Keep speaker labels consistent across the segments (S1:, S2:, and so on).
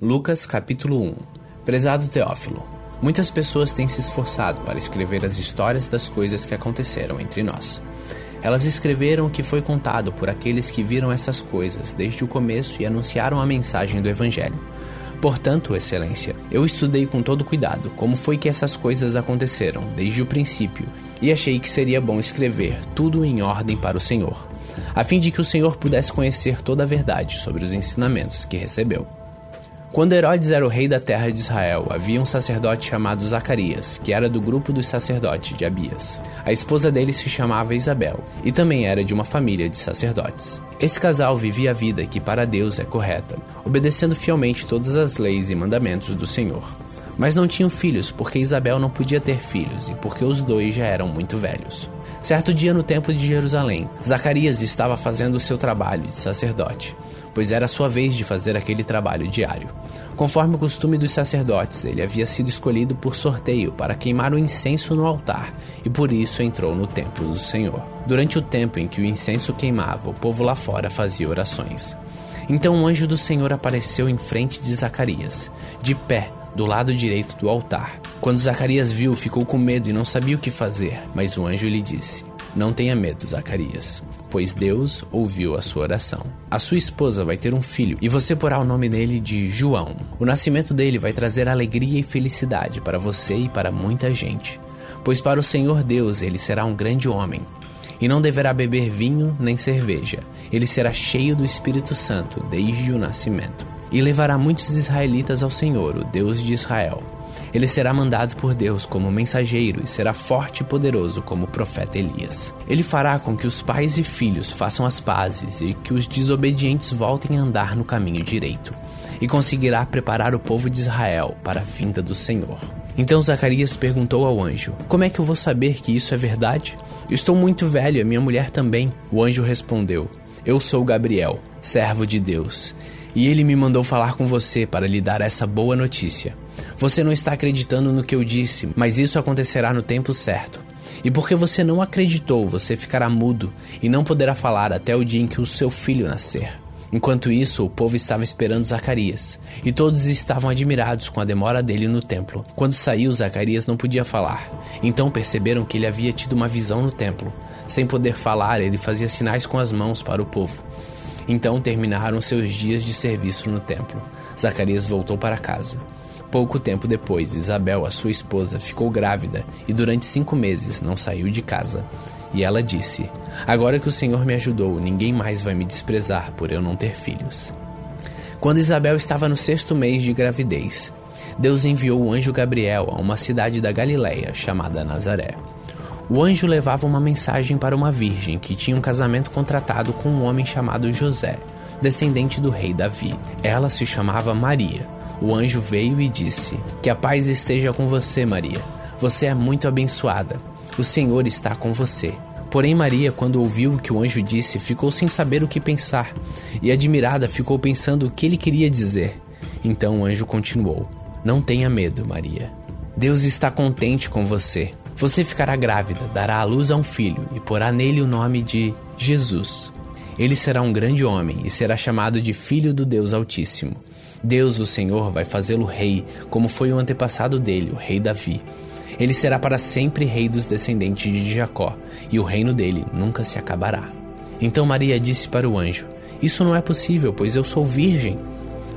S1: Lucas capítulo 1 Prezado Teófilo, muitas pessoas têm se esforçado para escrever as histórias das coisas que aconteceram entre nós. Elas escreveram o que foi contado por aqueles que viram essas coisas desde o começo e anunciaram a mensagem do Evangelho. Portanto, Excelência, eu estudei com todo cuidado como foi que essas coisas aconteceram desde o princípio e achei que seria bom escrever tudo em ordem para o Senhor, a fim de que o Senhor pudesse conhecer toda a verdade sobre os ensinamentos que recebeu. Quando Herodes era o rei da terra de Israel, havia um sacerdote chamado Zacarias, que era do grupo dos sacerdotes de Abias. A esposa dele se chamava Isabel, e também era de uma família de sacerdotes. Esse casal vivia a vida que para Deus é correta, obedecendo fielmente todas as leis e mandamentos do Senhor. Mas não tinham filhos, porque Isabel não podia ter filhos e porque os dois já eram muito velhos. Certo dia no templo de Jerusalém, Zacarias estava fazendo o seu trabalho de sacerdote pois era sua vez de fazer aquele trabalho diário. Conforme o costume dos sacerdotes, ele havia sido escolhido por sorteio para queimar o incenso no altar e por isso entrou no templo do Senhor. Durante o tempo em que o incenso queimava, o povo lá fora fazia orações. Então um anjo do Senhor apareceu em frente de Zacarias, de pé, do lado direito do altar. Quando Zacarias viu, ficou com medo e não sabia o que fazer, mas o anjo lhe disse: Não tenha medo, Zacarias pois Deus ouviu a sua oração. A sua esposa vai ter um filho e você porá o nome dele de João. O nascimento dele vai trazer alegria e felicidade para você e para muita gente, pois para o Senhor Deus ele será um grande homem. E não deverá beber vinho nem cerveja. Ele será cheio do Espírito Santo desde o nascimento. E levará muitos israelitas ao Senhor, o Deus de Israel ele será mandado por Deus como mensageiro e será forte e poderoso como o profeta Elias. Ele fará com que os pais e filhos façam as pazes e que os desobedientes voltem a andar no caminho direito, e conseguirá preparar o povo de Israel para a vinda do Senhor. Então Zacarias perguntou ao anjo: Como é que eu vou saber que isso é verdade? estou muito velho a minha mulher também. O anjo respondeu: Eu sou Gabriel, servo de Deus, e ele me mandou falar com você para lhe dar essa boa notícia. Você não está acreditando no que eu disse, mas isso acontecerá no tempo certo. E porque você não acreditou, você ficará mudo e não poderá falar até o dia em que o seu filho nascer. Enquanto isso, o povo estava esperando Zacarias, e todos estavam admirados com a demora dele no templo. Quando saiu, Zacarias não podia falar. Então perceberam que ele havia tido uma visão no templo. Sem poder falar, ele fazia sinais com as mãos para o povo. Então terminaram seus dias de serviço no templo. Zacarias voltou para casa. Pouco tempo depois, Isabel, a sua esposa, ficou grávida e durante cinco meses não saiu de casa. E ela disse: Agora que o Senhor me ajudou, ninguém mais vai me desprezar por eu não ter filhos. Quando Isabel estava no sexto mês de gravidez, Deus enviou o anjo Gabriel a uma cidade da Galiléia chamada Nazaré. O anjo levava uma mensagem para uma virgem que tinha um casamento contratado com um homem chamado José, descendente do rei Davi. Ela se chamava Maria. O anjo veio e disse: Que a paz esteja com você, Maria. Você é muito abençoada. O Senhor está com você. Porém, Maria, quando ouviu o que o anjo disse, ficou sem saber o que pensar, e admirada ficou pensando o que ele queria dizer. Então o anjo continuou: Não tenha medo, Maria. Deus está contente com você. Você ficará grávida, dará à luz a um filho e porá nele o nome de Jesus. Ele será um grande homem e será chamado de Filho do Deus Altíssimo. Deus, o Senhor, vai fazê-lo rei, como foi o antepassado dele, o rei Davi. Ele será para sempre rei dos descendentes de Jacó, e o reino dele nunca se acabará. Então Maria disse para o anjo: Isso não é possível, pois eu sou virgem.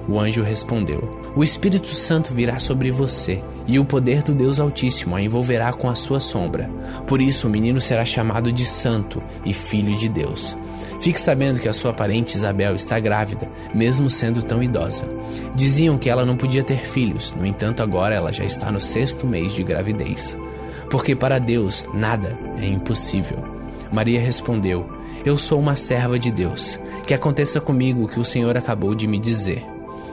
S1: O anjo respondeu: O Espírito Santo virá sobre você, e o poder do Deus Altíssimo a envolverá com a sua sombra. Por isso o menino será chamado de Santo e Filho de Deus. Fique sabendo que a sua parente Isabel está grávida, mesmo sendo tão idosa. Diziam que ela não podia ter filhos, no entanto, agora ela já está no sexto mês de gravidez. Porque para Deus nada é impossível. Maria respondeu: Eu sou uma serva de Deus. Que aconteça comigo o que o Senhor acabou de me dizer.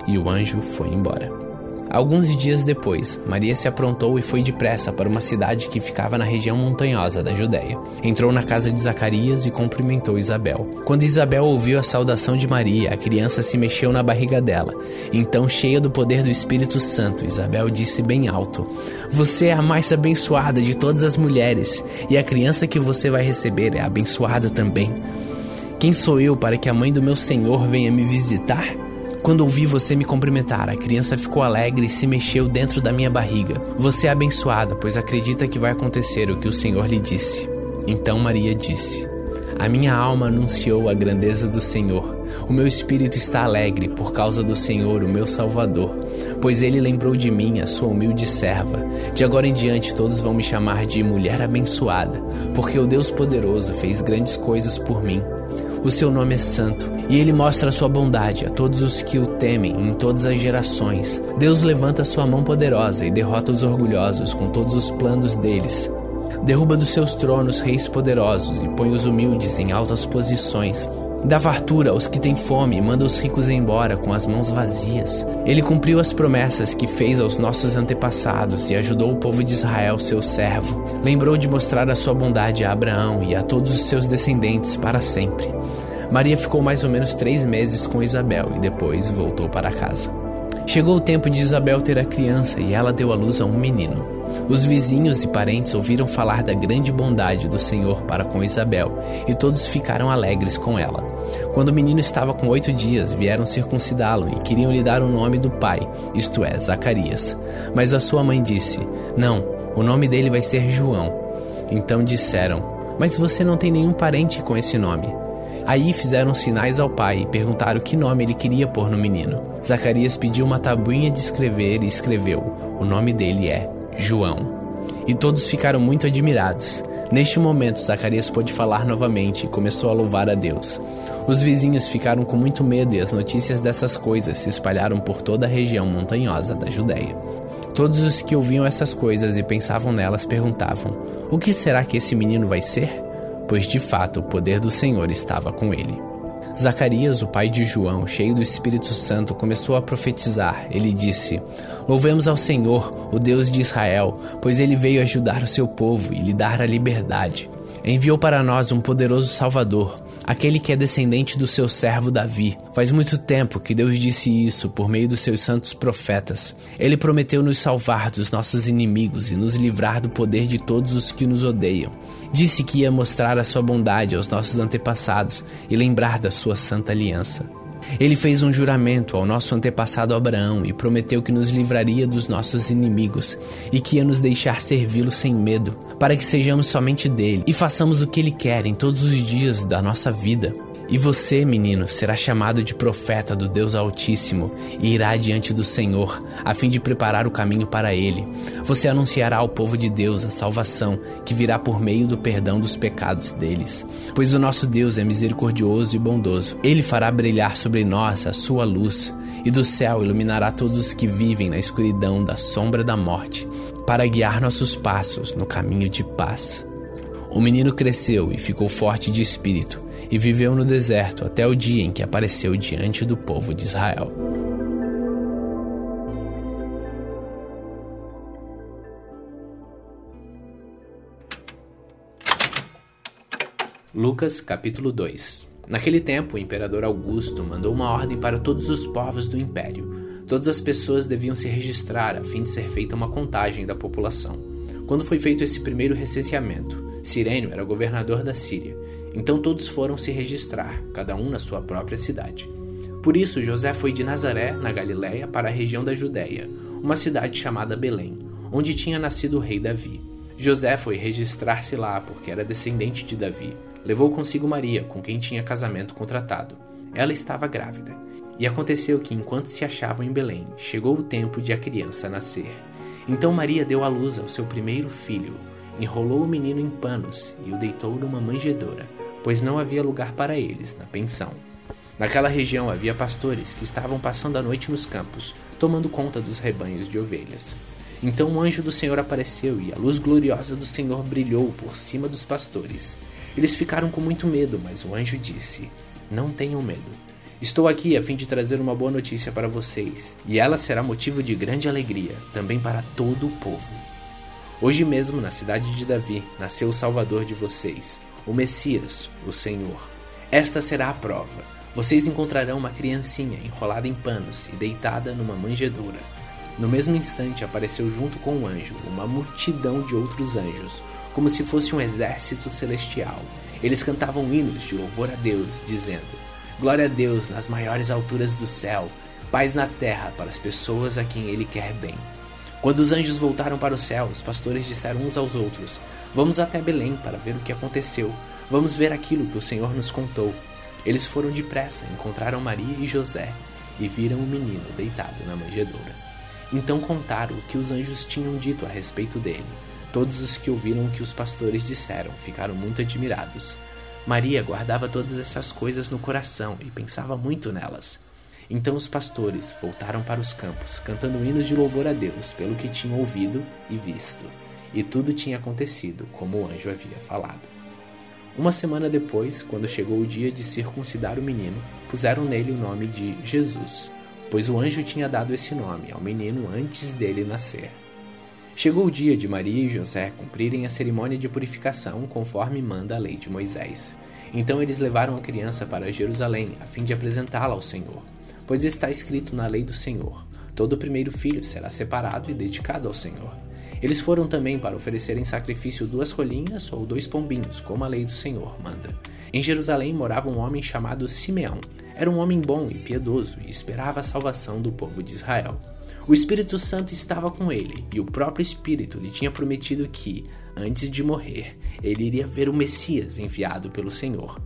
S1: E o anjo foi embora. Alguns dias depois, Maria se aprontou e foi depressa para uma cidade que ficava na região montanhosa da Judéia. Entrou na casa de Zacarias e cumprimentou Isabel. Quando Isabel ouviu a saudação de Maria, a criança se mexeu na barriga dela. Então, cheia do poder do Espírito Santo, Isabel disse bem alto: Você é a mais abençoada de todas as mulheres, e a criança que você vai receber é abençoada também. Quem sou eu para que a mãe do meu Senhor venha me visitar? Quando ouvi você me cumprimentar, a criança ficou alegre e se mexeu dentro da minha barriga. Você é abençoada, pois acredita que vai acontecer o que o Senhor lhe disse. Então Maria disse: A minha alma anunciou a grandeza do Senhor. O meu espírito está alegre por causa do Senhor, o meu Salvador, pois ele lembrou de mim, a sua humilde serva. De agora em diante todos vão me chamar de mulher abençoada, porque o Deus poderoso fez grandes coisas por mim. O seu nome é santo, e ele mostra a sua bondade a todos os que o temem em todas as gerações. Deus levanta sua mão poderosa e derrota os orgulhosos com todos os planos deles. Derruba dos seus tronos reis poderosos e põe os humildes em altas posições. Dá fartura aos que têm fome e manda os ricos embora com as mãos vazias. Ele cumpriu as promessas que fez aos nossos antepassados e ajudou o povo de Israel, seu servo. Lembrou de mostrar a sua bondade a Abraão e a todos os seus descendentes para sempre. Maria ficou mais ou menos três meses com Isabel e depois voltou para casa. Chegou o tempo de Isabel ter a criança e ela deu à luz a um menino. Os vizinhos e parentes ouviram falar da grande bondade do Senhor para com Isabel e todos ficaram alegres com ela. Quando o menino estava com oito dias, vieram circuncidá-lo e queriam lhe dar o nome do pai, isto é, Zacarias. Mas a sua mãe disse: Não, o nome dele vai ser João. Então disseram: Mas você não tem nenhum parente com esse nome. Aí fizeram sinais ao pai e perguntaram que nome ele queria pôr no menino. Zacarias pediu uma tabuinha de escrever e escreveu: O nome dele é João. E todos ficaram muito admirados. Neste momento, Zacarias pôde falar novamente e começou a louvar a Deus. Os vizinhos ficaram com muito medo e as notícias dessas coisas se espalharam por toda a região montanhosa da Judéia. Todos os que ouviam essas coisas e pensavam nelas perguntavam: O que será que esse menino vai ser? Pois de fato o poder do Senhor estava com ele. Zacarias, o pai de João, cheio do Espírito Santo, começou a profetizar. Ele disse: Louvemos ao Senhor, o Deus de Israel, pois ele veio ajudar o seu povo e lhe dar a liberdade. Enviou para nós um poderoso Salvador, aquele que é descendente do seu servo Davi. Faz muito tempo que Deus disse isso por meio dos seus santos profetas. Ele prometeu nos salvar dos nossos inimigos e nos livrar do poder de todos os que nos odeiam. Disse que ia mostrar a sua bondade aos nossos antepassados e lembrar da sua santa aliança. Ele fez um juramento ao nosso antepassado Abraão e prometeu que nos livraria dos nossos inimigos e que ia nos deixar servi-lo sem medo, para que sejamos somente dele e façamos o que ele quer em todos os dias da nossa vida. E você, menino, será chamado de profeta do Deus Altíssimo e irá diante do Senhor, a fim de preparar o caminho para ele. Você anunciará ao povo de Deus a salvação que virá por meio do perdão dos pecados deles. Pois o nosso Deus é misericordioso e bondoso. Ele fará brilhar sobre nós a sua luz, e do céu iluminará todos os que vivem na escuridão da sombra da morte, para guiar nossos passos no caminho de paz. O menino cresceu e ficou forte de espírito e viveu no deserto até o dia em que apareceu diante do povo de Israel. Lucas capítulo 2 Naquele tempo, o imperador Augusto mandou uma ordem para todos os povos do império. Todas as pessoas deviam se registrar a fim de ser feita uma contagem da população. Quando foi feito esse primeiro recenseamento, Sirênio era governador da Síria então todos foram se registrar, cada um na sua própria cidade. Por isso José foi de Nazaré, na Galiléia, para a região da Judéia, uma cidade chamada Belém, onde tinha nascido o rei Davi. José foi registrar-se lá porque era descendente de Davi. Levou consigo Maria, com quem tinha casamento contratado. Ela estava grávida. E aconteceu que, enquanto se achavam em Belém, chegou o tempo de a criança nascer. Então Maria deu à luz ao seu primeiro filho, enrolou o menino em panos e o deitou numa manjedoura, pois não havia lugar para eles na pensão. Naquela região havia pastores que estavam passando a noite nos campos, tomando conta dos rebanhos de ovelhas. Então um anjo do Senhor apareceu e a luz gloriosa do Senhor brilhou por cima dos pastores. Eles ficaram com muito medo, mas o anjo disse: Não tenham medo. Estou aqui a fim de trazer uma boa notícia para vocês, e ela será motivo de grande alegria também para todo o povo. Hoje mesmo, na cidade de Davi, nasceu o Salvador de vocês, o Messias, o Senhor. Esta será a prova. Vocês encontrarão uma criancinha enrolada em panos e deitada numa manjedoura. No mesmo instante apareceu junto com o anjo uma multidão de outros anjos, como se fosse um exército celestial. Eles cantavam hinos de louvor a Deus, dizendo: Glória a Deus nas maiores alturas do céu paz na terra para as pessoas a quem ele quer bem. Quando os anjos voltaram para o céu, os pastores disseram uns aos outros: Vamos até Belém para ver o que aconteceu. Vamos ver aquilo que o Senhor nos contou. Eles foram depressa, encontraram Maria e José e viram o menino deitado na manjedoura. Então contaram o que os anjos tinham dito a respeito dele. Todos os que ouviram o que os pastores disseram ficaram muito admirados. Maria guardava todas essas coisas no coração e pensava muito nelas. Então os pastores voltaram para os campos, cantando hinos de louvor a Deus pelo que tinham ouvido e visto. E tudo tinha acontecido como o anjo havia falado. Uma semana depois, quando chegou o dia de circuncidar o menino, puseram nele o nome de Jesus, pois o anjo tinha dado esse nome ao menino antes dele nascer. Chegou o dia de Maria e José cumprirem a cerimônia de purificação conforme manda a lei de Moisés. Então eles levaram a criança para Jerusalém a fim de apresentá-la ao Senhor. Pois está escrito na lei do Senhor: todo primeiro filho será separado e dedicado ao Senhor. Eles foram também para oferecer em sacrifício duas rolinhas ou dois pombinhos, como a lei do Senhor manda. Em Jerusalém morava um homem chamado Simeão. Era um homem bom e piedoso e esperava a salvação do povo de Israel. O Espírito Santo estava com ele, e o próprio Espírito lhe tinha prometido que, antes de morrer, ele iria ver o Messias enviado pelo Senhor.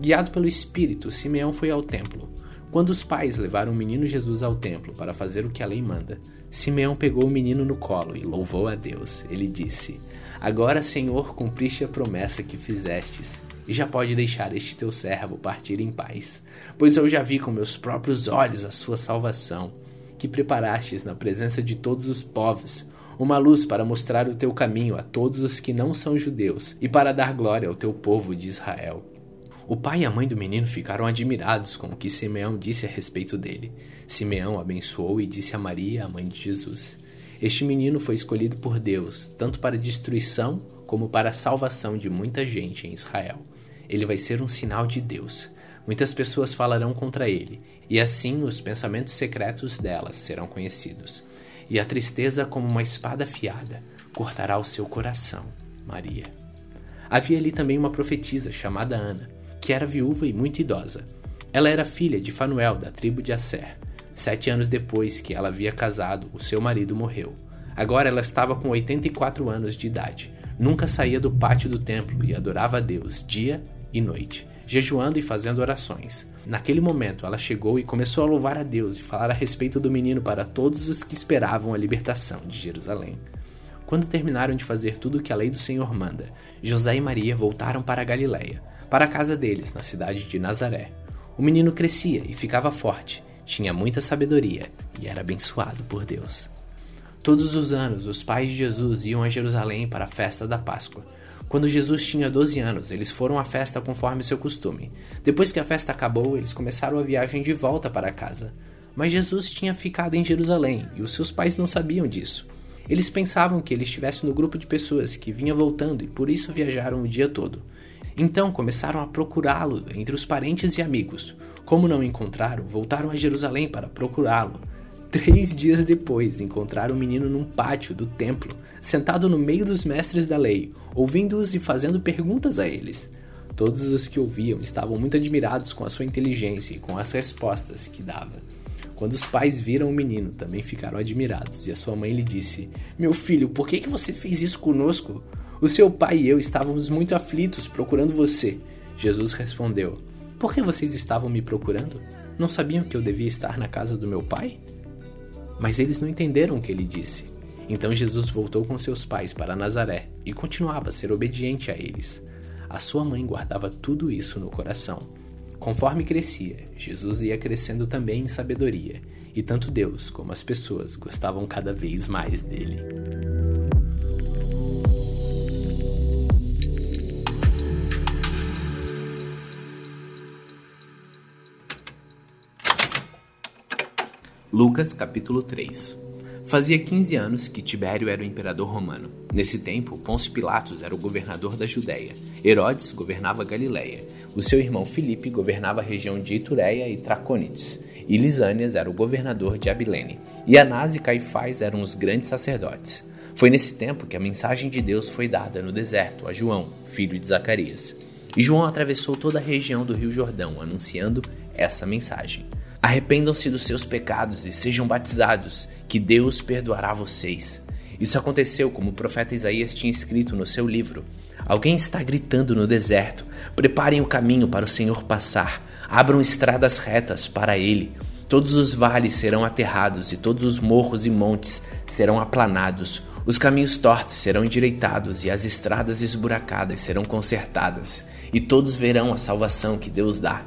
S1: Guiado pelo Espírito, Simeão foi ao templo. Quando os pais levaram o menino Jesus ao templo para fazer o que a lei manda, Simeão pegou o menino no colo e louvou a Deus. Ele disse: Agora, Senhor, cumpriste a promessa que fizestes, e já pode deixar este teu servo partir em paz, pois eu já vi com meus próprios olhos a sua salvação que preparastes na presença de todos os povos, uma luz para mostrar o teu caminho a todos os que não são judeus e para dar glória ao teu povo de Israel. O pai e a mãe do menino ficaram admirados com o que Simeão disse a respeito dele. Simeão abençoou e disse a Maria, a mãe de Jesus: Este menino foi escolhido por Deus, tanto para destruição como para a salvação de muita gente em Israel. Ele vai ser um sinal de Deus. Muitas pessoas falarão contra ele, e assim os pensamentos secretos delas serão conhecidos. E a tristeza, como uma espada afiada, cortará o seu coração, Maria. Havia ali também uma profetisa chamada Ana, que era viúva e muito idosa. Ela era filha de Fanuel, da tribo de Asser. Sete anos depois que ela havia casado, o seu marido morreu. Agora ela estava com 84 anos de idade. Nunca saía do pátio do templo e adorava a Deus dia e noite, jejuando e fazendo orações. Naquele momento, ela chegou e começou a louvar a Deus e falar a respeito do menino para todos os que esperavam a libertação de Jerusalém. Quando terminaram de fazer tudo o que a lei do Senhor manda, José e Maria voltaram para a Galiléia, para a casa deles, na cidade de Nazaré. O menino crescia e ficava forte, tinha muita sabedoria e era abençoado por Deus. Todos os anos, os pais de Jesus iam a Jerusalém para a festa da Páscoa. Quando Jesus tinha 12 anos, eles foram à festa conforme seu costume. Depois que a festa acabou, eles começaram a viagem de volta para casa. Mas Jesus tinha ficado em Jerusalém e os seus pais não sabiam disso. Eles pensavam que ele estivesse no grupo de pessoas que vinha voltando e por isso viajaram o dia todo. Então começaram a procurá-lo entre os parentes e amigos. Como não encontraram, voltaram a Jerusalém para procurá-lo. Três dias depois, encontraram o menino num pátio do templo, sentado no meio dos mestres da lei, ouvindo-os e fazendo perguntas a eles. Todos os que ouviam estavam muito admirados com a sua inteligência e com as respostas que dava. Quando os pais viram o menino, também ficaram admirados, e a sua mãe lhe disse: Meu filho, por que, que você fez isso conosco? O seu pai e eu estávamos muito aflitos procurando você. Jesus respondeu: Por que vocês estavam me procurando? Não sabiam que eu devia estar na casa do meu pai? Mas eles não entenderam o que ele disse. Então Jesus voltou com seus pais para Nazaré e continuava a ser obediente a eles. A sua mãe guardava tudo isso no coração. Conforme crescia, Jesus ia crescendo também em sabedoria, e tanto Deus como as pessoas gostavam cada vez mais dele. Lucas capítulo 3 Fazia 15 anos que Tibério era o imperador romano. Nesse tempo, Pôncio Pilatos era o governador da Judéia. Herodes governava Galiléia. O seu irmão Filipe governava a região de Itureia e Tracônites. E Lisânias era o governador de Abilene. E Anás e Caifás eram os grandes sacerdotes. Foi nesse tempo que a mensagem de Deus foi dada no deserto a João, filho de Zacarias. E João atravessou toda a região do Rio Jordão, anunciando essa mensagem. Arrependam-se dos seus pecados e sejam batizados, que Deus perdoará vocês. Isso aconteceu como o profeta Isaías tinha escrito no seu livro. Alguém está gritando no deserto: Preparem o caminho para o Senhor passar, abram estradas retas para ele. Todos os vales serão aterrados e todos os morros e montes serão aplanados. Os caminhos tortos serão endireitados e as estradas esburacadas serão consertadas, e todos verão a salvação que Deus dá.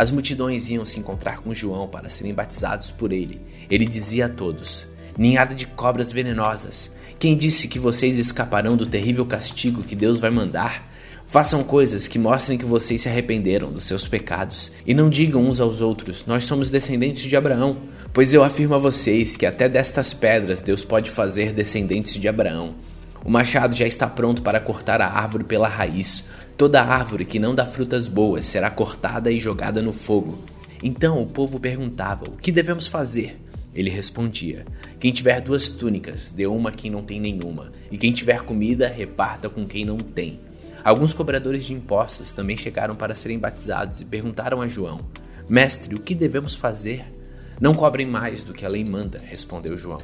S1: As multidões iam se encontrar com João para serem batizados por ele. Ele dizia a todos: Ninhada de cobras venenosas, quem disse que vocês escaparão do terrível castigo que Deus vai mandar? Façam coisas que mostrem que vocês se arrependeram dos seus pecados, e não digam uns aos outros: Nós somos descendentes de Abraão. Pois eu afirmo a vocês que até destas pedras Deus pode fazer descendentes de Abraão. O machado já está pronto para cortar a árvore pela raiz. Toda árvore que não dá frutas boas será cortada e jogada no fogo. Então o povo perguntava: O que devemos fazer? Ele respondia: Quem tiver duas túnicas, dê uma a quem não tem nenhuma, e quem tiver comida, reparta com quem não tem. Alguns cobradores de impostos também chegaram para serem batizados e perguntaram a João: Mestre, o que devemos fazer? Não cobrem mais do que a lei manda, respondeu João.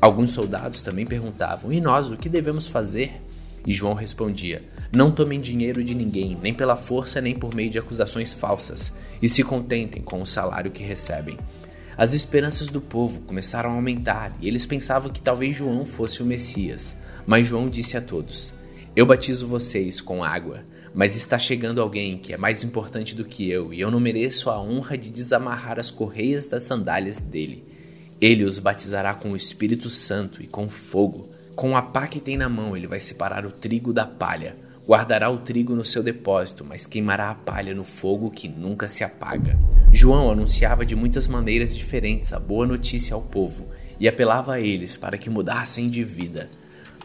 S1: Alguns soldados também perguntavam: E nós, o que devemos fazer? E João respondia: Não tomem dinheiro de ninguém, nem pela força, nem por meio de acusações falsas, e se contentem com o salário que recebem. As esperanças do povo começaram a aumentar e eles pensavam que talvez João fosse o Messias. Mas João disse a todos: Eu batizo vocês com água mas está chegando alguém que é mais importante do que eu, e eu não mereço a honra de desamarrar as correias das sandálias dele. Ele os batizará com o Espírito Santo e com fogo. Com a pá que tem na mão, ele vai separar o trigo da palha. Guardará o trigo no seu depósito, mas queimará a palha no fogo que nunca se apaga. João anunciava de muitas maneiras diferentes a boa notícia ao povo e apelava a eles para que mudassem de vida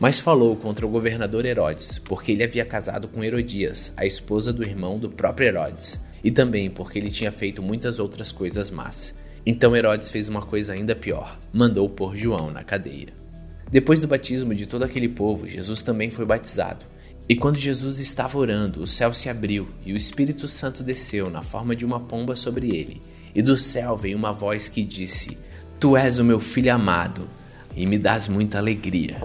S1: mas falou contra o governador Herodes, porque ele havia casado com Herodias, a esposa do irmão do próprio Herodes, e também porque ele tinha feito muitas outras coisas más. Então Herodes fez uma coisa ainda pior: mandou pôr João na cadeia. Depois do batismo de todo aquele povo, Jesus também foi batizado. E quando Jesus estava orando, o céu se abriu e o Espírito Santo desceu na forma de uma pomba sobre ele. E do céu veio uma voz que disse: Tu és o meu filho amado, e me dás muita alegria.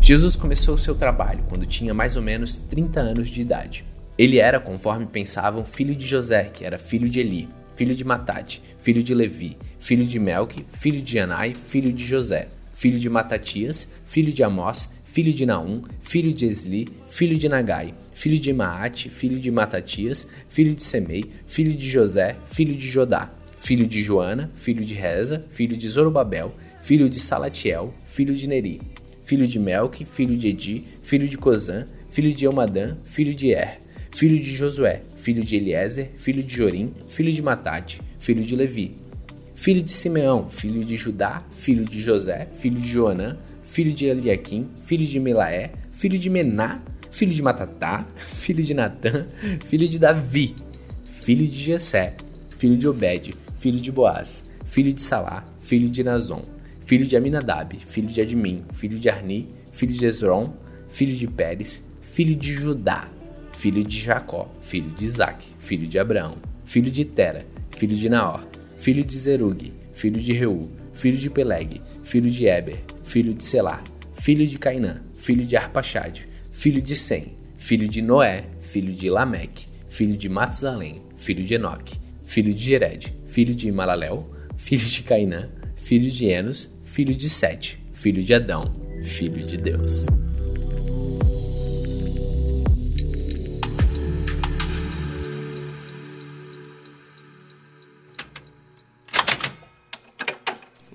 S1: Jesus começou seu trabalho quando tinha mais ou menos 30 anos de idade. Ele era, conforme pensavam, filho de José, que era filho de Eli, filho de Matate, filho de Levi, filho de Melque, filho de Anai, filho de José, filho de Matatias, filho de Amós, filho de Naum, filho de Esli, filho de Nagai, filho de Maate, filho de Matatias, filho de Semei, filho de José, filho de Jodá, filho de Joana, filho de Reza, filho de Zorobabel, filho de Salatiel, filho de Neri, filho de Melque, filho de Edi, filho de Cozã, filho de Elmadã, filho de Er, filho de Josué, filho de Eliezer, filho de Jorim, filho de Matate, filho de Levi, filho de Simeão, filho de Judá, filho de José, filho de Joanã, filho de Eliaquim, filho de Melaé, filho de Mená, filho de Matatá, filho de Natã, filho de Davi, filho de Jessé, filho de Obed, filho de Boaz, filho de Salá, filho de Nazon, filho de Aminadab, filho de Admin, filho de Arni, filho de Ezron, filho de Pérez, filho de Judá, filho de Jacó, filho de Isaac, filho de Abraão, filho de Tera, filho de Naor, filho de Zerug, filho de Reu, filho de Peleg, filho de Eber, filho de Selá, filho de Cainã, filho de Arpaxade, filho de Sem, filho de Noé, filho de Lameque, filho de Matusalém, filho de Enoque, filho de Jered, filho de Malalel, filho de Cainã, filho de Enos, filho de Sete, filho de Adão, filho de Deus.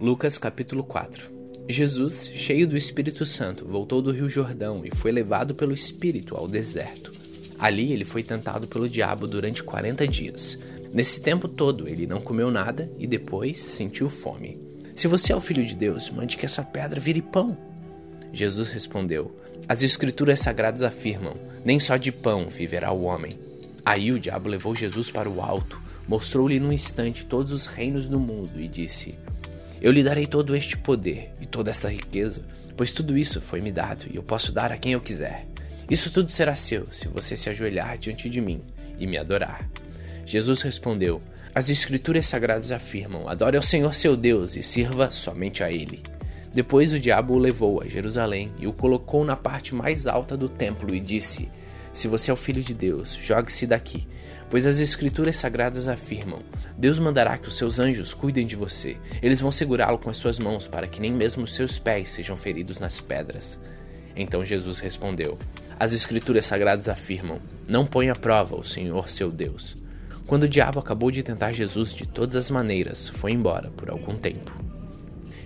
S1: Lucas capítulo 4 Jesus, cheio do Espírito Santo, voltou do Rio Jordão e foi levado pelo Espírito ao deserto. Ali ele foi tentado pelo diabo durante 40 dias. Nesse tempo todo ele não comeu nada e depois sentiu fome. Se você é o filho de Deus, mande que essa pedra vire pão. Jesus respondeu: As Escrituras sagradas afirmam: Nem só de pão viverá o homem. Aí o diabo levou Jesus para o alto, mostrou-lhe num instante todos os reinos do mundo e disse: Eu lhe darei todo este poder e toda esta riqueza, pois tudo isso foi me dado e eu posso dar a quem eu quiser. Isso tudo será seu se você se ajoelhar diante de mim e me adorar. Jesus respondeu: As Escrituras Sagradas afirmam: adore ao Senhor seu Deus e sirva somente a Ele. Depois o diabo o levou a Jerusalém e o colocou na parte mais alta do templo e disse: Se você é o filho de Deus, jogue-se daqui, pois as Escrituras Sagradas afirmam: Deus mandará que os seus anjos cuidem de você. Eles vão segurá-lo com as suas mãos para que nem mesmo os seus pés sejam feridos nas pedras. Então Jesus respondeu: As Escrituras Sagradas afirmam: Não ponha à prova o Senhor seu Deus. Quando o diabo acabou de tentar Jesus de todas as maneiras, foi embora por algum tempo.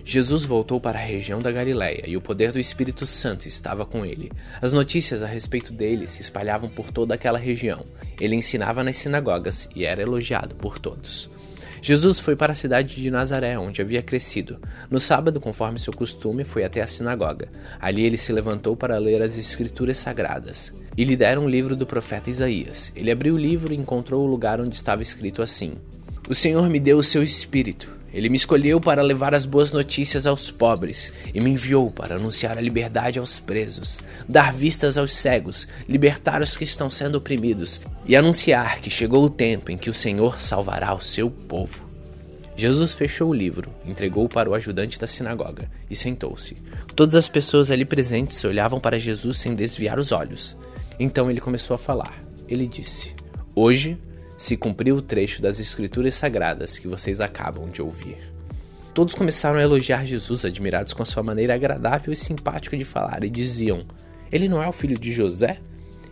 S1: Jesus voltou para a região da Galiléia e o poder do Espírito Santo estava com ele. As notícias a respeito dele se espalhavam por toda aquela região. Ele ensinava nas sinagogas e era elogiado por todos. Jesus foi para a cidade de Nazaré, onde havia crescido. No sábado, conforme seu costume, foi até a sinagoga. Ali ele se levantou para ler as Escrituras Sagradas. E lhe deram um livro do profeta Isaías. Ele abriu o livro e encontrou o lugar onde estava escrito assim: O Senhor me deu o seu espírito. Ele me escolheu para levar as boas notícias aos pobres e me enviou para anunciar a liberdade aos presos, dar vistas aos cegos, libertar os que estão sendo oprimidos e anunciar que chegou o tempo em que o Senhor salvará o seu povo. Jesus fechou o livro, entregou-o para o ajudante da sinagoga e sentou-se. Todas as pessoas ali presentes olhavam para Jesus sem desviar os olhos. Então ele começou a falar. Ele disse: Hoje se cumpriu o trecho das Escrituras Sagradas que vocês acabam de ouvir. Todos começaram a elogiar Jesus, admirados com a sua maneira agradável e simpática de falar, e diziam: Ele não é o filho de José?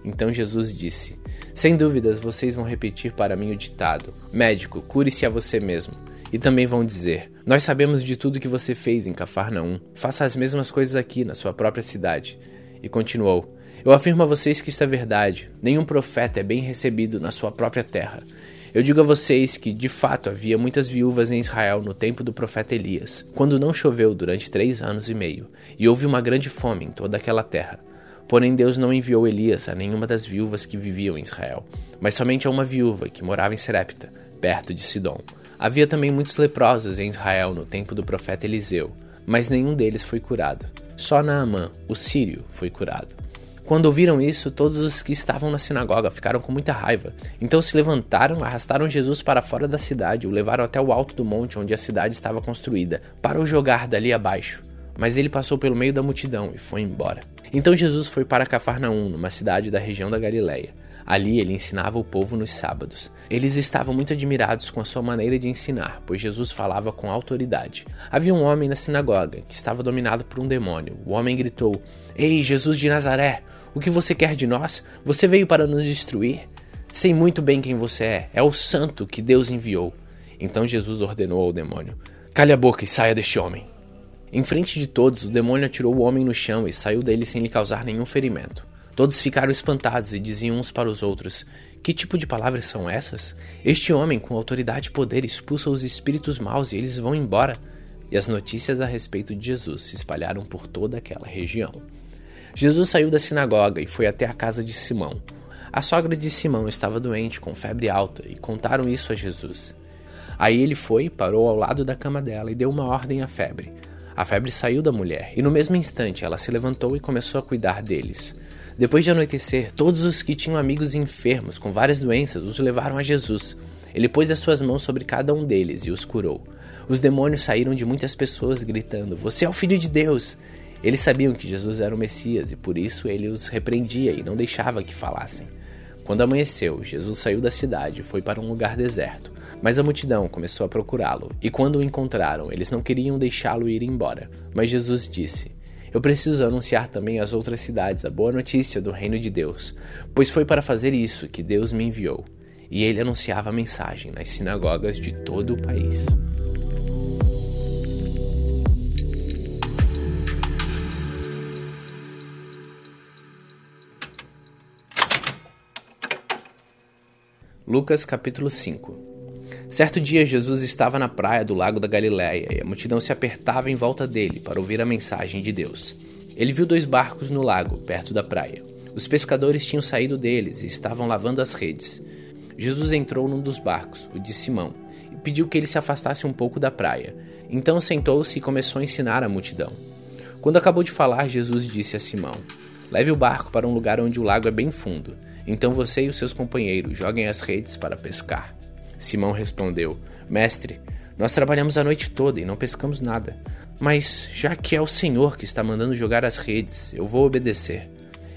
S1: Então Jesus disse: Sem dúvidas vocês vão repetir para mim o ditado: Médico, cure-se a você mesmo. E também vão dizer: Nós sabemos de tudo que você fez em Cafarnaum. Faça as mesmas coisas aqui na sua própria cidade. E continuou: eu afirmo a vocês que isso é verdade. Nenhum profeta é bem recebido na sua própria terra. Eu digo a vocês que, de fato, havia muitas viúvas em Israel no tempo do profeta Elias, quando não choveu durante três anos e meio, e houve uma grande fome em toda aquela terra. Porém, Deus não enviou Elias a nenhuma das viúvas que viviam em Israel, mas somente a uma viúva que morava em Serepta, perto de Sidom. Havia também muitos leprosos em Israel no tempo do profeta Eliseu, mas nenhum deles foi curado. Só Naamã, o sírio, foi curado. Quando ouviram isso, todos os que estavam na sinagoga ficaram com muita raiva. Então se levantaram, arrastaram Jesus para fora da cidade, o levaram até o alto do monte onde a cidade estava construída, para o jogar dali abaixo. Mas ele passou pelo meio da multidão e foi embora. Então Jesus foi para Cafarnaum, numa cidade da região da Galileia. Ali ele ensinava o povo nos sábados. Eles estavam muito admirados com a sua maneira de ensinar, pois Jesus falava com autoridade. Havia um homem na sinagoga que estava dominado por um demônio. O homem gritou: Ei, Jesus de Nazaré, o que você quer de nós? Você veio para nos destruir? Sei muito bem quem você é. É o santo que Deus enviou. Então Jesus ordenou ao demônio: Cale a boca e saia deste homem. Em frente de todos, o demônio atirou o homem no chão e saiu dele sem lhe causar nenhum ferimento. Todos ficaram espantados e diziam uns para os outros: Que tipo de palavras são essas? Este homem, com autoridade e poder, expulsa os espíritos maus e eles vão embora. E as notícias a respeito de Jesus se espalharam por toda aquela região. Jesus saiu da sinagoga e foi até a casa de Simão. A sogra de Simão estava doente, com febre alta, e contaram isso a Jesus. Aí ele foi, parou ao lado da cama dela e deu uma ordem à febre. A febre saiu da mulher, e no mesmo instante ela se levantou e começou a cuidar deles. Depois de anoitecer, todos os que tinham amigos enfermos com várias doenças os levaram a Jesus. Ele pôs as suas mãos sobre cada um deles e os curou. Os demônios saíram de muitas pessoas gritando: Você é o filho de Deus! Eles sabiam que Jesus era o Messias e por isso ele os repreendia e não deixava que falassem. Quando amanheceu, Jesus saiu da cidade e foi para um lugar deserto. Mas a multidão começou a procurá-lo, e quando o encontraram, eles não queriam deixá-lo ir embora. Mas Jesus disse: Eu preciso anunciar também às outras cidades a boa notícia do reino de Deus, pois foi para fazer isso que Deus me enviou. E ele anunciava a mensagem nas sinagogas de todo o país. Lucas capítulo 5 Certo dia Jesus estava na praia do lago da Galiléia e a multidão se apertava em volta dele para ouvir a mensagem de Deus. Ele viu dois barcos no lago, perto da praia. Os pescadores tinham saído deles e estavam lavando as redes. Jesus entrou num dos barcos, o de Simão, e pediu que ele se afastasse um pouco da praia. Então sentou-se e começou a ensinar a multidão. Quando acabou de falar, Jesus disse a Simão: Leve o barco para um lugar onde o lago é bem fundo então você e os seus companheiros joguem as redes para pescar. Simão respondeu: Mestre, nós trabalhamos a noite toda e não pescamos nada. Mas já que é o Senhor que está mandando jogar as redes, eu vou obedecer.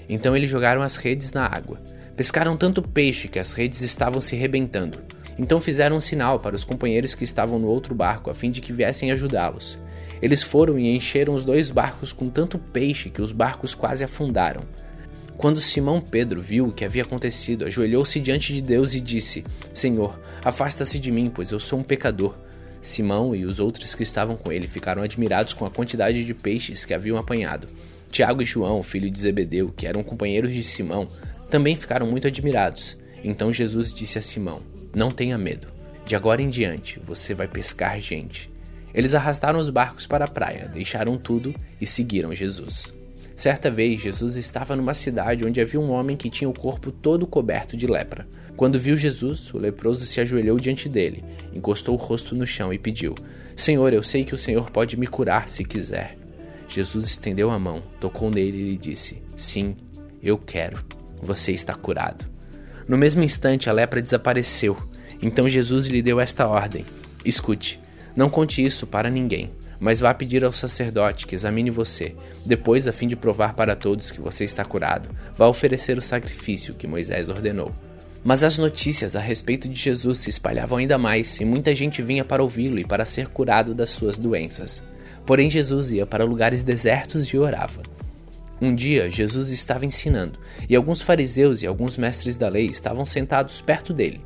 S1: Então eles jogaram as redes na água. Pescaram tanto peixe que as redes estavam se rebentando. Então fizeram um sinal para os companheiros que estavam no outro barco a fim de que viessem ajudá-los. Eles foram e encheram os dois barcos com tanto peixe que os barcos quase afundaram. Quando Simão Pedro viu o que havia acontecido, ajoelhou-se diante de Deus e disse: Senhor, afasta-se de mim, pois eu sou um pecador. Simão e os outros que estavam com ele ficaram admirados com a quantidade de peixes que haviam apanhado. Tiago e João, filho de Zebedeu, que eram companheiros de Simão, também ficaram muito admirados. Então Jesus disse a Simão: Não tenha medo. De agora em diante você vai pescar gente. Eles arrastaram os barcos para a praia, deixaram tudo e seguiram Jesus. Certa vez, Jesus estava numa cidade onde havia um homem que tinha o corpo todo coberto de lepra. Quando viu Jesus, o leproso se ajoelhou diante dele, encostou o rosto no chão e pediu: Senhor, eu sei que o Senhor pode me curar se quiser. Jesus estendeu a mão, tocou nele e lhe disse: Sim, eu quero. Você está curado. No mesmo instante, a lepra desapareceu. Então Jesus lhe deu esta ordem: Escute, não conte isso para ninguém mas vá pedir ao sacerdote que examine você. Depois, a fim de provar para todos que você está curado, vá oferecer o sacrifício que Moisés ordenou. Mas as notícias a respeito de Jesus se espalhavam ainda mais e muita gente vinha para ouvi-lo e para ser curado das suas doenças. Porém, Jesus ia para lugares desertos e orava. Um dia, Jesus estava ensinando, e alguns fariseus e alguns mestres da lei estavam sentados perto dele.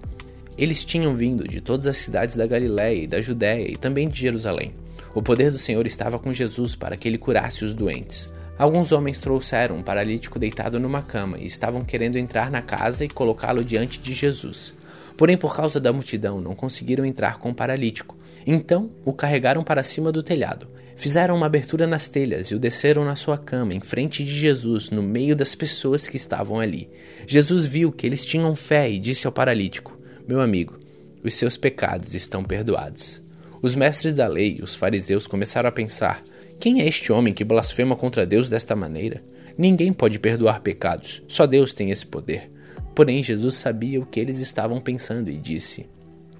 S1: Eles tinham vindo de todas as cidades da Galiléia e da Judéia e também de Jerusalém. O poder do Senhor estava com Jesus para que ele curasse os doentes. Alguns homens trouxeram um paralítico deitado numa cama e estavam querendo entrar na casa e colocá-lo diante de Jesus. Porém, por causa da multidão, não conseguiram entrar com o paralítico. Então, o carregaram para cima do telhado. Fizeram uma abertura nas telhas e o desceram na sua cama, em frente de Jesus, no meio das pessoas que estavam ali. Jesus viu que eles tinham fé e disse ao paralítico: Meu amigo, os seus pecados estão perdoados. Os mestres da lei os fariseus começaram a pensar: quem é este homem que blasfema contra Deus desta maneira? Ninguém pode perdoar pecados, só Deus tem esse poder. Porém, Jesus sabia o que eles estavam pensando e disse: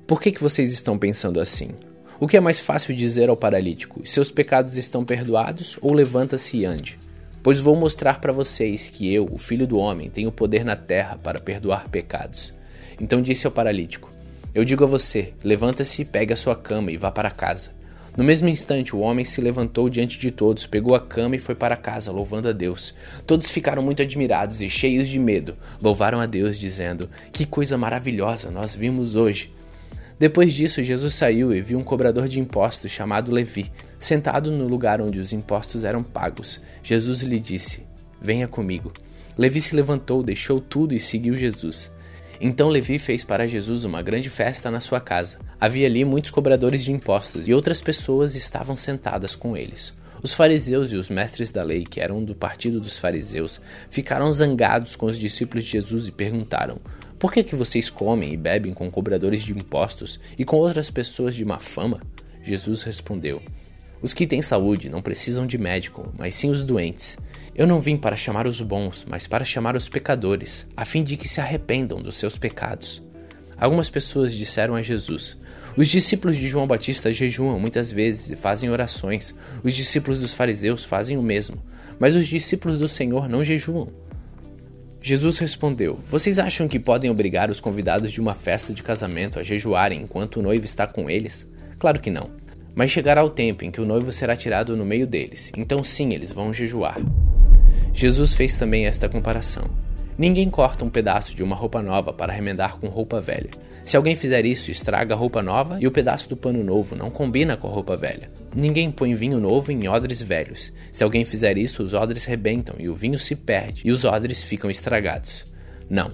S1: Por que, que vocês estão pensando assim? O que é mais fácil dizer ao paralítico: Seus pecados estão perdoados, ou levanta-se e ande? Pois vou mostrar para vocês que eu, o filho do homem, tenho poder na terra para perdoar pecados. Então disse ao paralítico: eu digo a você: levanta-se, pegue a sua cama e vá para casa. No mesmo instante, o homem se levantou diante de todos, pegou a cama e foi para casa, louvando a Deus. Todos ficaram muito admirados e cheios de medo. Louvaram a Deus, dizendo: Que coisa maravilhosa nós vimos hoje. Depois disso, Jesus saiu e viu um cobrador de impostos chamado Levi, sentado no lugar onde os impostos eram pagos. Jesus lhe disse: Venha comigo. Levi se levantou, deixou tudo e seguiu Jesus. Então Levi fez para Jesus uma grande festa na sua casa. Havia ali muitos cobradores de impostos e outras pessoas estavam sentadas com eles. Os fariseus e os mestres da lei, que eram do partido dos fariseus, ficaram zangados com os discípulos de Jesus e perguntaram: Por que, que vocês comem e bebem com cobradores de impostos e com outras pessoas de má fama? Jesus respondeu: Os que têm saúde não precisam de médico, mas sim os doentes. Eu não vim para chamar os bons, mas para chamar os pecadores, a fim de que se arrependam dos seus pecados. Algumas pessoas disseram a Jesus: Os discípulos de João Batista jejuam muitas vezes e fazem orações. Os discípulos dos fariseus fazem o mesmo, mas os discípulos do Senhor não jejuam. Jesus respondeu: Vocês acham que podem obrigar os convidados de uma festa de casamento a jejuarem enquanto o noivo está com eles? Claro que não. Mas chegará o tempo em que o noivo será tirado no meio deles, então sim eles vão jejuar. Jesus fez também esta comparação. Ninguém corta um pedaço de uma roupa nova para remendar com roupa velha. Se alguém fizer isso, estraga a roupa nova e o pedaço do pano novo não combina com a roupa velha. Ninguém põe vinho novo em odres velhos. Se alguém fizer isso, os odres rebentam e o vinho se perde e os odres ficam estragados. Não.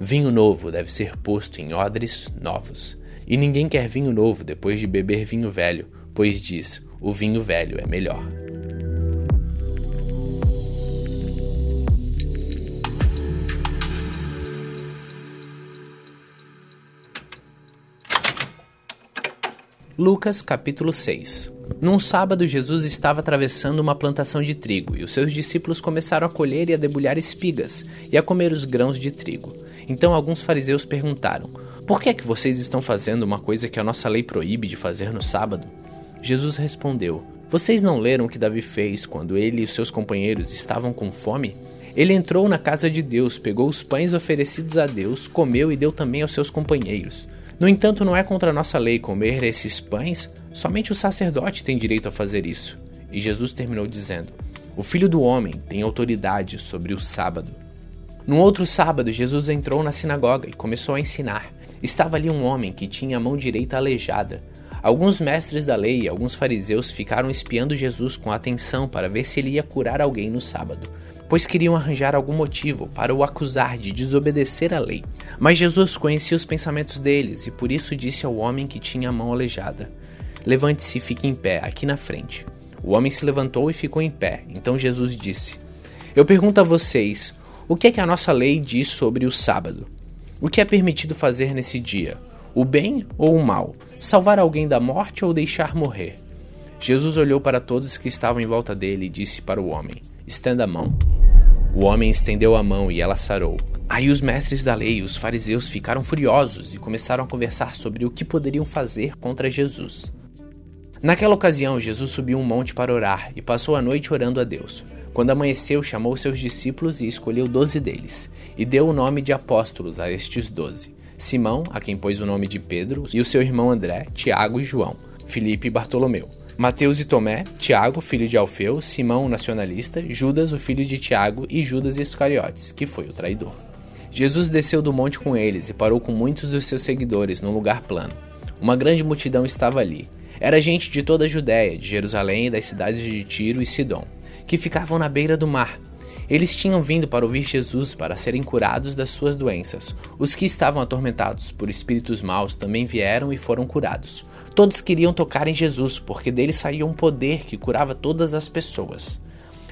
S1: Vinho novo deve ser posto em odres novos. E ninguém quer vinho novo depois de beber vinho velho, pois diz: o vinho velho é melhor. Lucas capítulo 6 Num sábado, Jesus estava atravessando uma plantação de trigo e os seus discípulos começaram a colher e a debulhar espigas e a comer os grãos de trigo. Então alguns fariseus perguntaram: Por que é que vocês estão fazendo uma coisa que a nossa lei proíbe de fazer no sábado? Jesus respondeu: Vocês não leram o que Davi fez quando ele e seus companheiros estavam com fome? Ele entrou na casa de Deus, pegou os pães oferecidos a Deus, comeu e deu também aos seus companheiros. No entanto, não é contra a nossa lei comer esses pães, somente o sacerdote tem direito a fazer isso. E Jesus terminou dizendo: O filho do homem tem autoridade sobre o sábado. No outro sábado, Jesus entrou na sinagoga e começou a ensinar. Estava ali um homem que tinha a mão direita aleijada. Alguns mestres da lei e alguns fariseus ficaram espiando Jesus com atenção para ver se ele ia curar alguém no sábado pois queriam arranjar algum motivo para o acusar de desobedecer à lei. Mas Jesus conhecia os pensamentos deles e por isso disse ao homem que tinha a mão aleijada: Levante-se e fique em pé, aqui na frente. O homem se levantou e ficou em pé. Então Jesus disse: Eu pergunto a vocês, o que é que a nossa lei diz sobre o sábado? O que é permitido fazer nesse dia? O bem ou o mal? Salvar alguém da morte ou deixar morrer? Jesus olhou para todos que estavam em volta dele e disse para o homem: Estenda a mão. O homem estendeu a mão e ela sarou. Aí os mestres da lei e os fariseus ficaram furiosos e começaram a conversar sobre o que poderiam fazer contra Jesus. Naquela ocasião, Jesus subiu um monte para orar e passou a noite orando a Deus. Quando amanheceu, chamou seus discípulos e escolheu doze deles, e deu o nome de apóstolos a estes doze: Simão, a quem pôs o nome de Pedro, e o seu irmão André, Tiago e João, Filipe e Bartolomeu Mateus e Tomé, Tiago, filho de Alfeu, Simão, o nacionalista, Judas, o filho de Tiago, e Judas Iscariotes, que foi o traidor. Jesus desceu do monte com eles e parou com muitos dos seus seguidores num lugar plano. Uma grande multidão estava ali. Era gente de toda a Judéia, de Jerusalém e das cidades de Tiro e Sidom, que ficavam na beira do mar. Eles tinham vindo para ouvir Jesus para serem curados das suas doenças. Os que estavam atormentados por espíritos maus também vieram e foram curados. Todos queriam tocar em Jesus, porque dele saía um poder que curava todas as pessoas.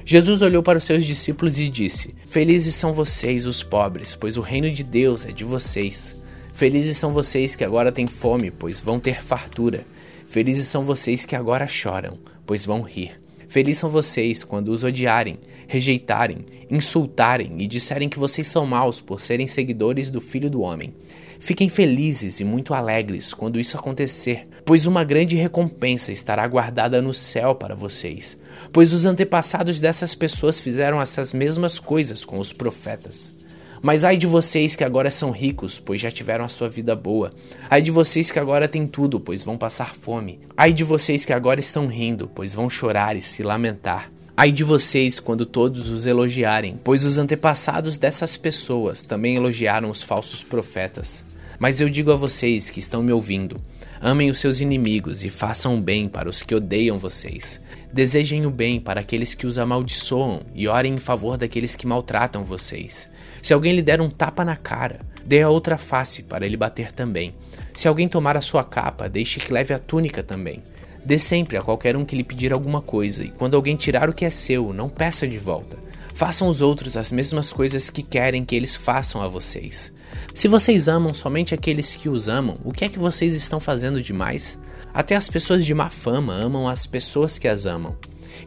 S1: Jesus olhou para os seus discípulos e disse: Felizes são vocês, os pobres, pois o reino de Deus é de vocês. Felizes são vocês que agora têm fome, pois vão ter fartura. Felizes são vocês que agora choram, pois vão rir. Felizes são vocês quando os odiarem, rejeitarem, insultarem e disserem que vocês são maus por serem seguidores do Filho do Homem. Fiquem felizes e muito alegres quando isso acontecer, pois uma grande recompensa estará guardada no céu para vocês. Pois os antepassados dessas pessoas fizeram essas mesmas coisas com os profetas. Mas ai de vocês que agora são ricos, pois já tiveram a sua vida boa. Ai de vocês que agora têm tudo, pois vão passar fome. Ai de vocês que agora estão rindo, pois vão chorar e se lamentar. Ai de vocês quando todos os elogiarem, pois os antepassados dessas pessoas também elogiaram os falsos profetas. Mas eu digo a vocês que estão me ouvindo: amem os seus inimigos e façam bem para os que odeiam vocês. Desejem o bem para aqueles que os amaldiçoam e orem em favor daqueles que maltratam vocês. Se alguém lhe der um tapa na cara, dê a outra face para ele bater também. Se alguém tomar a sua capa, deixe que leve a túnica também. Dê sempre a qualquer um que lhe pedir alguma coisa, e quando alguém tirar o que é seu, não peça de volta. Façam os outros as mesmas coisas que querem que eles façam a vocês. Se vocês amam somente aqueles que os amam, o que é que vocês estão fazendo demais? Até as pessoas de má fama amam as pessoas que as amam.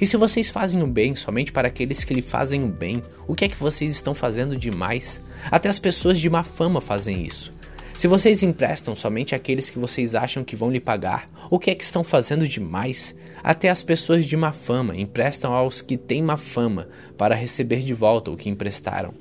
S1: E se vocês fazem o bem somente para aqueles que lhe fazem o bem, o que é que vocês estão fazendo demais? Até as pessoas de má fama fazem isso. Se vocês emprestam somente àqueles que vocês acham que vão lhe pagar, o que é que estão fazendo demais? Até as pessoas de má fama emprestam aos que têm má fama para receber de volta o que emprestaram.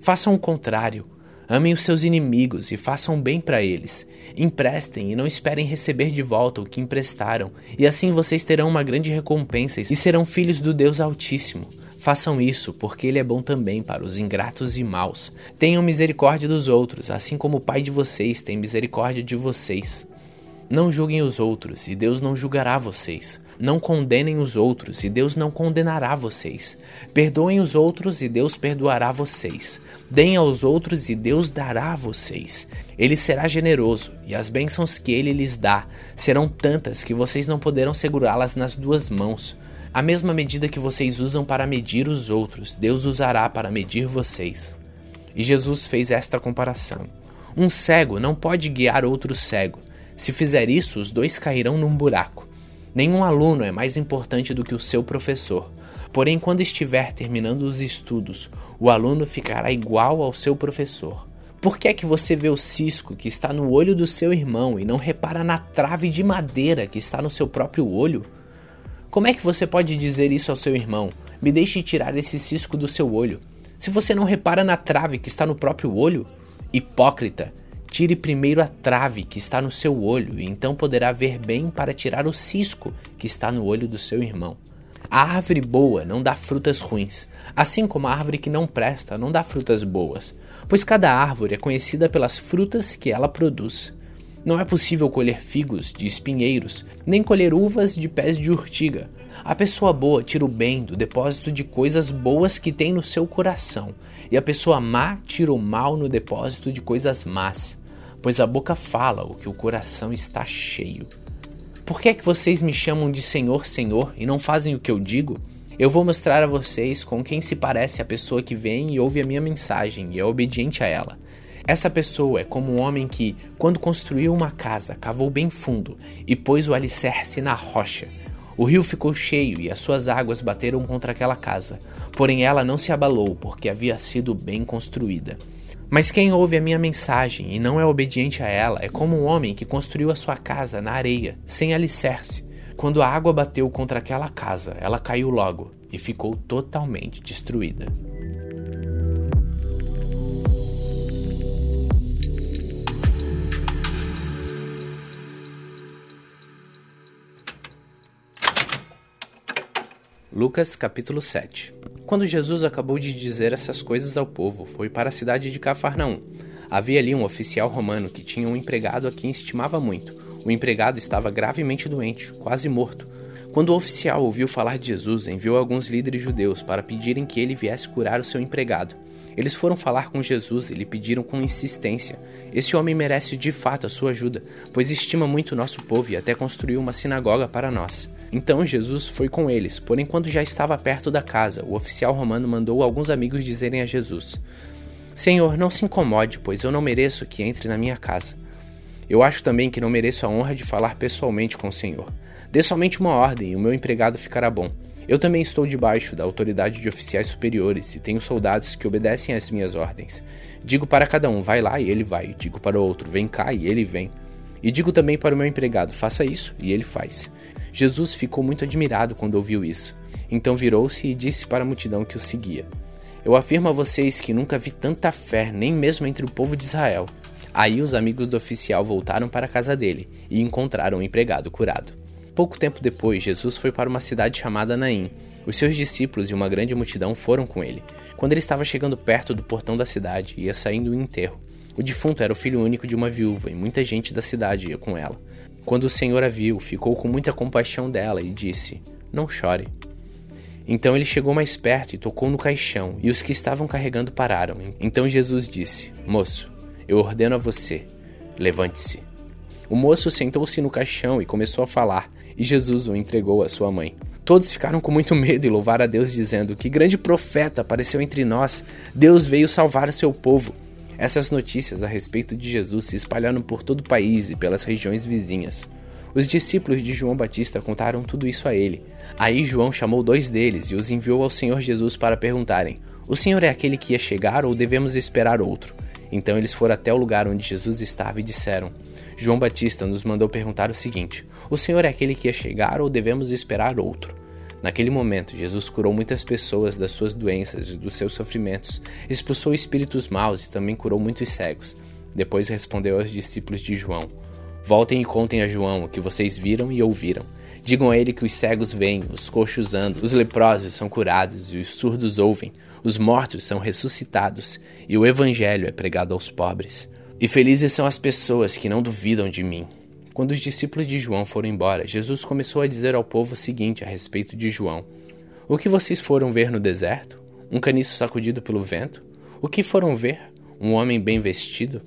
S1: Façam o contrário. Amem os seus inimigos e façam bem para eles. Emprestem e não esperem receber de volta o que emprestaram, e assim vocês terão uma grande recompensa e serão filhos do Deus Altíssimo. Façam isso, porque Ele é bom também para os ingratos e maus. Tenham misericórdia dos outros, assim como o Pai de vocês tem misericórdia de vocês. Não julguem os outros, e Deus não julgará vocês. Não condenem os outros, e Deus não condenará vocês. Perdoem os outros, e Deus perdoará vocês. Deem aos outros, e Deus dará a vocês. Ele será generoso, e as bênçãos que ele lhes dá serão tantas que vocês não poderão segurá-las nas duas mãos. A mesma medida que vocês usam para medir os outros, Deus usará para medir vocês. E Jesus fez esta comparação: Um cego não pode guiar outro cego. Se fizer isso, os dois cairão num buraco. Nenhum aluno é mais importante do que o seu professor. Porém, quando estiver terminando os estudos, o aluno ficará igual ao seu professor, Por que é que você vê o cisco que está no olho do seu irmão e não repara na trave de madeira que está no seu próprio olho? Como é que você pode dizer isso ao seu irmão? Me deixe tirar esse cisco do seu olho. Se você não repara na trave que está no próprio olho? Hipócrita, tire primeiro a trave que está no seu olho, e então poderá ver bem para tirar o cisco que está no olho do seu irmão. A árvore boa não dá frutas ruins, assim como a árvore que não presta não dá frutas boas, pois cada árvore é conhecida pelas frutas que ela produz. Não é possível colher figos de espinheiros, nem colher uvas de pés de urtiga. A pessoa boa tira o bem do depósito de coisas boas que tem no seu coração, e a pessoa má tira o mal no depósito de coisas más, pois a boca fala o que o coração está cheio. Por que é que vocês me chamam de Senhor, Senhor e não fazem o que eu digo? Eu vou mostrar a vocês com quem se parece a pessoa que vem e ouve a minha mensagem e é obediente a ela. Essa pessoa é como um homem que, quando construiu uma casa, cavou bem fundo e pôs o alicerce na rocha. O rio ficou cheio e as suas águas bateram contra aquela casa, porém ela não se abalou porque havia sido bem construída. Mas quem ouve a minha mensagem e não é obediente a ela é como um homem que construiu a sua casa na areia, sem alicerce. Quando a água bateu contra aquela casa, ela caiu logo e ficou totalmente destruída. Lucas capítulo 7 Quando Jesus acabou de dizer essas coisas ao povo, foi para a cidade de Cafarnaum. Havia ali um oficial romano que tinha um empregado a quem estimava muito. O empregado estava gravemente doente, quase morto. Quando o oficial ouviu falar de Jesus, enviou alguns líderes judeus para pedirem que ele viesse curar o seu empregado. Eles foram falar com Jesus e lhe pediram com insistência: Esse homem merece de fato a sua ajuda, pois estima muito nosso povo e até construiu uma sinagoga para nós. Então Jesus foi com eles, porém, quando já estava perto da casa, o oficial romano mandou alguns amigos dizerem a Jesus: Senhor, não se incomode, pois eu não mereço que entre na minha casa. Eu acho também que não mereço a honra de falar pessoalmente com o Senhor. Dê somente uma ordem e o meu empregado ficará bom. Eu também estou debaixo da autoridade de oficiais superiores e tenho soldados que obedecem às minhas ordens. Digo para cada um, vai lá e ele vai. Digo para o outro, vem cá e ele vem. E digo também para o meu empregado, faça isso e ele faz. Jesus ficou muito admirado quando ouviu isso. Então virou-se e disse para a multidão que o seguia: Eu afirmo a vocês que nunca vi tanta fé, nem mesmo entre o povo de Israel. Aí os amigos do oficial voltaram para a casa dele e encontraram o empregado curado. Pouco tempo depois, Jesus foi para uma cidade chamada Naim. Os seus discípulos e uma grande multidão foram com ele. Quando ele estava chegando perto do portão da cidade, ia saindo o enterro. O defunto era o filho único de uma viúva e muita gente da cidade ia com ela. Quando o Senhor a viu, ficou com muita compaixão dela e disse: Não chore. Então ele chegou mais perto e tocou no caixão, e os que estavam carregando pararam. Então Jesus disse: Moço, eu ordeno a você, levante-se. O moço sentou-se no caixão e começou a falar, e Jesus o entregou à sua mãe. Todos ficaram com muito medo e louvaram a Deus, dizendo: Que grande profeta apareceu entre nós! Deus veio salvar o seu povo. Essas notícias a respeito de Jesus se espalharam por todo o país e pelas regiões vizinhas. Os discípulos de João Batista contaram tudo isso a ele. Aí João chamou dois deles e os enviou ao Senhor Jesus para perguntarem: O Senhor é aquele que ia chegar ou devemos esperar outro? Então eles foram até o lugar onde Jesus estava e disseram: João Batista nos mandou perguntar o seguinte: O Senhor é aquele que ia chegar ou devemos esperar outro? Naquele momento, Jesus curou muitas pessoas das suas doenças e dos seus sofrimentos, expulsou espíritos maus e também curou muitos cegos. Depois respondeu aos discípulos de João: Voltem e contem a João o que vocês viram e ouviram. Digam a ele que os cegos veem, os coxos andam, os leprosos são curados e os surdos ouvem, os mortos são ressuscitados e o evangelho é pregado aos pobres. E felizes são as pessoas que não duvidam de mim. Quando os discípulos de João foram embora, Jesus começou a dizer ao povo o seguinte a respeito de João: O que vocês foram ver no deserto? Um caniço sacudido pelo vento? O que foram ver? Um homem bem vestido?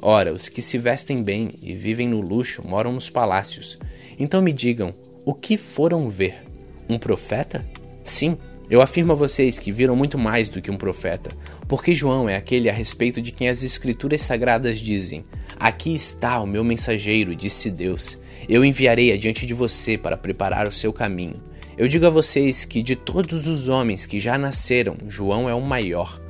S1: Ora, os que se vestem bem e vivem no luxo moram nos palácios. Então me digam, o que foram ver? Um profeta? Sim, eu afirmo a vocês que viram muito mais do que um profeta, porque João é aquele a respeito de quem as Escrituras Sagradas dizem: Aqui está o meu mensageiro, disse Deus. Eu enviarei adiante de você para preparar o seu caminho. Eu digo a vocês que de todos os homens que já nasceram, João é o maior.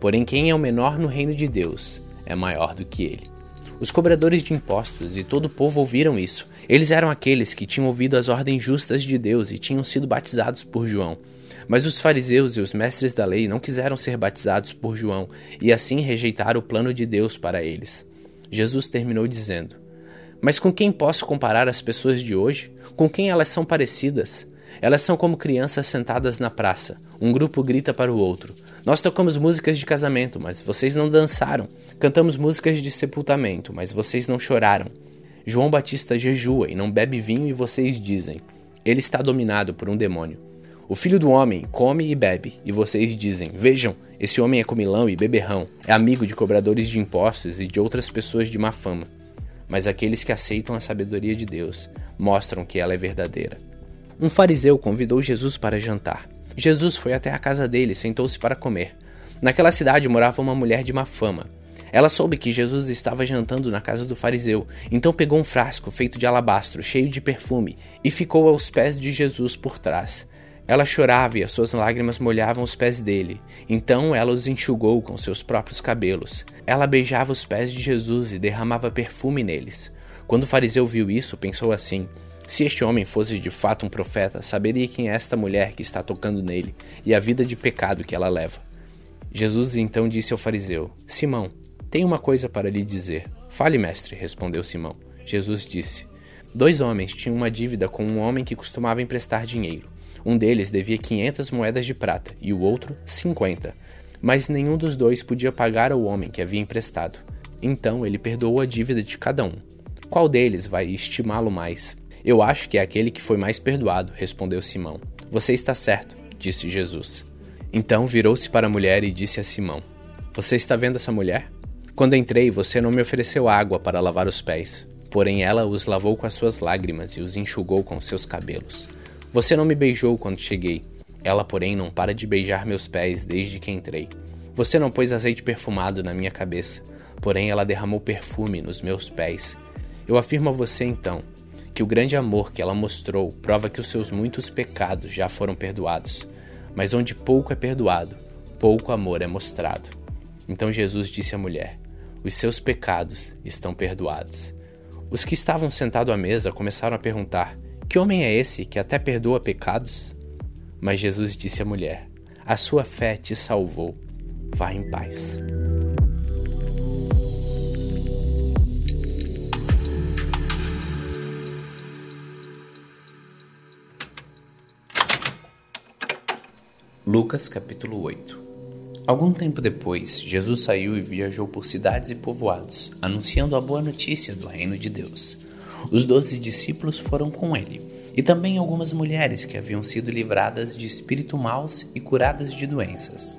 S1: Porém, quem é o menor no reino de Deus é maior do que ele. Os cobradores de impostos e todo o povo ouviram isso. Eles eram aqueles que tinham ouvido as ordens justas de Deus e tinham sido batizados por João. Mas os fariseus e os mestres da lei não quiseram ser batizados por João e assim rejeitaram o plano de Deus para eles. Jesus terminou dizendo: Mas com quem posso comparar as pessoas de hoje? Com quem elas são parecidas? Elas são como crianças sentadas na praça. Um grupo grita para o outro: Nós tocamos músicas de casamento, mas vocês não dançaram. Cantamos músicas de sepultamento, mas vocês não choraram. João Batista jejua e não bebe vinho, e vocês dizem: Ele está dominado por um demônio. O filho do homem come e bebe, e vocês dizem: Vejam, esse homem é comilão e beberrão, é amigo de cobradores de impostos e de outras pessoas de má fama. Mas aqueles que aceitam a sabedoria de Deus mostram que ela é verdadeira. Um fariseu convidou Jesus para jantar. Jesus foi até a casa dele e sentou-se para comer. Naquela cidade morava uma mulher de má fama. Ela soube que Jesus estava jantando na casa do fariseu, então pegou um frasco feito de alabastro, cheio de perfume, e ficou aos pés de Jesus por trás. Ela chorava e as suas lágrimas molhavam os pés dele. Então ela os enxugou com seus próprios cabelos. Ela beijava os pés de Jesus e derramava perfume neles. Quando o fariseu viu isso, pensou assim: se este homem fosse de fato um profeta, saberia quem é esta mulher que está tocando nele e a vida de pecado que ela leva. Jesus então disse ao fariseu: Simão, tenho uma coisa para lhe dizer. Fale, mestre, respondeu Simão. Jesus disse: Dois homens tinham uma dívida com um homem que costumava emprestar dinheiro. Um deles devia 500 moedas de prata e o outro 50. Mas nenhum dos dois podia pagar ao homem que havia emprestado. Então ele perdoou a dívida de cada um. Qual deles vai estimá-lo mais? Eu acho que é aquele que foi mais perdoado, respondeu Simão. Você está certo, disse Jesus. Então virou-se para a mulher e disse a Simão: Você está vendo essa mulher? Quando entrei, você não me ofereceu água para lavar os pés, porém ela os lavou com as suas lágrimas e os enxugou com seus cabelos. Você não me beijou quando cheguei, ela, porém, não para de beijar meus pés desde que entrei. Você não pôs azeite perfumado na minha cabeça, porém ela derramou perfume nos meus pés. Eu afirmo a você então que o grande amor que ela mostrou prova que os seus muitos pecados já foram perdoados. Mas onde pouco é perdoado, pouco amor é mostrado. Então Jesus disse à mulher: Os seus pecados estão perdoados. Os que estavam sentados à mesa começaram a perguntar: Que homem é esse que até perdoa pecados? Mas Jesus disse à mulher: A sua fé te salvou. Vá em paz. Lucas capítulo 8 Algum tempo depois, Jesus saiu e viajou por cidades e povoados, anunciando a boa notícia do reino de Deus. Os doze discípulos foram com ele, e também algumas mulheres que haviam sido livradas de espíritos maus e curadas de doenças.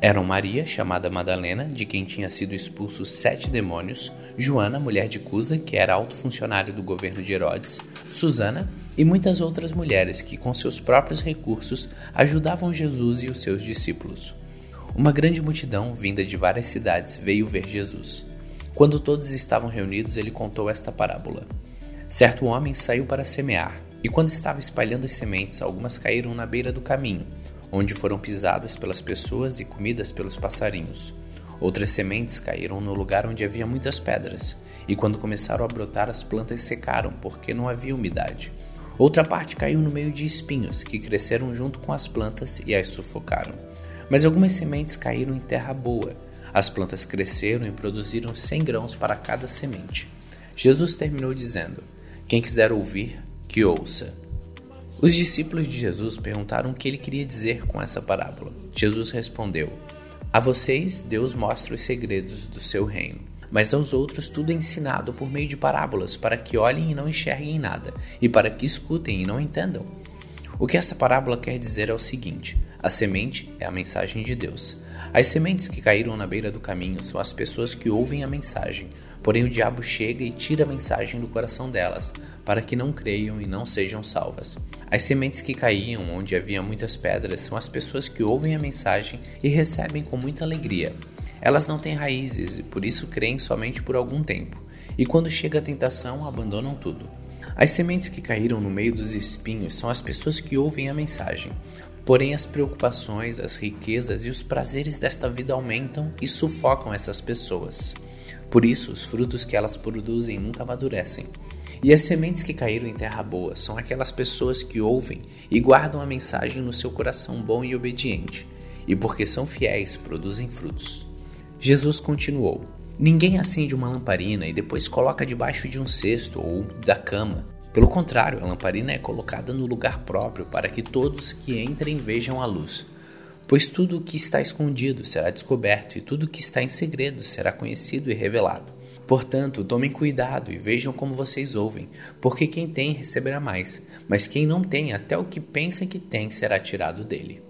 S1: Eram Maria, chamada Madalena, de quem tinha sido expulsos sete demônios, Joana, mulher de Cusa, que era alto funcionário do governo de Herodes, Susana e muitas outras mulheres que, com seus próprios recursos, ajudavam Jesus e os seus discípulos. Uma grande multidão, vinda de várias cidades, veio ver Jesus. Quando todos estavam reunidos, ele contou esta parábola. Certo homem saiu para semear, e quando estava espalhando as sementes, algumas caíram na beira do caminho, onde foram pisadas pelas pessoas e comidas pelos passarinhos. Outras sementes caíram no lugar onde havia muitas pedras, e quando começaram a brotar, as plantas secaram porque não havia umidade. Outra parte caiu no meio de espinhos, que cresceram junto com as plantas e as sufocaram. Mas algumas sementes caíram em terra boa. As plantas cresceram e produziram cem grãos para cada semente. Jesus terminou dizendo: Quem quiser ouvir, que ouça. Os discípulos de Jesus perguntaram o que ele queria dizer com essa parábola. Jesus respondeu: a vocês, Deus mostra os segredos do seu reino, mas aos outros tudo é ensinado por meio de parábolas, para que olhem e não enxerguem nada, e para que escutem e não entendam. O que esta parábola quer dizer é o seguinte: a semente é a mensagem de Deus. As sementes que caíram na beira do caminho são as pessoas que ouvem a mensagem, porém o diabo chega e tira a mensagem do coração delas, para que não creiam e não sejam salvas. As sementes que caíam onde havia muitas pedras são as pessoas que ouvem a mensagem e recebem com muita alegria. Elas não têm raízes e por isso creem somente por algum tempo, e quando chega a tentação abandonam tudo. As sementes que caíram no meio dos espinhos são as pessoas que ouvem a mensagem, porém as preocupações, as riquezas e os prazeres desta vida aumentam e sufocam essas pessoas. Por isso, os frutos que elas produzem nunca amadurecem. E as sementes que caíram em terra boa são aquelas pessoas que ouvem e guardam a mensagem no seu coração bom e obediente, e porque são fiéis, produzem frutos. Jesus continuou: Ninguém acende uma lamparina e depois coloca debaixo de um cesto ou da cama. Pelo contrário, a lamparina é colocada no lugar próprio para que todos que entrem vejam a luz. Pois tudo o que está escondido será descoberto, e tudo o que está em segredo será conhecido e revelado. Portanto, tomem cuidado e vejam como vocês ouvem, porque quem tem receberá mais, mas quem não tem, até o que pensa que tem será tirado dele.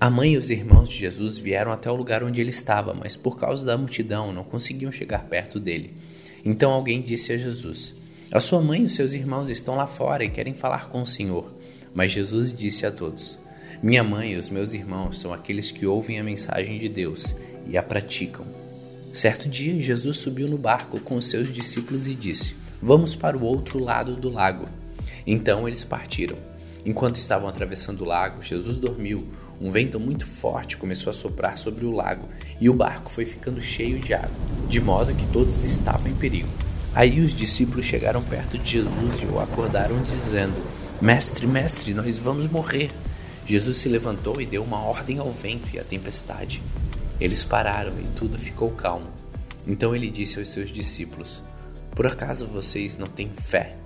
S1: A mãe e os irmãos de Jesus vieram até o lugar onde ele estava, mas por causa da multidão não conseguiam chegar perto dele. Então alguém disse a Jesus: A sua mãe e os seus irmãos estão lá fora e querem falar com o Senhor. Mas Jesus disse a todos: Minha mãe e os meus irmãos são aqueles que ouvem a mensagem de Deus e a praticam. Certo dia, Jesus subiu no barco com os seus discípulos e disse: Vamos para o outro lado do lago. Então eles partiram. Enquanto estavam atravessando o lago, Jesus dormiu. Um vento muito forte começou a soprar sobre o lago e o barco foi ficando cheio de água, de modo que todos estavam em perigo. Aí os discípulos chegaram perto de Jesus e o acordaram, dizendo: Mestre, mestre, nós vamos morrer. Jesus se levantou e deu uma ordem ao vento e à tempestade, eles pararam e tudo ficou calmo. Então ele disse aos seus discípulos: Por acaso vocês não têm fé?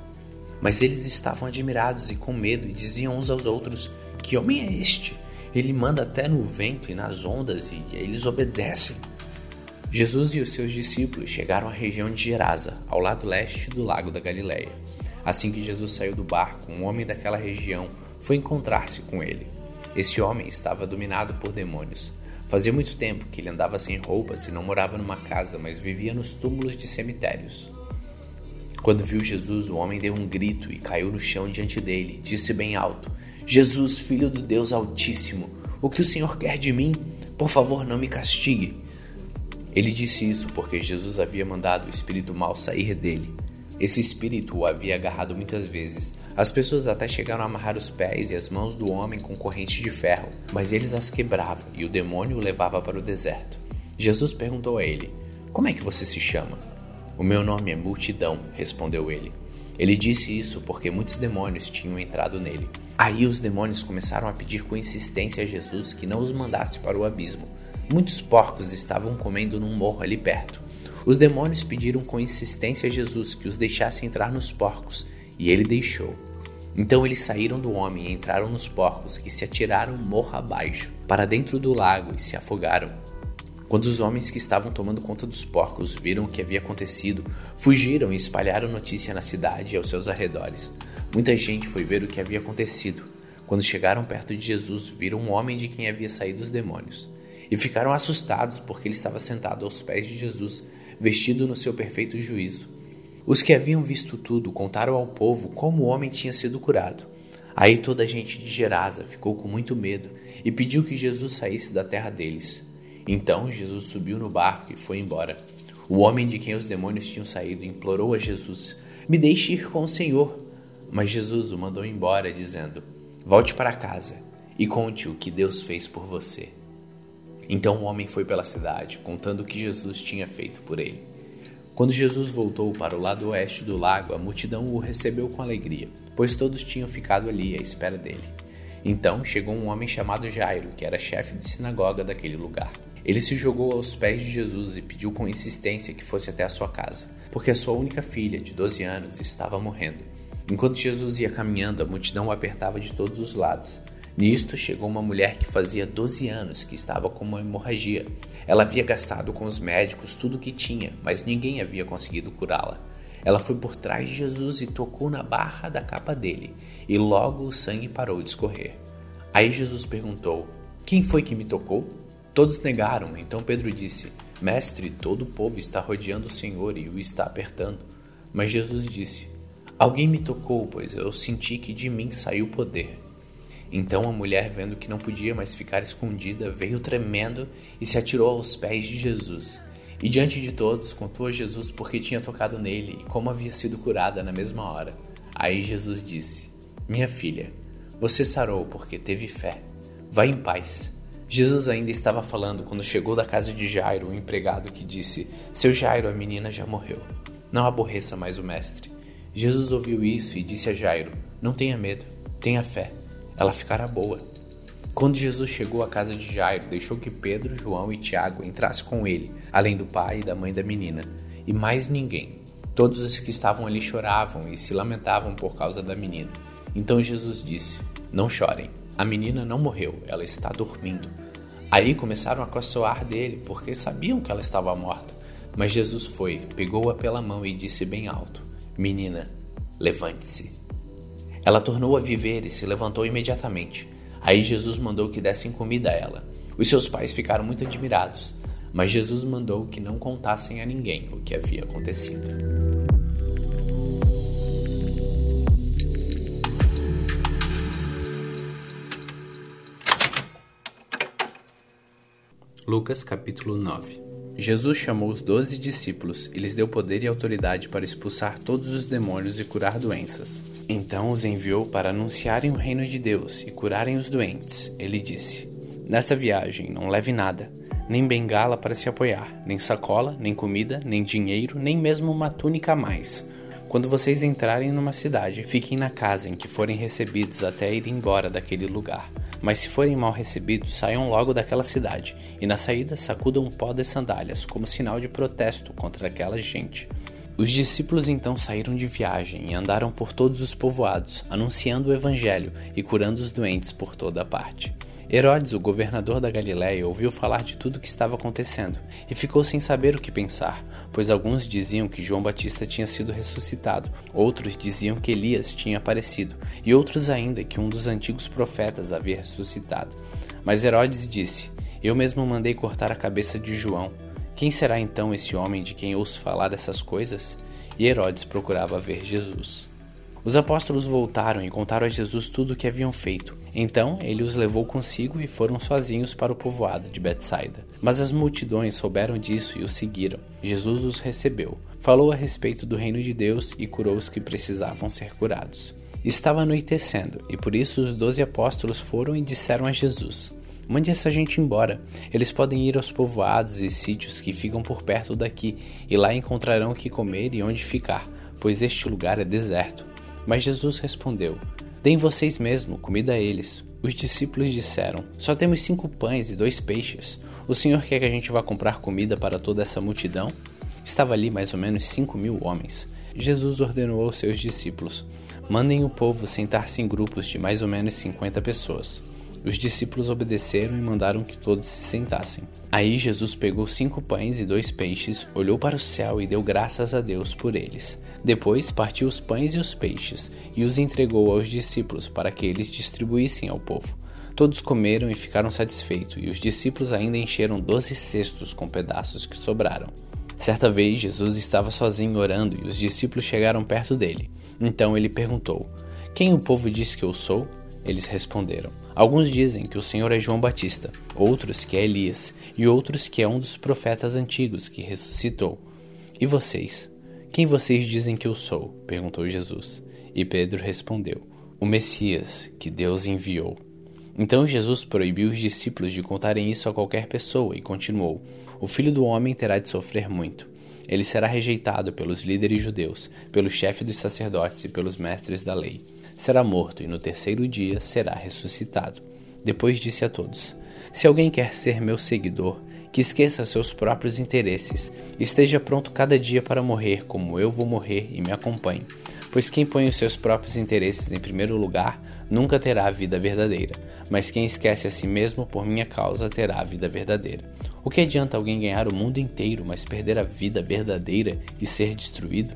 S1: Mas eles estavam admirados e com medo e diziam uns aos outros: Que homem é este? Ele manda até no vento e nas ondas e eles obedecem. Jesus e os seus discípulos chegaram à região de Gerasa, ao lado leste do lago da Galileia. Assim que Jesus saiu do barco, um homem daquela região foi encontrar-se com ele. Esse homem estava dominado por demônios. Fazia muito tempo que ele andava sem roupas e não morava numa casa, mas vivia nos túmulos de cemitérios. Quando viu Jesus, o homem deu um grito e caiu no chão diante dele. Disse bem alto: Jesus, filho do Deus Altíssimo, o que o Senhor quer de mim? Por favor, não me castigue. Ele disse isso porque Jesus havia mandado o espírito mal sair dele. Esse espírito o havia agarrado muitas vezes. As pessoas até chegaram a amarrar os pés e as mãos do homem com correntes de ferro, mas eles as quebravam e o demônio o levava para o deserto. Jesus perguntou a ele: Como é que você se chama? O meu nome é Multidão, respondeu ele. Ele disse isso porque muitos demônios tinham entrado nele. Aí os demônios começaram a pedir com insistência a Jesus que não os mandasse para o abismo. Muitos porcos estavam comendo num morro ali perto. Os demônios pediram com insistência a Jesus que os deixasse entrar nos porcos, e ele deixou. Então eles saíram do homem e entraram nos porcos, que se atiraram morro abaixo, para dentro do lago e se afogaram. Quando os homens que estavam tomando conta dos porcos viram o que havia acontecido, fugiram e espalharam notícia na cidade e aos seus arredores. Muita gente foi ver o que havia acontecido. Quando chegaram perto de Jesus, viram um homem de quem havia saído os demônios. E ficaram assustados porque ele estava sentado aos pés de Jesus, vestido no seu perfeito juízo. Os que haviam visto tudo contaram ao povo como o homem tinha sido curado. Aí toda a gente de Gerasa ficou com muito medo e pediu que Jesus saísse da terra deles. Então Jesus subiu no barco e foi embora. O homem de quem os demônios tinham saído implorou a Jesus: Me deixe ir com o Senhor. Mas Jesus o mandou embora, dizendo: Volte para casa e conte o que Deus fez por você. Então o homem foi pela cidade, contando o que Jesus tinha feito por ele. Quando Jesus voltou para o lado oeste do lago, a multidão o recebeu com alegria, pois todos tinham ficado ali à espera dele. Então chegou um homem chamado Jairo, que era chefe de sinagoga daquele lugar. Ele se jogou aos pés de Jesus e pediu com insistência que fosse até a sua casa, porque a sua única filha, de 12 anos, estava morrendo. Enquanto Jesus ia caminhando, a multidão o apertava de todos os lados. Nisto chegou uma mulher que fazia 12 anos que estava com uma hemorragia. Ela havia gastado com os médicos tudo o que tinha, mas ninguém havia conseguido curá-la. Ela foi por trás de Jesus e tocou na barra da capa dele, e logo o sangue parou de escorrer. Aí Jesus perguntou: Quem foi que me tocou? Todos negaram, então Pedro disse: Mestre, todo o povo está rodeando o Senhor e o está apertando. Mas Jesus disse: Alguém me tocou, pois eu senti que de mim saiu poder. Então a mulher, vendo que não podia mais ficar escondida, veio tremendo e se atirou aos pés de Jesus. E diante de todos contou a Jesus porque tinha tocado nele e como havia sido curada na mesma hora. Aí Jesus disse: Minha filha, você sarou porque teve fé. Vá em paz. Jesus ainda estava falando quando chegou da casa de Jairo, um empregado que disse: Seu Jairo, a menina já morreu. Não aborreça mais o mestre. Jesus ouviu isso e disse a Jairo: Não tenha medo, tenha fé, ela ficará boa. Quando Jesus chegou à casa de Jairo, deixou que Pedro, João e Tiago entrassem com ele, além do pai e da mãe da menina, e mais ninguém. Todos os que estavam ali choravam e se lamentavam por causa da menina. Então Jesus disse: Não chorem. A menina não morreu, ela está dormindo. Aí começaram a caçoar dele, porque sabiam que ela estava morta. Mas Jesus foi, pegou-a pela mão e disse bem alto: Menina, levante-se. Ela tornou a viver e se levantou imediatamente. Aí Jesus mandou que dessem comida a ela. Os seus pais ficaram muito admirados, mas Jesus mandou que não contassem a ninguém o que havia acontecido. Lucas capítulo 9 Jesus chamou os doze discípulos e lhes deu poder e autoridade para expulsar todos os demônios e curar doenças. Então os enviou para anunciarem o reino de Deus e curarem os doentes. Ele disse: Nesta viagem não leve nada, nem bengala para se apoiar, nem sacola, nem comida, nem dinheiro, nem mesmo uma túnica a mais. Quando vocês entrarem numa cidade, fiquem na casa em que forem recebidos até ir embora daquele lugar. Mas se forem mal recebidos, saiam logo daquela cidade, e na saída sacudam um pó das sandálias, como sinal de protesto contra aquela gente. Os discípulos então saíram de viagem e andaram por todos os povoados, anunciando o evangelho e curando os doentes por toda a parte. Herodes, o governador da Galiléia, ouviu falar de tudo o que estava acontecendo e ficou sem saber o que pensar, pois alguns diziam que João Batista tinha sido ressuscitado, outros diziam que Elias tinha aparecido, e outros ainda que um dos antigos profetas havia ressuscitado. Mas Herodes disse: Eu mesmo mandei cortar a cabeça de João. Quem será então esse homem de quem ouço falar essas coisas? E Herodes procurava ver Jesus. Os apóstolos voltaram e contaram a Jesus tudo o que haviam feito. Então ele os levou consigo e foram sozinhos para o povoado de Betsaida. Mas as multidões souberam disso e o seguiram. Jesus os recebeu, falou a respeito do reino de Deus e curou os que precisavam ser curados. Estava anoitecendo, e por isso os doze apóstolos foram e disseram a Jesus: Mande essa gente embora. Eles podem ir aos povoados e sítios que ficam por perto daqui, e lá encontrarão o que comer e onde ficar, pois este lugar é deserto. Mas Jesus respondeu: Deem vocês mesmo comida a eles. Os discípulos disseram: Só temos cinco pães e dois peixes. O Senhor quer que a gente vá comprar comida para toda essa multidão? Estava ali mais ou menos cinco mil homens. Jesus ordenou aos seus discípulos: Mandem o povo sentar-se em grupos de mais ou menos cinquenta pessoas. Os discípulos obedeceram e mandaram que todos se sentassem. Aí Jesus pegou cinco pães e dois peixes, olhou para o céu e deu graças a Deus por eles. Depois partiu os pães e os peixes e os entregou aos discípulos para que eles distribuíssem ao povo. Todos comeram e ficaram satisfeitos, e os discípulos ainda encheram doze cestos com pedaços que sobraram. Certa vez Jesus estava sozinho orando e os discípulos chegaram perto dele. Então ele perguntou: Quem o povo diz que eu sou? Eles responderam: Alguns dizem que o Senhor é João Batista, outros que é Elias, e outros que é um dos profetas antigos que ressuscitou. E vocês? Quem vocês dizem que eu sou? perguntou Jesus. E Pedro respondeu: O Messias, que Deus enviou. Então Jesus proibiu os discípulos de contarem isso a qualquer pessoa e continuou: O filho do homem terá de sofrer muito. Ele será rejeitado pelos líderes judeus, pelo chefe dos sacerdotes e pelos mestres da lei. Será morto e no terceiro dia será ressuscitado. Depois disse a todos: Se alguém quer ser meu seguidor, que esqueça seus próprios interesses, esteja pronto cada dia para morrer, como eu vou morrer, e me acompanhe. Pois quem põe os seus próprios interesses em primeiro lugar nunca terá a vida verdadeira, mas quem esquece a si mesmo por minha causa terá a vida verdadeira. O que adianta alguém ganhar o mundo inteiro, mas perder a vida verdadeira e ser destruído?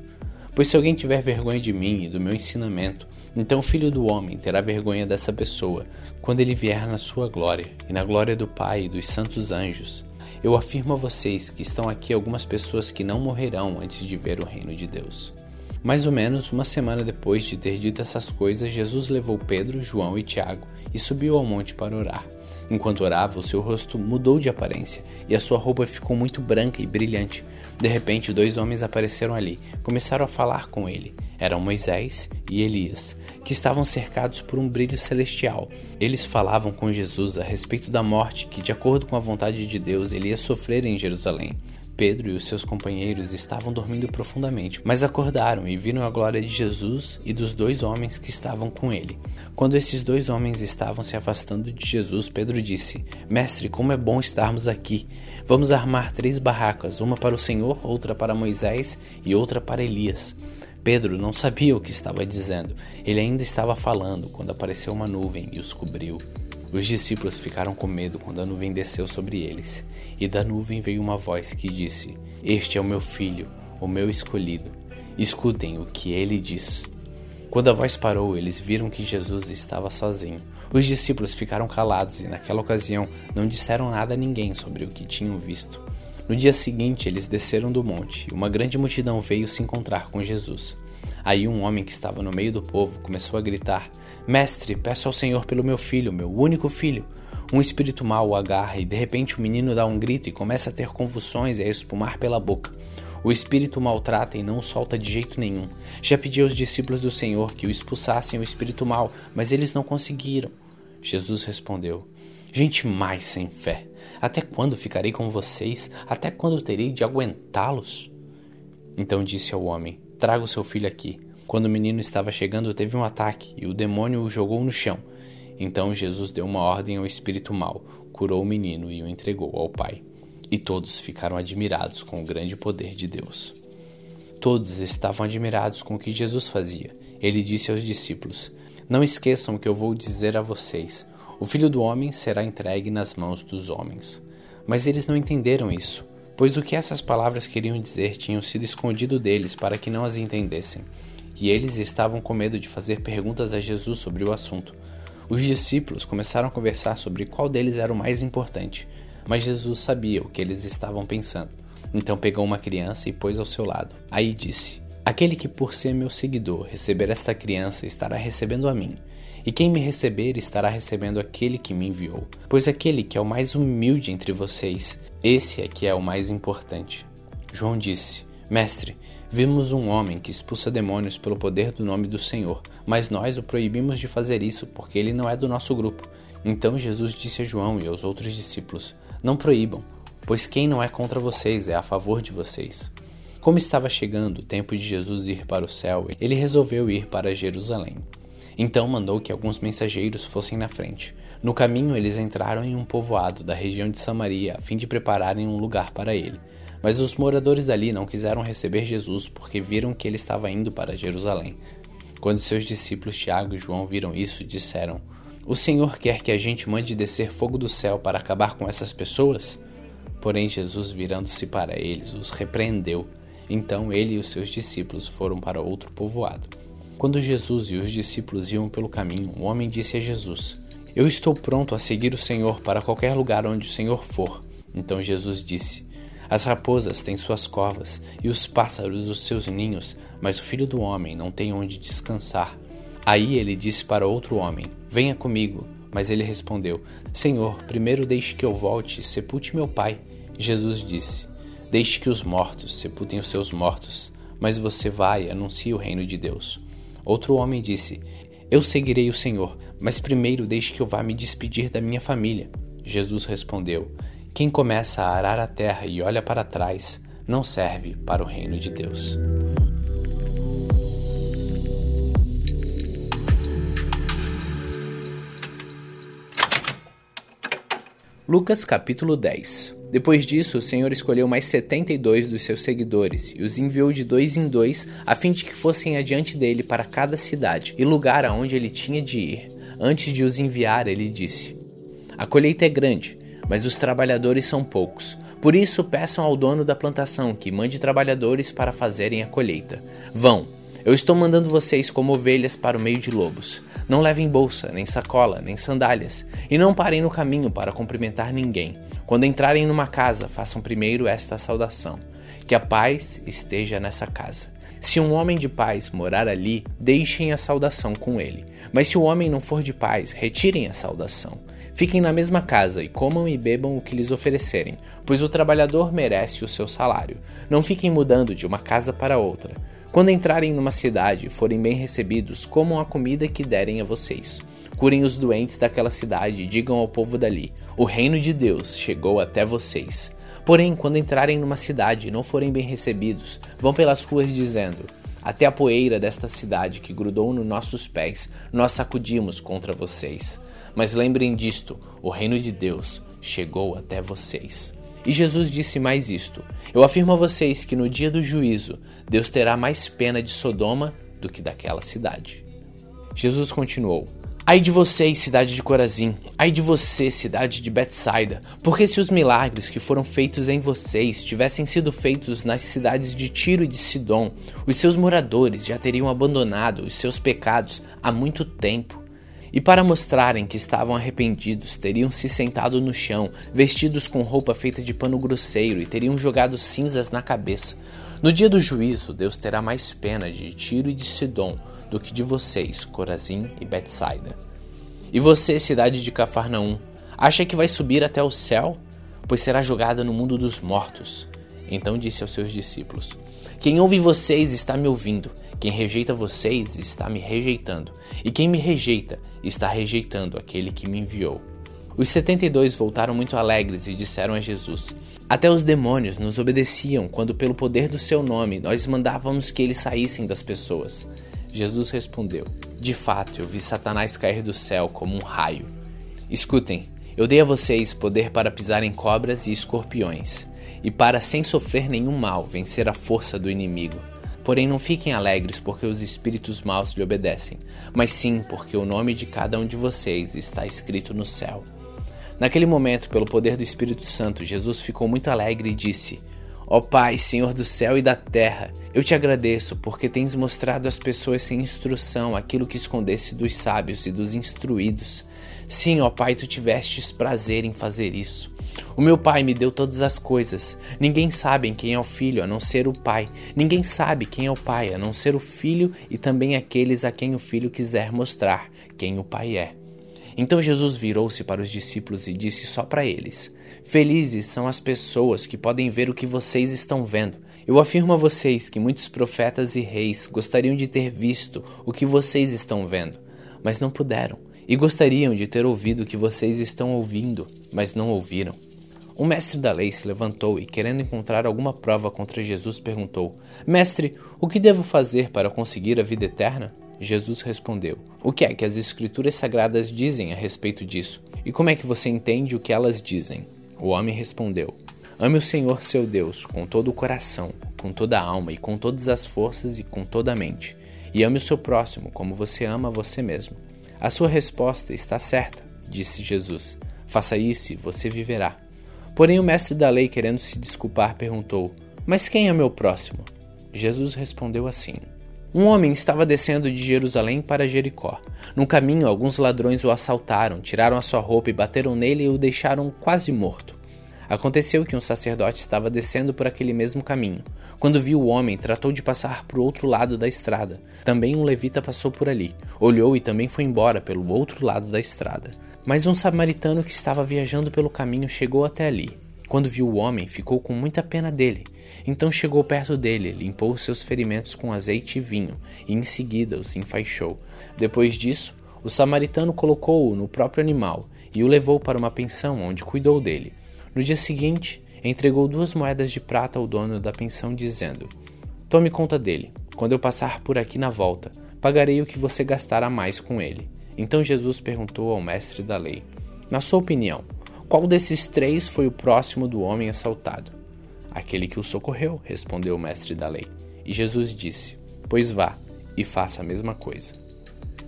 S1: Pois se alguém tiver vergonha de mim e do meu ensinamento, então o filho do homem terá vergonha dessa pessoa, quando ele vier na sua glória, e na glória do Pai e dos santos anjos. Eu afirmo a vocês que estão aqui algumas pessoas que não morrerão antes de ver o reino de Deus. Mais ou menos uma semana depois de ter dito essas coisas, Jesus levou Pedro, João e Tiago e subiu ao monte para orar. Enquanto orava, o seu rosto mudou de aparência e a sua roupa ficou muito branca e brilhante. De repente, dois homens apareceram ali, começaram a falar com ele. Eram Moisés e Elias, que estavam cercados por um brilho celestial. Eles falavam com Jesus a respeito da morte que, de acordo com a vontade de Deus, ele ia sofrer em Jerusalém. Pedro e os seus companheiros estavam dormindo profundamente, mas acordaram e viram a glória de Jesus e dos dois homens que estavam com ele. Quando esses dois homens estavam se afastando de Jesus, Pedro disse: Mestre, como é bom estarmos aqui. Vamos armar três barracas, uma para o Senhor, outra para Moisés e outra para Elias. Pedro não sabia o que estava dizendo. Ele ainda estava falando quando apareceu uma nuvem e os cobriu. Os discípulos ficaram com medo quando a nuvem desceu sobre eles, e da nuvem veio uma voz que disse: Este é o meu filho, o meu escolhido. Escutem o que ele diz. Quando a voz parou, eles viram que Jesus estava sozinho. Os discípulos ficaram calados e, naquela ocasião, não disseram nada a ninguém sobre o que tinham visto. No dia seguinte, eles desceram do monte e uma grande multidão veio se encontrar com Jesus. Aí um homem que estava no meio do povo começou a gritar: Mestre, peço ao Senhor pelo meu filho, meu único filho. Um espírito mau o agarra e de repente o menino dá um grito e começa a ter convulsões e a espumar pela boca. O espírito maltrata e não o solta de jeito nenhum. Já pedi aos discípulos do Senhor que o expulsassem o espírito mau, mas eles não conseguiram. Jesus respondeu: Gente mais sem fé, até quando ficarei com vocês? Até quando terei de aguentá-los? Então disse ao homem: Traga o seu filho aqui. Quando o menino estava chegando, teve um ataque e o demônio o jogou no chão. Então Jesus deu uma ordem ao espírito mau, curou o menino e o entregou ao pai. E todos ficaram admirados com o grande poder de Deus. Todos estavam admirados com o que Jesus fazia. Ele disse aos discípulos: Não esqueçam o que eu vou dizer a vocês. O filho do homem será entregue nas mãos dos homens. Mas eles não entenderam isso pois o que essas palavras queriam dizer tinham sido escondido deles para que não as entendessem, e eles estavam com medo de fazer perguntas a Jesus sobre o assunto. Os discípulos começaram a conversar sobre qual deles era o mais importante, mas Jesus sabia o que eles estavam pensando. Então pegou uma criança e pôs ao seu lado. Aí disse: Aquele que por ser meu seguidor receber esta criança estará recebendo a mim. E quem me receber estará recebendo aquele que me enviou. Pois aquele que é o mais humilde entre vocês esse é que é o mais importante. João disse: Mestre, vimos um homem que expulsa demônios pelo poder do nome do Senhor, mas nós o proibimos de fazer isso porque ele não é do nosso grupo. Então Jesus disse a João e aos outros discípulos: Não proíbam, pois quem não é contra vocês é a favor de vocês. Como estava chegando o tempo de Jesus ir para o céu, ele resolveu ir para Jerusalém. Então mandou que alguns mensageiros fossem na frente. No caminho, eles entraram em um povoado da região de Samaria a fim de prepararem um lugar para ele. Mas os moradores dali não quiseram receber Jesus porque viram que ele estava indo para Jerusalém. Quando seus discípulos Tiago e João viram isso, disseram: O Senhor quer que a gente mande descer fogo do céu para acabar com essas pessoas? Porém, Jesus, virando-se para eles, os repreendeu. Então ele e os seus discípulos foram para outro povoado. Quando Jesus e os discípulos iam pelo caminho, um homem disse a Jesus: eu estou pronto a seguir o Senhor para qualquer lugar onde o Senhor for. Então Jesus disse: As raposas têm suas covas e os pássaros os seus ninhos, mas o filho do homem não tem onde descansar. Aí ele disse para outro homem: Venha comigo. Mas ele respondeu: Senhor, primeiro deixe que eu volte e sepulte meu pai. Jesus disse: Deixe que os mortos sepultem os seus mortos, mas você vai e anuncie o reino de Deus. Outro homem disse: Eu seguirei o Senhor, mas primeiro deixe que eu vá me despedir da minha família. Jesus respondeu: Quem começa a arar a terra e olha para trás, não serve para o reino de Deus. Lucas capítulo 10 Depois disso, o Senhor escolheu mais setenta e dois dos seus seguidores e os enviou de dois em dois, a fim de que fossem adiante dele para cada cidade e lugar aonde ele tinha de ir. Antes de os enviar, ele disse: A colheita é grande, mas os trabalhadores são poucos. Por isso, peçam ao dono da plantação que mande trabalhadores para fazerem a colheita. Vão, eu estou mandando vocês como ovelhas para o meio de lobos. Não levem bolsa, nem sacola, nem sandálias, e não parem no caminho para cumprimentar ninguém. Quando entrarem numa casa, façam primeiro esta saudação: Que a paz esteja nessa casa. Se um homem de paz morar ali, deixem a saudação com ele. Mas se o homem não for de paz, retirem a saudação. Fiquem na mesma casa e comam e bebam o que lhes oferecerem, pois o trabalhador merece o seu salário. Não fiquem mudando de uma casa para outra. Quando entrarem numa cidade e forem bem recebidos, comam a comida que derem a vocês. Curem os doentes daquela cidade e digam ao povo dali: O reino de Deus chegou até vocês. Porém, quando entrarem numa cidade e não forem bem recebidos, vão pelas ruas dizendo: Até a poeira desta cidade que grudou nos nossos pés, nós sacudimos contra vocês. Mas lembrem disto: o reino de Deus chegou até vocês. E Jesus disse mais isto: Eu afirmo a vocês que no dia do juízo, Deus terá mais pena de Sodoma do que daquela cidade. Jesus continuou: Ai de vocês, cidade de Corazim, ai de você, cidade de Betsaida, porque se os milagres que foram feitos em vocês tivessem sido feitos nas cidades de Tiro e de Sidom, os seus moradores já teriam abandonado os seus pecados há muito tempo. E para mostrarem que estavam arrependidos, teriam se sentado no chão, vestidos com roupa feita de pano grosseiro, e teriam jogado cinzas na cabeça. No dia do juízo, Deus terá mais pena de Tiro e de Sidom do que de vocês, Corazim e Betsaida. E você, cidade de Cafarnaum, acha que vai subir até o céu? Pois será jogada no mundo dos mortos. Então disse aos seus discípulos: Quem ouve vocês está me ouvindo, quem rejeita vocês está me rejeitando, e quem me rejeita está rejeitando aquele que me enviou. Os setenta e dois voltaram muito alegres e disseram a Jesus: Até os demônios nos obedeciam quando, pelo poder do seu nome, nós mandávamos que eles saíssem das pessoas. Jesus respondeu: De fato, eu vi Satanás cair do céu como um raio. Escutem, eu dei a vocês poder para pisar em cobras e escorpiões, e para, sem sofrer nenhum mal, vencer a força do inimigo. Porém, não fiquem alegres porque os espíritos maus lhe obedecem, mas sim porque o nome de cada um de vocês está escrito no céu. Naquele momento, pelo poder do Espírito Santo, Jesus ficou muito alegre e disse: Ó Pai, Senhor do céu e da terra, eu te agradeço porque tens mostrado às pessoas sem instrução aquilo que escondesse dos sábios e dos instruídos. Sim, ó Pai, tu tivestes prazer em fazer isso. O meu Pai me deu todas as coisas. Ninguém sabe quem é o Filho a não ser o Pai. Ninguém sabe quem é o Pai a não ser o Filho e também aqueles a quem o Filho quiser mostrar quem o Pai é. Então Jesus virou-se para os discípulos e disse só para eles: Felizes são as pessoas que podem ver o que vocês estão vendo. Eu afirmo a vocês que muitos profetas e reis gostariam de ter visto o que vocês estão vendo, mas não puderam, e gostariam de ter ouvido o que vocês estão ouvindo, mas não ouviram. Um mestre da lei se levantou e, querendo encontrar alguma prova contra Jesus, perguntou: Mestre, o que devo fazer para conseguir a vida eterna? Jesus respondeu: O que é que as Escrituras Sagradas dizem a respeito disso? E como é que você entende o que elas dizem? O homem respondeu: Ame o Senhor seu Deus com todo o coração, com toda a alma e com todas as forças e com toda a mente. E ame o seu próximo como você ama você mesmo. A sua resposta está certa, disse Jesus. Faça isso e você viverá. Porém, o mestre da lei, querendo se desculpar, perguntou: Mas quem é meu próximo? Jesus respondeu assim: um homem estava descendo de Jerusalém para Jericó. No caminho, alguns ladrões o assaltaram, tiraram a sua roupa e bateram nele e o deixaram quase morto. Aconteceu que um sacerdote estava descendo por aquele mesmo caminho. Quando viu o homem, tratou de passar para o outro lado da estrada. Também um levita passou por ali, olhou e também foi embora pelo outro lado da estrada. Mas um samaritano que estava viajando pelo caminho chegou até ali. Quando viu o homem, ficou com muita pena dele. Então chegou perto dele, limpou seus ferimentos com azeite e vinho, e em seguida os enfaixou. Depois disso, o samaritano colocou-o no próprio animal e o levou para uma pensão onde cuidou dele. No dia seguinte, entregou duas moedas de prata ao dono da pensão, dizendo: Tome conta dele. Quando eu passar por aqui na volta, pagarei o que você gastará mais com ele. Então Jesus perguntou ao mestre da lei: Na sua opinião, qual desses três foi o próximo do homem assaltado? Aquele que o socorreu, respondeu o mestre da lei. E Jesus disse: Pois vá e faça a mesma coisa.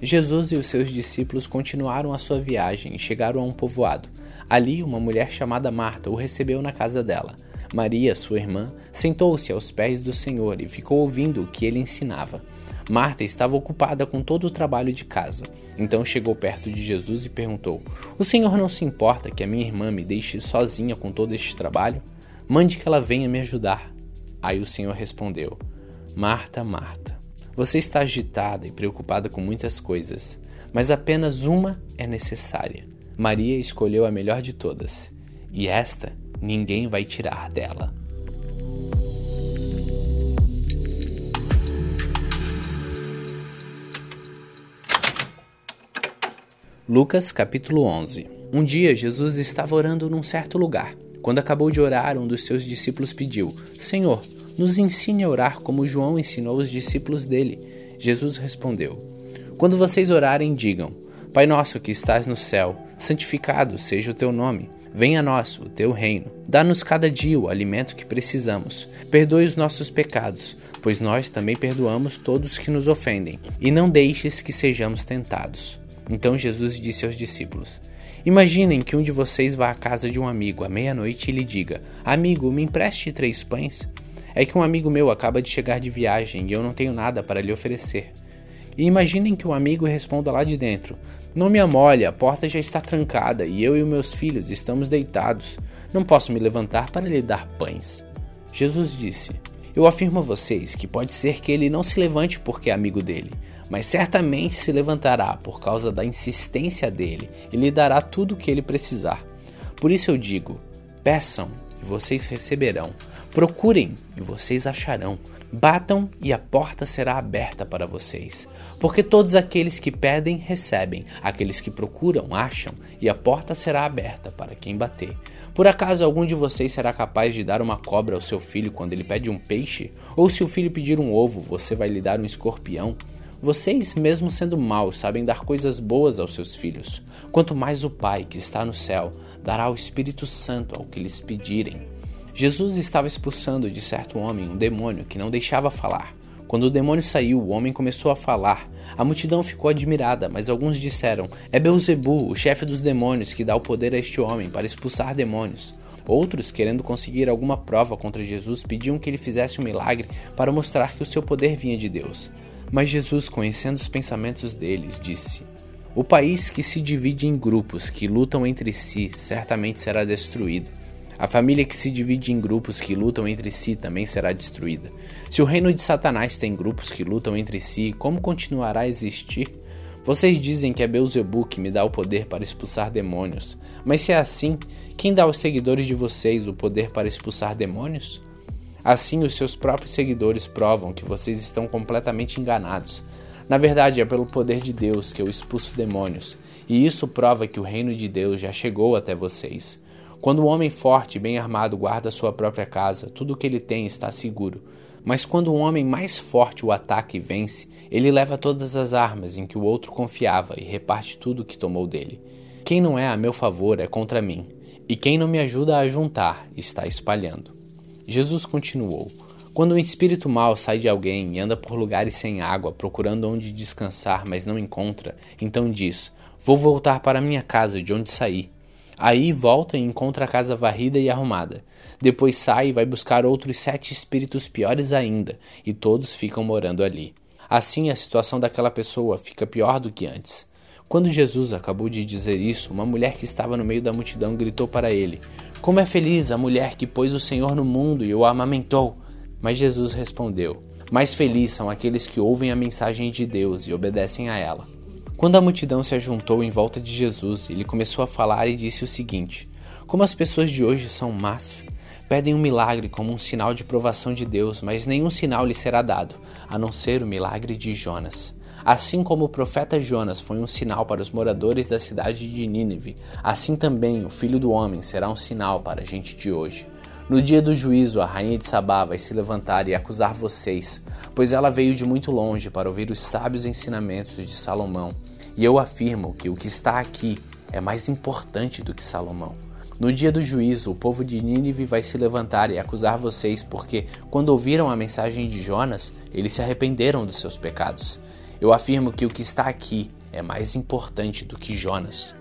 S1: Jesus e os seus discípulos continuaram a sua viagem e chegaram a um povoado. Ali, uma mulher chamada Marta o recebeu na casa dela. Maria, sua irmã, sentou-se aos pés do Senhor e ficou ouvindo o que ele ensinava. Marta estava ocupada com todo o trabalho de casa. Então chegou perto de Jesus e perguntou: O senhor não se importa que a minha irmã me deixe sozinha com todo este trabalho? Mande que ela venha me ajudar. Aí o senhor respondeu: Marta, Marta, você está agitada e preocupada com muitas coisas, mas apenas uma é necessária. Maria escolheu a melhor de todas, e esta ninguém vai tirar dela. Lucas capítulo 11 Um dia Jesus estava orando num certo lugar. Quando acabou de orar, um dos seus discípulos pediu: Senhor, nos ensine a orar como João ensinou os discípulos dele. Jesus respondeu: Quando vocês orarem, digam: Pai nosso que estás no céu, santificado seja o teu nome. Venha a nós o teu reino. Dá-nos cada dia o alimento que precisamos. Perdoe os nossos pecados, pois nós também perdoamos todos que nos ofendem. E não deixes que sejamos tentados. Então Jesus disse aos discípulos: Imaginem que um de vocês vá à casa de um amigo à meia-noite e lhe diga: Amigo, me empreste três pães? É que um amigo meu acaba de chegar de viagem e eu não tenho nada para lhe oferecer. E imaginem que um amigo responda lá de dentro: Não me amole, a porta já está trancada e eu e meus filhos estamos deitados. Não posso me levantar para lhe dar pães. Jesus disse: Eu afirmo a vocês que pode ser que ele não se levante porque é amigo dele, mas certamente se levantará por causa da insistência dele e lhe dará tudo o que ele precisar. Por isso eu digo: peçam e vocês receberão. Procurem e vocês acharão. Batam e a porta será aberta para vocês. Porque todos aqueles que pedem, recebem, aqueles que procuram, acham, e a porta será aberta para quem bater. Por acaso algum de vocês será capaz de dar uma cobra ao seu filho quando ele pede um peixe? Ou se o filho pedir um ovo, você vai lhe dar um escorpião? Vocês, mesmo sendo maus, sabem dar coisas boas aos seus filhos. Quanto mais o Pai, que está no céu, dará o Espírito Santo ao que lhes pedirem. Jesus estava expulsando de certo homem um demônio que não deixava falar. Quando o demônio saiu, o homem começou a falar. A multidão ficou admirada, mas alguns disseram: É Beuzebu, o chefe dos demônios, que dá o poder a este homem para expulsar demônios. Outros, querendo conseguir alguma prova contra Jesus, pediam que ele fizesse um milagre para mostrar que o seu poder vinha de Deus. Mas Jesus, conhecendo os pensamentos deles, disse: O país que se divide em grupos que lutam entre si certamente será destruído a família que se divide em grupos que lutam entre si também será destruída. Se o reino de Satanás tem grupos que lutam entre si, como continuará a existir? Vocês dizem que é Beuzebu que me dá o poder para expulsar demônios. Mas se é assim, quem dá aos seguidores de vocês o poder para expulsar demônios? Assim, os seus próprios seguidores provam que vocês estão completamente enganados. Na verdade, é pelo poder de Deus que eu expulso demônios, e isso prova que o reino de Deus já chegou até vocês. Quando o homem forte e bem armado guarda sua própria casa, tudo o que ele tem está seguro. Mas quando um homem mais forte o ataca e vence, ele leva todas as armas em que o outro confiava e reparte tudo o que tomou dele. Quem não é a meu favor é contra mim, e quem não me ajuda a juntar está espalhando. Jesus continuou: Quando um espírito mau sai de alguém e anda por lugares sem água, procurando onde descansar, mas não encontra, então diz: Vou voltar para minha casa de onde saí. Aí volta e encontra a casa varrida e arrumada. Depois sai e vai buscar outros sete espíritos piores ainda, e todos ficam morando ali. Assim a situação daquela pessoa fica pior do que antes. Quando Jesus acabou de dizer isso, uma mulher que estava no meio da multidão gritou para ele: Como é feliz a mulher que pôs o Senhor no mundo e o amamentou! Mas Jesus respondeu: Mais felizes são aqueles que ouvem a mensagem de Deus e obedecem a ela. Quando a multidão se ajuntou em volta de Jesus, ele começou a falar e disse o seguinte: Como as pessoas de hoje são más, pedem um milagre como um sinal de provação de Deus, mas nenhum sinal lhe será dado, a não ser o milagre de Jonas. Assim como o profeta Jonas foi um sinal para os moradores da cidade de Nínive, assim também o filho do homem será um sinal para a gente de hoje. No dia do juízo, a rainha de Sabá vai se levantar e acusar vocês, pois ela veio de muito longe para ouvir os sábios ensinamentos de Salomão e eu afirmo que o que está aqui é mais importante do que Salomão. No dia do juízo, o povo de Nínive vai se levantar e acusar vocês, porque, quando ouviram a mensagem de Jonas, eles se arrependeram dos seus pecados. Eu afirmo que o que está aqui é mais importante do que Jonas.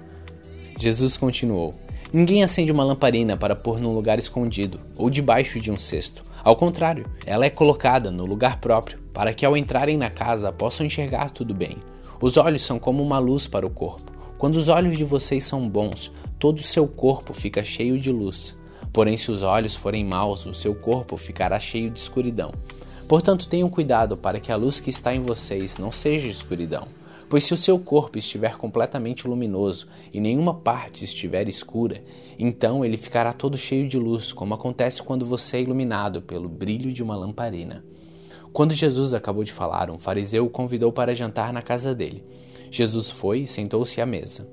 S1: Jesus continuou: Ninguém acende uma lamparina para pôr num lugar escondido ou debaixo de um cesto. Ao contrário, ela é colocada no lugar próprio, para que ao entrarem na casa possam enxergar tudo bem. Os olhos são como uma luz para o corpo. Quando os olhos de vocês são bons, todo o seu corpo fica cheio de luz. Porém, se os olhos forem maus, o seu corpo ficará cheio de escuridão. Portanto, tenham cuidado para que a luz que está em vocês não seja escuridão. Pois se o seu corpo estiver completamente luminoso e nenhuma parte estiver escura, então ele ficará todo cheio de luz, como acontece quando você é iluminado pelo brilho de uma lamparina. Quando Jesus acabou de falar, um fariseu o convidou para jantar na casa dele. Jesus foi e sentou-se à mesa.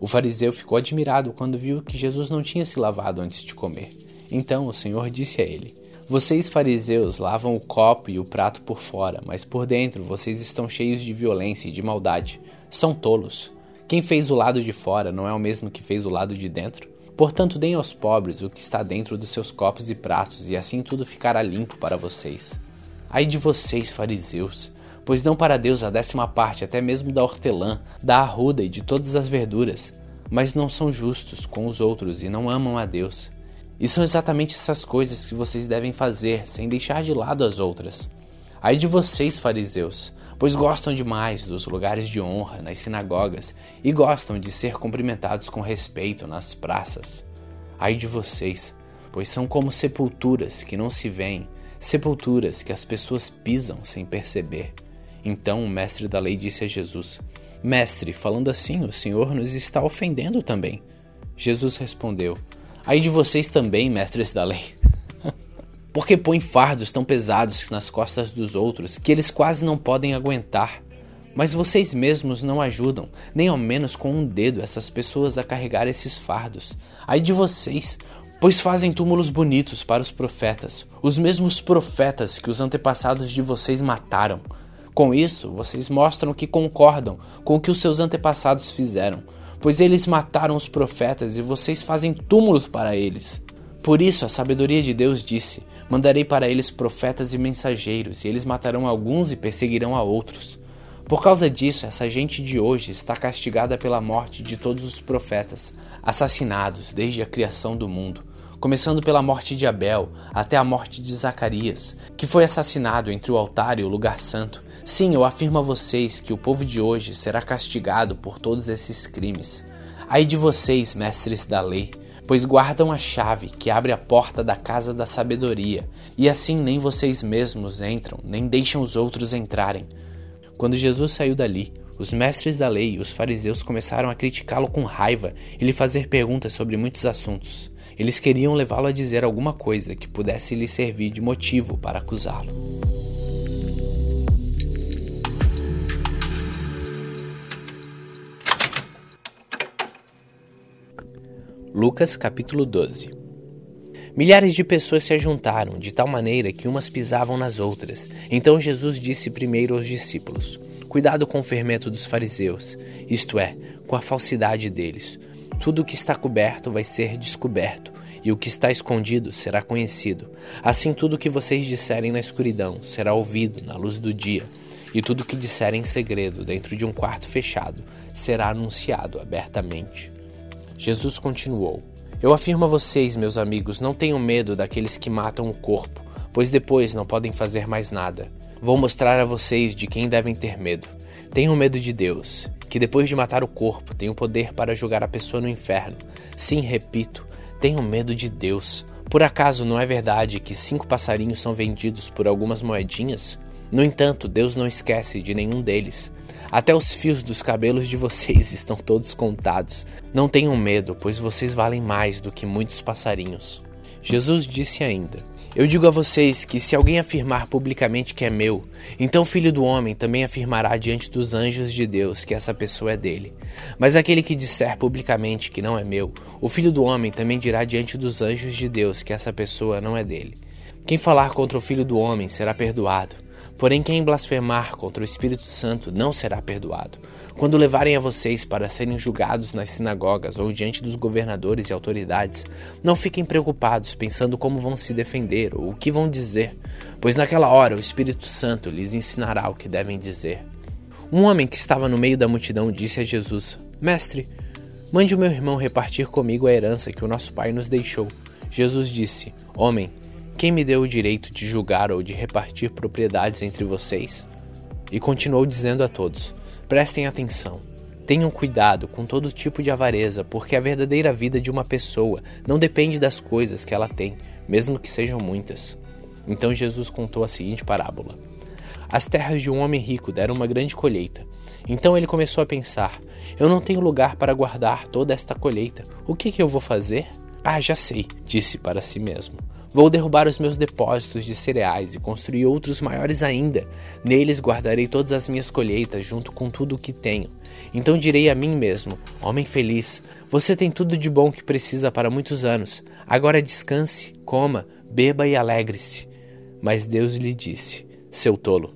S1: O fariseu ficou admirado quando viu que Jesus não tinha se lavado antes de comer. Então o Senhor disse a ele: Vocês, fariseus, lavam o copo e o prato por fora, mas por dentro vocês estão cheios de violência e de maldade. São tolos. Quem fez o lado de fora não é o mesmo que fez o lado de dentro? Portanto, deem aos pobres o que está dentro dos seus copos e pratos, e assim tudo ficará limpo para vocês. Ai de vocês, fariseus, pois dão para Deus a décima parte até mesmo da hortelã, da arruda e de todas as verduras, mas não são justos com os outros e não amam a Deus. E são exatamente essas coisas que vocês devem fazer, sem deixar de lado as outras. Ai de vocês, fariseus, pois gostam demais dos lugares de honra nas sinagogas e gostam de ser cumprimentados com respeito nas praças. Ai de vocês, pois são como sepulturas que não se veem sepulturas que as pessoas pisam sem perceber. Então o mestre da lei disse a Jesus: Mestre, falando assim, o Senhor nos está ofendendo também. Jesus respondeu: Aí de vocês também, mestres da lei. Porque põem fardos tão pesados nas costas dos outros que eles quase não podem aguentar. Mas vocês mesmos não ajudam, nem ao menos com um dedo, essas pessoas a carregar esses fardos. Aí de vocês, pois fazem túmulos bonitos para os profetas, os mesmos profetas que os antepassados de vocês mataram. Com isso, vocês mostram que concordam com o que os seus antepassados fizeram, pois eles mataram os profetas e vocês fazem túmulos para eles. Por isso, a sabedoria de Deus disse: Mandarei para eles profetas e mensageiros, e eles matarão alguns e perseguirão a outros. Por causa disso, essa gente de hoje está castigada pela morte de todos os profetas, assassinados desde a criação do mundo, começando pela morte de Abel até a morte de Zacarias, que foi assassinado entre o altar e o lugar santo. Sim, eu afirmo a vocês que o povo de hoje será castigado por todos esses crimes. Aí de vocês, mestres da lei, pois guardam a chave que abre a porta da casa da sabedoria, e assim nem vocês mesmos entram, nem deixam os outros entrarem. Quando Jesus saiu dali, os mestres da lei e os fariseus começaram a criticá-lo com raiva e lhe fazer perguntas sobre muitos assuntos. Eles queriam levá-lo a dizer alguma coisa que pudesse lhe servir de motivo para acusá-lo. Lucas capítulo 12 Milhares de pessoas se ajuntaram, de tal maneira que umas pisavam nas outras. Então Jesus disse primeiro aos discípulos: Cuidado com o fermento dos fariseus, isto é, com a falsidade deles. Tudo o que está coberto vai ser descoberto, e o que está escondido será conhecido. Assim, tudo o que vocês disserem na escuridão será ouvido na luz do dia, e tudo o que disserem em segredo, dentro de um quarto fechado, será anunciado abertamente. Jesus continuou: eu afirmo a vocês, meus amigos, não tenham medo daqueles que matam o corpo, pois depois não podem fazer mais nada. Vou mostrar a vocês de quem devem ter medo. Tenham medo de Deus, que depois de matar o corpo tem o poder para jogar a pessoa no inferno. Sim, repito, tenham medo de Deus. Por acaso não é verdade que cinco passarinhos são vendidos por algumas moedinhas? No entanto, Deus não esquece de nenhum deles. Até os fios dos cabelos de vocês estão todos contados. Não tenham medo, pois vocês valem mais do que muitos passarinhos. Jesus disse ainda: Eu digo a vocês que se alguém afirmar publicamente que é meu, então o filho do homem também afirmará diante dos anjos de Deus que essa pessoa é dele. Mas aquele que disser publicamente que não é meu, o filho do homem também dirá diante dos anjos de Deus que essa pessoa não é dele. Quem falar contra o filho do homem será perdoado Porém, quem blasfemar contra o Espírito Santo não será perdoado. Quando levarem a vocês para serem julgados nas sinagogas ou diante dos governadores e autoridades, não fiquem preocupados pensando como vão se defender ou o que vão dizer, pois naquela hora o Espírito Santo lhes ensinará o que devem dizer. Um homem que estava no meio da multidão disse a Jesus: Mestre, mande o meu irmão repartir comigo a herança que o nosso pai nos deixou. Jesus disse: Homem, quem me deu o direito de julgar ou de repartir propriedades entre vocês? E continuou dizendo a todos: Prestem atenção. Tenham cuidado com todo tipo de avareza, porque a verdadeira vida de uma pessoa não depende das coisas que ela tem, mesmo que sejam muitas. Então Jesus contou a seguinte parábola: As terras de um homem rico deram uma grande colheita. Então ele começou a pensar: Eu não tenho lugar para guardar toda esta colheita. O que, que eu vou fazer? Ah, já sei, disse para si mesmo. Vou derrubar os meus depósitos de cereais e construir outros maiores ainda. Neles guardarei todas as minhas colheitas, junto com tudo o que tenho. Então direi a mim mesmo: Homem feliz, você tem tudo de bom que precisa para muitos anos. Agora descanse, coma, beba e alegre-se. Mas Deus lhe disse: Seu tolo,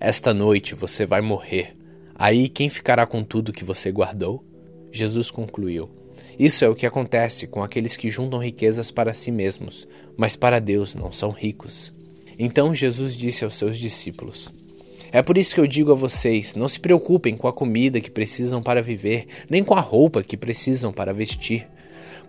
S1: esta noite você vai morrer. Aí quem ficará com tudo que você guardou? Jesus concluiu: isso é o que acontece com aqueles que juntam riquezas para si mesmos, mas para Deus não são ricos. Então Jesus disse aos seus discípulos: É por isso que eu digo a vocês: não se preocupem com a comida que precisam para viver, nem com a roupa que precisam para vestir.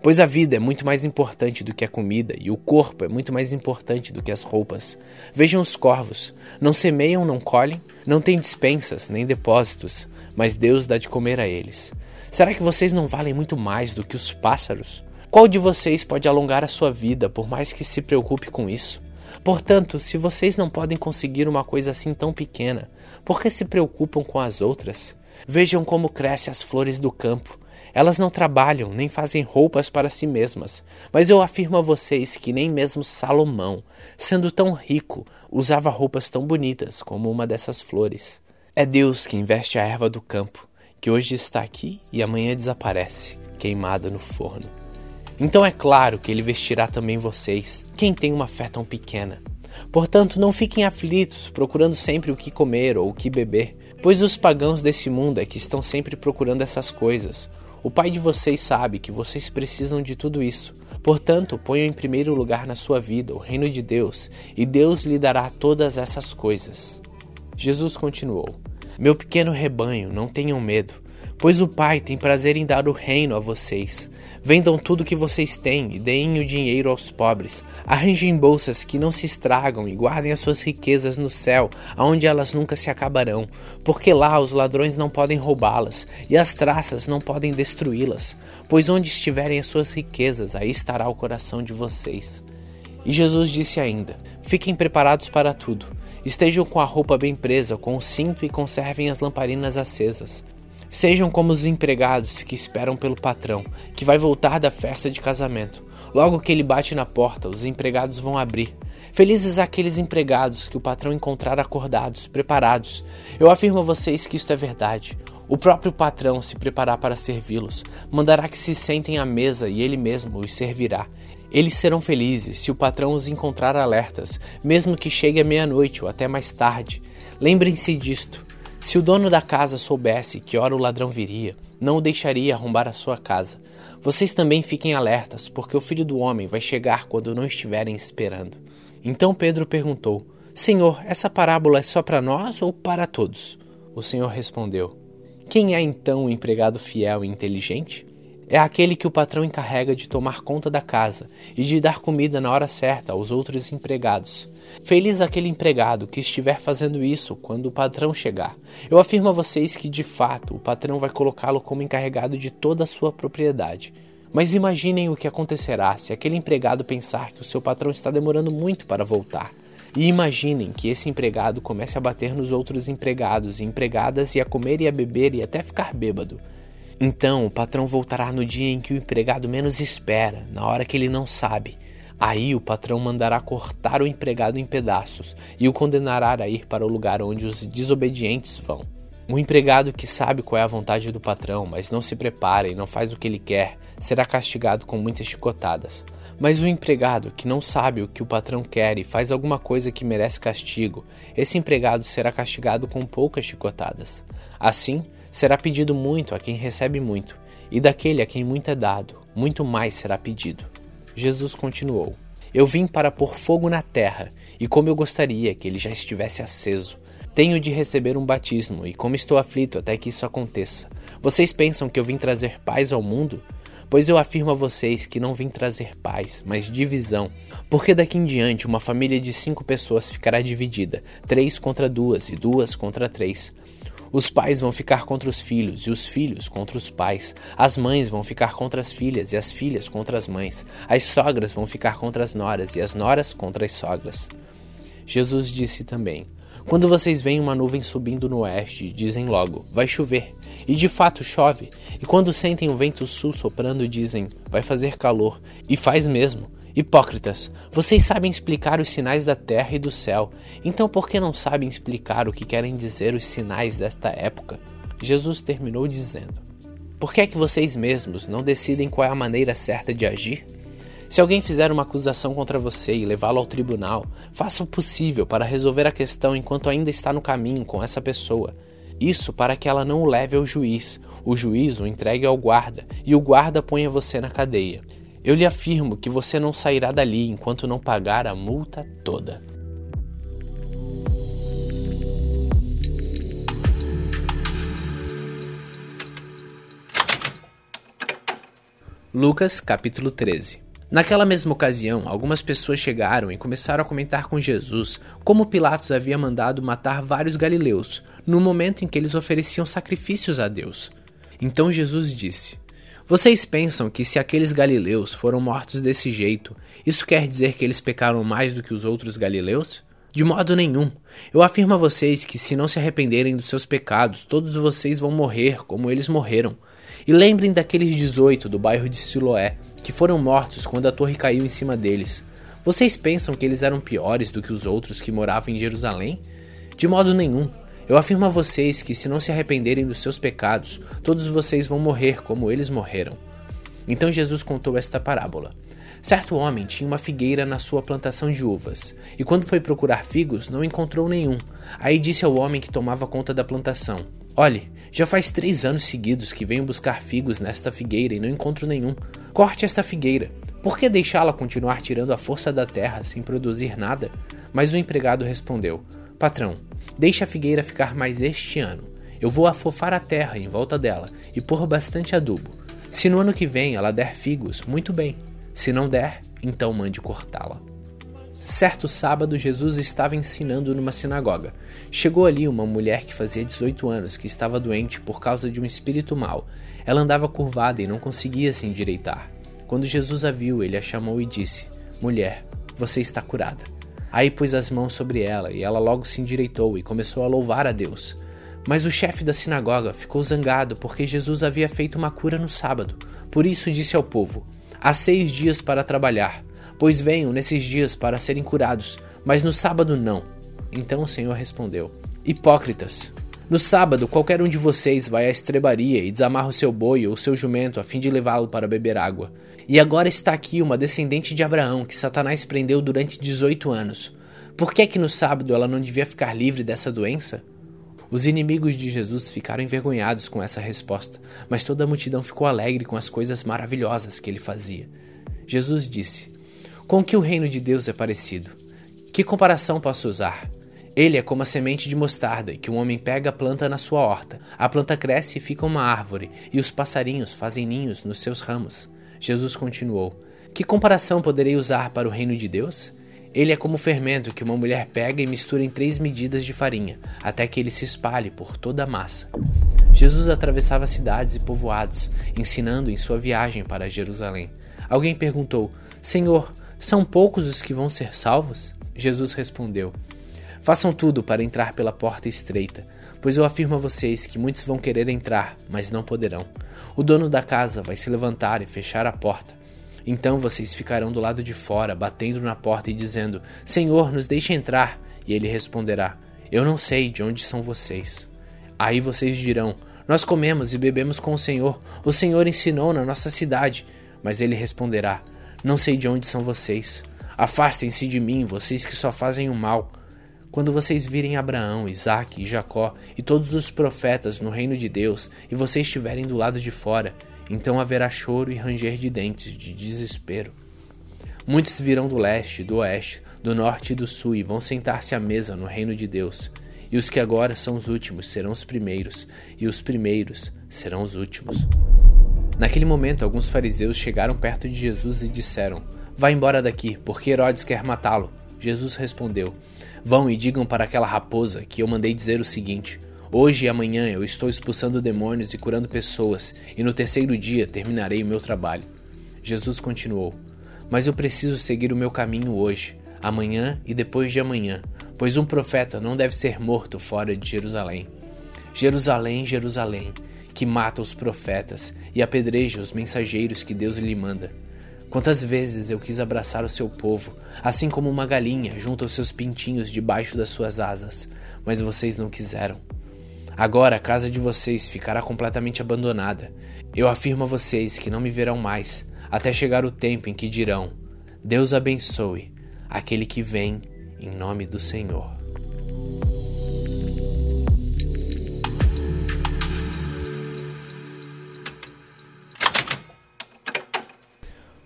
S1: Pois a vida é muito mais importante do que a comida, e o corpo é muito mais importante do que as roupas. Vejam os corvos: não semeiam, não colhem, não têm dispensas, nem depósitos, mas Deus dá de comer a eles. Será que vocês não valem muito mais do que os pássaros? Qual de vocês pode alongar a sua vida, por mais que se preocupe com isso? Portanto, se vocês não podem conseguir uma coisa assim tão pequena, por que se preocupam com as outras? Vejam como crescem as flores do campo. Elas não trabalham nem fazem roupas para si mesmas, mas eu afirmo a vocês que nem mesmo Salomão, sendo tão rico, usava roupas tão bonitas como uma dessas flores. É Deus que investe a erva do campo que hoje está aqui e amanhã desaparece, queimada no forno. Então é claro que ele vestirá também vocês, quem tem uma fé tão pequena. Portanto, não fiquem aflitos, procurando sempre o que comer ou o que beber, pois os pagãos desse mundo é que estão sempre procurando essas coisas. O Pai de vocês sabe que vocês precisam de tudo isso. Portanto, ponham em primeiro lugar na sua vida o reino de Deus, e Deus lhe dará todas essas coisas. Jesus continuou: meu pequeno rebanho, não tenham medo, pois o Pai tem prazer em dar o reino a vocês. Vendam tudo que vocês têm e deem o dinheiro aos pobres. Arranjem bolsas que não se estragam e guardem as suas riquezas no céu, aonde elas nunca se acabarão, porque lá os ladrões não podem roubá-las e as traças não podem destruí-las. Pois onde estiverem as suas riquezas, aí estará o coração de vocês. E Jesus disse ainda: Fiquem preparados para tudo Estejam com a roupa bem presa, com o cinto e conservem as lamparinas acesas. Sejam como os empregados que esperam pelo patrão, que vai voltar da festa de casamento. Logo que ele bate na porta, os empregados vão abrir. Felizes aqueles empregados que o patrão encontrar acordados, preparados. Eu afirmo a vocês que isto é verdade. O próprio patrão se preparar para servi-los, mandará que se sentem à mesa e ele mesmo os servirá. Eles serão felizes se o patrão os encontrar alertas, mesmo que chegue à meia-noite ou até mais tarde. Lembrem-se disto. Se o dono da casa soubesse que hora o ladrão viria, não o deixaria arrombar a sua casa. Vocês também fiquem alertas, porque o filho do homem vai chegar quando não estiverem esperando. Então Pedro perguntou: Senhor, essa parábola é só para nós ou para todos? O Senhor respondeu: Quem é então o empregado fiel e inteligente? É aquele que o patrão encarrega de tomar conta da casa e de dar comida na hora certa aos outros empregados. Feliz aquele empregado que estiver fazendo isso quando o patrão chegar. Eu afirmo a vocês que, de fato, o patrão vai colocá-lo como encarregado de toda a sua propriedade. Mas imaginem o que acontecerá se aquele empregado pensar que o seu patrão está demorando muito para voltar. E imaginem que esse empregado comece a bater nos outros empregados e empregadas e a comer e a beber e até ficar bêbado. Então o patrão voltará no dia em que o empregado menos espera, na hora que ele não sabe. Aí o patrão mandará cortar o empregado em pedaços e o condenará a ir para o lugar onde os desobedientes vão. O empregado que sabe qual é a vontade do patrão, mas não se prepara e não faz o que ele quer, será castigado com muitas chicotadas. Mas o empregado que não sabe o que o patrão quer e faz alguma coisa que merece castigo, esse empregado será castigado com poucas chicotadas. Assim, Será pedido muito a quem recebe muito, e daquele a quem muito é dado, muito mais será pedido. Jesus continuou: Eu vim para pôr fogo na terra, e como eu gostaria que ele já estivesse aceso. Tenho de receber um batismo, e como estou aflito até que isso aconteça. Vocês pensam que eu vim trazer paz ao mundo? Pois eu afirmo a vocês que não vim trazer paz, mas divisão. Porque daqui em diante uma família de cinco pessoas ficará dividida, três contra duas e duas contra três. Os pais vão ficar contra os filhos, e os filhos contra os pais. As mães vão ficar contra as filhas, e as filhas contra as mães. As sogras vão ficar contra as noras, e as noras contra as sogras. Jesus disse também: Quando vocês veem uma nuvem subindo no oeste, dizem logo: vai chover. E de fato chove. E quando sentem o vento sul soprando, dizem: vai fazer calor. E faz mesmo. Hipócritas, vocês sabem explicar os sinais da terra e do céu, então por que não sabem explicar o que querem dizer os sinais desta época? Jesus terminou dizendo: Por que é que vocês mesmos não decidem qual é a maneira certa de agir? Se alguém fizer uma acusação contra você e levá-lo ao tribunal, faça o possível para resolver a questão enquanto ainda está no caminho com essa pessoa. Isso para que ela não o leve ao juiz, o juiz o entregue ao guarda e o guarda ponha você na cadeia. Eu lhe afirmo que você não sairá dali enquanto não pagar a multa toda. Lucas capítulo 13 Naquela mesma ocasião, algumas pessoas chegaram e começaram a comentar com Jesus como Pilatos havia mandado matar vários galileus, no momento em que eles ofereciam sacrifícios a Deus. Então Jesus disse: vocês pensam que se aqueles galileus foram mortos desse jeito, isso quer dizer que eles pecaram mais do que os outros galileus? De modo nenhum. Eu afirmo a vocês que se não se arrependerem dos seus pecados, todos vocês vão morrer como eles morreram. E lembrem daqueles 18 do bairro de Siloé, que foram mortos quando a torre caiu em cima deles. Vocês pensam que eles eram piores do que os outros que moravam em Jerusalém? De modo nenhum. Eu afirmo a vocês que, se não se arrependerem dos seus pecados, todos vocês vão morrer como eles morreram. Então Jesus contou esta parábola. Certo homem tinha uma figueira na sua plantação de uvas, e quando foi procurar figos, não encontrou nenhum. Aí disse ao homem que tomava conta da plantação: Olhe, já faz três anos seguidos que venho buscar figos nesta figueira e não encontro nenhum. Corte esta figueira. Por que deixá-la continuar tirando a força da terra sem produzir nada? Mas o empregado respondeu: Patrão, deixe a figueira ficar mais este ano. Eu vou afofar a terra em volta dela e pôr bastante adubo. Se no ano que vem ela der figos, muito bem. Se não der, então mande cortá-la. Certo sábado, Jesus estava ensinando numa sinagoga. Chegou ali uma mulher que fazia 18 anos, que estava doente por causa de um espírito mau. Ela andava curvada e não conseguia se endireitar. Quando Jesus a viu, ele a chamou e disse: Mulher, você está curada. Aí pôs as mãos sobre ela, e ela logo se endireitou e começou a louvar a Deus. Mas o chefe da sinagoga ficou zangado porque Jesus havia feito uma cura no sábado. Por isso disse ao povo: Há seis dias para trabalhar, pois venham nesses dias para serem curados, mas no sábado não. Então o Senhor respondeu: Hipócritas! No sábado, qualquer um de vocês vai à estrebaria e desamarra o seu boi ou seu jumento a fim de levá-lo para beber água. E agora está aqui uma descendente de Abraão que Satanás prendeu durante 18 anos. Por que é que no sábado ela não devia ficar livre dessa doença? Os inimigos de Jesus ficaram envergonhados com essa resposta, mas toda a multidão ficou alegre com as coisas maravilhosas que ele fazia. Jesus disse: Com que o reino de Deus é parecido? Que comparação posso usar? Ele é como a semente de mostarda que um homem pega planta na sua horta. A planta cresce e fica uma árvore, e os passarinhos fazem ninhos nos seus ramos. Jesus continuou: Que comparação poderei usar para o reino de Deus? Ele é como o fermento que uma mulher pega e mistura em três medidas de farinha, até que ele se espalhe por toda a massa. Jesus atravessava cidades e povoados, ensinando em sua viagem para Jerusalém. Alguém perguntou: Senhor, são poucos os que vão ser salvos? Jesus respondeu: Façam tudo para entrar pela porta estreita, pois eu afirmo a vocês que muitos vão querer entrar, mas não poderão. O dono da casa vai se levantar e fechar a porta. Então vocês ficarão do lado de fora, batendo na porta e dizendo: Senhor, nos deixe entrar. E ele responderá: Eu não sei de onde são vocês. Aí vocês dirão: Nós comemos e bebemos com o Senhor. O Senhor ensinou na nossa cidade. Mas ele responderá: Não sei de onde são vocês. Afastem-se de mim, vocês que só fazem o mal. Quando vocês virem Abraão, Isaque e Jacó e todos os profetas no reino de Deus e vocês estiverem do lado de fora, então haverá choro e ranger de dentes de desespero. Muitos virão do leste, do oeste, do norte e do sul e vão sentar-se à mesa no reino de Deus. E os que agora são os últimos serão os primeiros, e os primeiros serão os últimos. Naquele momento, alguns fariseus chegaram perto de Jesus e disseram: Vá embora daqui, porque Herodes quer matá-lo. Jesus respondeu: Vão e digam para aquela raposa que eu mandei dizer o seguinte: Hoje e amanhã eu estou expulsando demônios e curando pessoas, e no terceiro dia terminarei o meu trabalho. Jesus continuou: Mas eu preciso seguir o meu caminho hoje. amanhã e depois de amanhã, pois um profeta não deve ser morto fora de Jerusalém. Jerusalém, Jerusalém, que mata os profetas e apedreja os mensageiros que Deus lhe manda. Quantas vezes eu quis abraçar o seu povo, assim como uma galinha junta os seus pintinhos debaixo das suas asas, mas vocês não quiseram. Agora a casa de vocês ficará completamente abandonada. Eu afirmo a vocês que não me verão mais, até chegar o tempo em que dirão: Deus abençoe aquele que vem em nome do Senhor.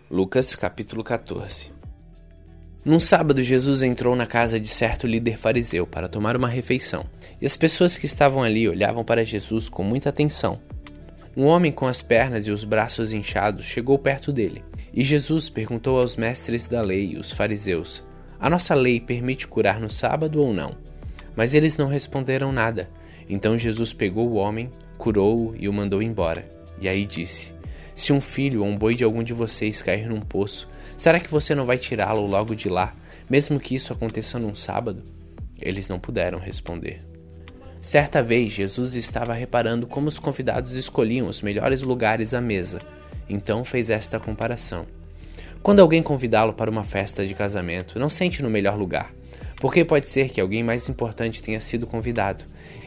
S1: Lucas capítulo 14 Num sábado, Jesus entrou na casa de certo líder fariseu para tomar uma refeição, e as pessoas que estavam ali olhavam para Jesus com muita atenção. Um homem com as pernas e os braços inchados chegou perto dele, e Jesus perguntou aos mestres da lei, os fariseus: A nossa lei permite curar no sábado ou não? Mas eles não responderam nada. Então Jesus pegou o homem, curou-o e o mandou embora. E aí disse: Se um filho ou um boi de algum de vocês cair num poço, será que você não vai tirá-lo logo de lá, mesmo que isso aconteça num sábado? Eles não puderam responder. Certa vez, Jesus estava reparando como os convidados escolhiam os melhores lugares à mesa. Então fez esta comparação. Quando alguém convidá-lo para uma festa de casamento, não sente no melhor lugar, porque pode ser que alguém mais importante tenha sido convidado.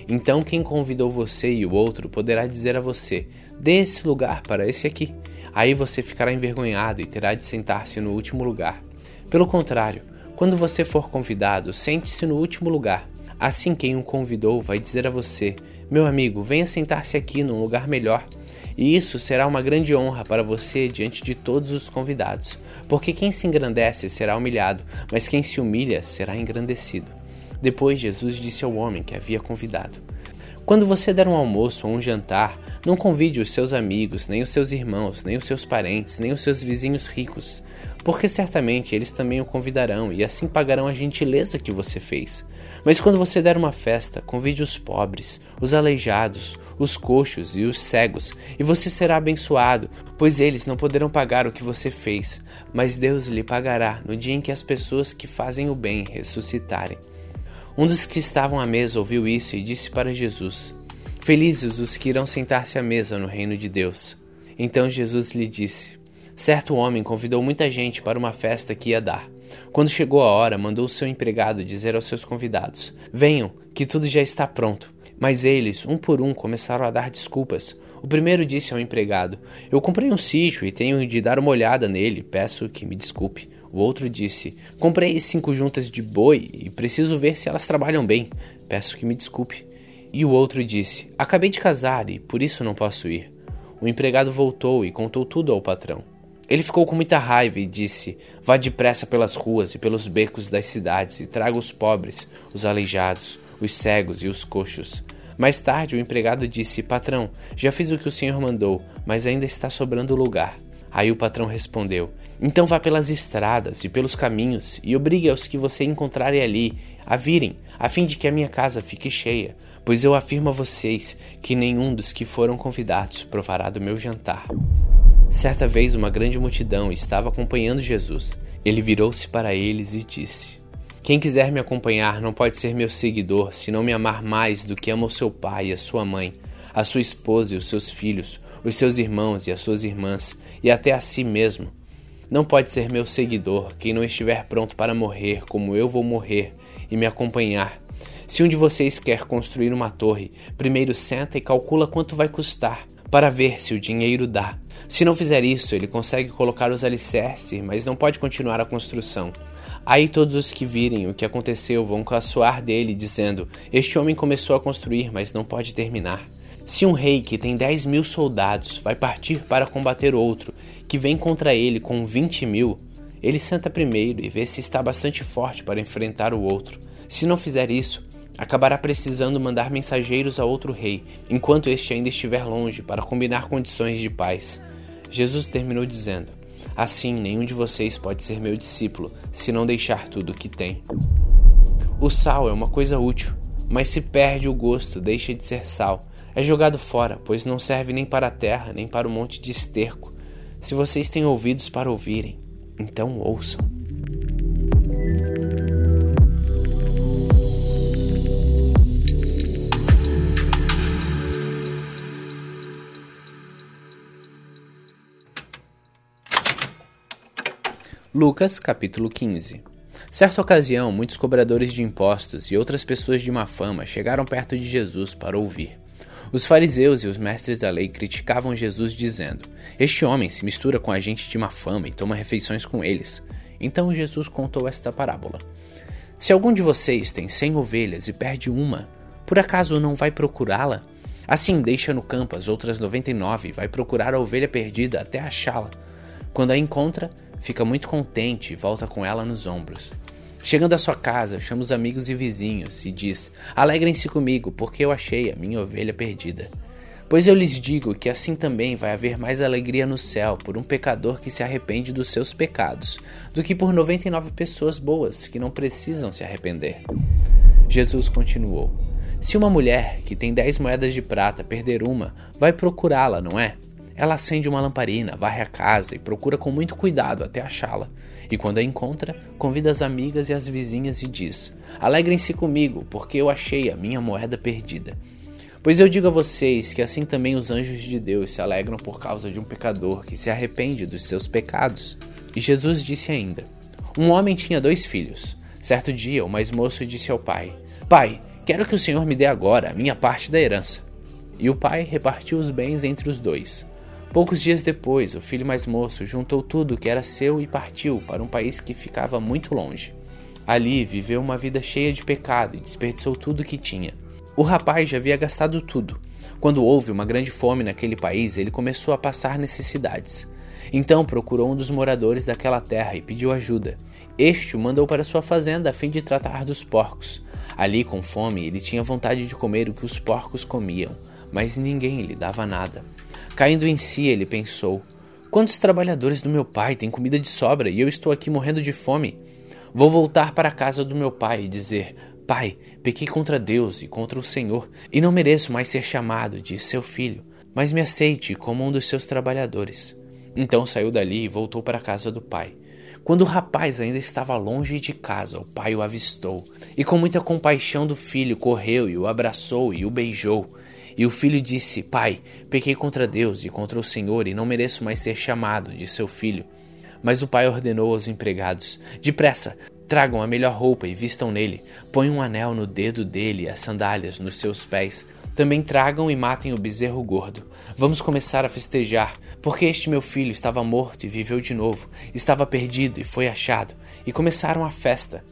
S1: Então quem convidou você e o outro poderá dizer a você: dê esse lugar para esse aqui. Aí você ficará envergonhado e terá de sentar-se no último lugar. Pelo contrário, quando você for convidado, sente-se no último lugar Assim, quem o convidou vai dizer a você: Meu amigo, venha sentar-se aqui num lugar melhor. E isso será uma grande honra para você diante de todos os convidados, porque quem se engrandece será humilhado, mas quem se humilha será engrandecido. Depois Jesus disse ao homem que havia convidado: Quando você der um almoço ou um jantar, não convide os seus amigos, nem os seus irmãos, nem os seus parentes, nem os seus vizinhos ricos, porque certamente eles também o convidarão e assim pagarão a gentileza que você fez. Mas quando você der uma festa, convide os pobres, os aleijados, os coxos e os cegos, e você será abençoado, pois eles não poderão pagar o que você fez, mas Deus lhe pagará no dia em que as pessoas que fazem o bem ressuscitarem. Um dos que estavam à mesa ouviu isso e disse para Jesus: Felizes os que irão sentar-se à mesa no reino de Deus. Então Jesus lhe disse: Certo homem convidou muita gente para uma festa que ia dar. Quando chegou a hora, mandou seu empregado dizer aos seus convidados: Venham, que tudo já está pronto. Mas eles, um por um, começaram a dar desculpas. O primeiro disse ao empregado: Eu comprei um sítio e tenho de dar uma olhada nele, peço que me desculpe. O outro disse: Comprei cinco juntas de boi e preciso ver se elas trabalham bem, peço que me desculpe. E o outro disse: Acabei de casar e por isso não posso ir. O empregado voltou e contou tudo ao patrão. Ele ficou com muita raiva e disse: Vá depressa pelas ruas e pelos becos das cidades e traga os pobres, os aleijados, os cegos e os coxos. Mais tarde, o empregado disse: Patrão, já fiz o que o senhor mandou, mas ainda está sobrando lugar. Aí o patrão respondeu: Então vá pelas estradas e pelos caminhos e obrigue aos que você encontrarem ali a virem, a fim de que a minha casa fique cheia. Pois eu afirmo a vocês que nenhum dos que foram convidados provará do meu jantar. Certa vez, uma grande multidão estava acompanhando Jesus. Ele virou-se para eles e disse: Quem quiser me acompanhar não pode ser meu seguidor se não me amar mais do que ama o seu pai e a sua mãe, a sua esposa e os seus filhos, os seus irmãos e as suas irmãs, e até a si mesmo. Não pode ser meu seguidor quem não estiver pronto para morrer como eu vou morrer e me acompanhar. Se um de vocês quer construir uma torre, primeiro senta e calcula quanto vai custar, para ver se o dinheiro dá. Se não fizer isso, ele consegue colocar os alicerces, mas não pode continuar a construção. Aí todos os que virem o que aconteceu vão caçoar dele, dizendo: Este homem começou a construir, mas não pode terminar. Se um rei que tem 10 mil soldados vai partir para combater outro que vem contra ele com 20 mil, ele senta primeiro e vê se está bastante forte para enfrentar o outro. Se não fizer isso, acabará precisando mandar mensageiros a outro rei, enquanto este ainda estiver longe, para combinar condições de paz. Jesus terminou dizendo: Assim, nenhum de vocês pode ser meu discípulo se não deixar tudo o que tem. O sal é uma coisa útil, mas se perde o gosto, deixa de ser sal é jogado fora, pois não serve nem para a terra, nem para o monte de esterco. Se vocês têm ouvidos para ouvirem, então ouçam. Lucas capítulo 15 Certa ocasião, muitos cobradores de impostos e outras pessoas de má fama chegaram perto de Jesus para ouvir. Os fariseus e os mestres da lei criticavam Jesus, dizendo: Este homem se mistura com a gente de má fama e toma refeições com eles. Então Jesus contou esta parábola: Se algum de vocês tem cem ovelhas e perde uma, por acaso não vai procurá-la? Assim deixa no campo as outras noventa e nove e vai procurar a ovelha perdida até achá-la. Quando a encontra, fica muito contente e volta com ela nos ombros. Chegando à sua casa, chama os amigos e vizinhos e diz: Alegrem-se comigo, porque eu achei a minha ovelha perdida. Pois eu lhes digo que assim também vai haver mais alegria no céu por um pecador que se arrepende dos seus pecados, do que por 99 pessoas boas que não precisam se arrepender. Jesus continuou: Se uma mulher que tem dez moedas de prata perder uma, vai procurá-la, não é? Ela acende uma lamparina, varre a casa e procura com muito cuidado até achá-la. E quando a encontra, convida as amigas e as vizinhas e diz: Alegrem-se comigo, porque eu achei a minha moeda perdida. Pois eu digo a vocês que assim também os anjos de Deus se alegram por causa de um pecador que se arrepende dos seus pecados. E Jesus disse ainda: Um homem tinha dois filhos. Certo dia, o mais moço disse ao pai: Pai, quero que o Senhor me dê agora a minha parte da herança. E o pai repartiu os bens entre os dois. Poucos dias depois, o filho mais moço juntou tudo que era seu e partiu para um país que ficava muito longe. Ali viveu uma vida cheia de pecado e desperdiçou tudo que tinha. O rapaz já havia gastado tudo. Quando houve uma grande fome naquele país, ele começou a passar necessidades. Então procurou um dos moradores daquela terra e pediu ajuda. Este o mandou para sua fazenda a fim de tratar dos porcos. Ali, com fome, ele tinha vontade de comer o que os porcos comiam, mas ninguém lhe dava nada. Caindo em si, ele pensou: Quantos trabalhadores do meu pai têm comida de sobra e eu estou aqui morrendo de fome? Vou voltar para a casa do meu pai e dizer: Pai, pequei contra Deus e contra o Senhor, e não mereço mais ser chamado de seu filho, mas me aceite como um dos seus trabalhadores. Então saiu dali e voltou para a casa do pai. Quando o rapaz ainda estava longe de casa, o pai o avistou, e com muita compaixão do filho correu e o abraçou e o beijou. E o filho disse: Pai, pequei contra Deus e contra o Senhor e não mereço mais ser chamado de seu filho. Mas o pai ordenou aos empregados: Depressa, tragam a melhor roupa e vistam nele. Põe um anel no dedo dele e as sandálias nos seus pés. Também tragam e matem o bezerro gordo. Vamos começar a festejar, porque este meu filho estava morto e viveu de novo, estava perdido e foi achado. E começaram a festa.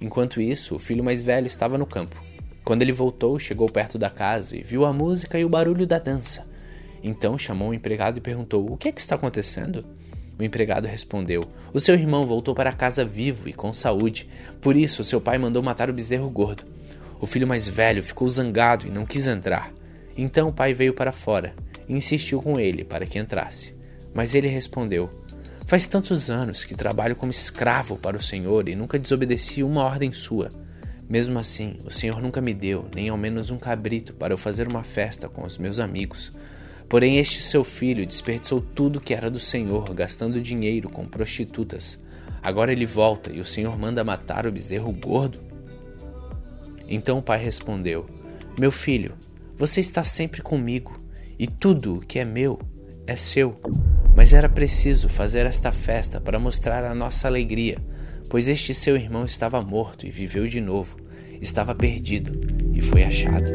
S1: Enquanto isso, o filho mais velho estava no campo. Quando ele voltou, chegou perto da casa e viu a música e o barulho da dança. Então chamou o empregado e perguntou: O que é que está acontecendo? O empregado respondeu: O seu irmão voltou para casa vivo e com saúde, por isso seu pai mandou matar o bezerro gordo. O filho mais velho ficou zangado e não quis entrar. Então o pai veio para fora e insistiu com ele para que entrasse. Mas ele respondeu: Faz tantos anos que trabalho como escravo para o Senhor e nunca desobedeci uma ordem sua. Mesmo assim, o Senhor nunca me deu nem ao menos um cabrito para eu fazer uma festa com os meus amigos. Porém, este seu filho desperdiçou tudo que era do Senhor, gastando dinheiro com prostitutas. Agora ele volta e o Senhor manda matar o bezerro gordo? Então o pai respondeu: Meu filho, você está sempre comigo, e tudo o que é meu é seu. Mas era preciso fazer esta festa para mostrar a nossa alegria pois este seu irmão estava morto e viveu de novo, estava perdido e foi achado.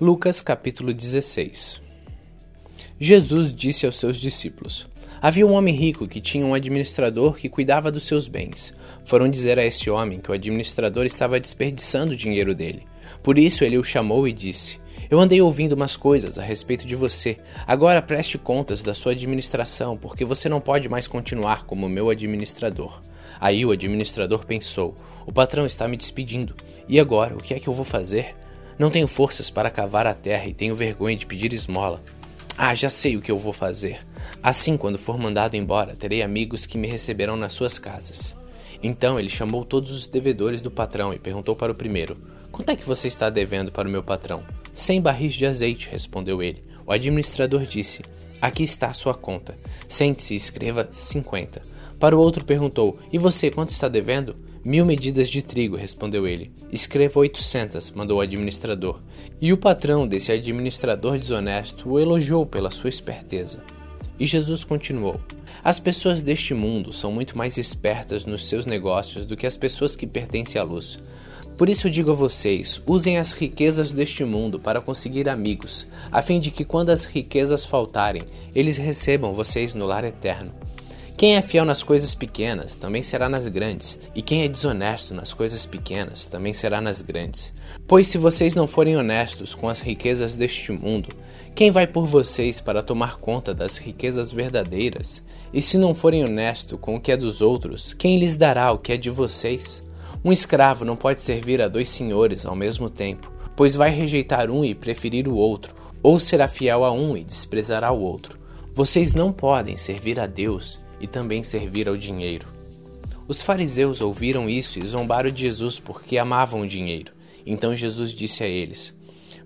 S1: Lucas capítulo 16 Jesus disse aos seus discípulos: Havia um homem rico que tinha um administrador que cuidava dos seus bens. Foram dizer a esse homem que o administrador estava desperdiçando o dinheiro dele. Por isso ele o chamou e disse: Eu andei ouvindo umas coisas a respeito de você. Agora preste contas da sua administração, porque você não pode mais continuar como meu administrador. Aí o administrador pensou: O patrão está me despedindo. E agora, o que é que eu vou fazer? Não tenho forças para cavar a terra e tenho vergonha de pedir esmola. Ah, já sei o que eu vou fazer. Assim, quando for mandado embora, terei amigos que me receberão nas suas casas. Então ele chamou todos os devedores do patrão e perguntou para o primeiro: Quanto é que você está devendo para o meu patrão? Cem barris de azeite, respondeu ele. O administrador disse: Aqui está a sua conta. Sente-se e escreva cinquenta. Para o outro perguntou: E você quanto está devendo? Mil medidas de trigo, respondeu ele. Escreva oitocentas, mandou o administrador. E o patrão desse administrador desonesto o elogiou pela sua esperteza. E Jesus continuou: As pessoas deste mundo são muito mais espertas nos seus negócios do que as pessoas que pertencem à luz. Por isso digo a vocês: usem as riquezas deste mundo para conseguir amigos, a fim de que, quando as riquezas faltarem, eles recebam vocês no lar eterno. Quem é fiel nas coisas pequenas também será nas grandes, e quem é desonesto nas coisas pequenas também será nas grandes. Pois se vocês não forem honestos com as riquezas deste mundo, quem vai por vocês para tomar conta das riquezas verdadeiras? E se não forem honestos com o que é dos outros, quem lhes dará o que é de vocês? Um escravo não pode servir a dois senhores ao mesmo tempo, pois vai rejeitar um e preferir o outro, ou será fiel a um e desprezará o outro. Vocês não podem servir a Deus e também servir ao dinheiro. Os fariseus ouviram isso e zombaram de Jesus porque amavam o dinheiro. Então Jesus disse a eles: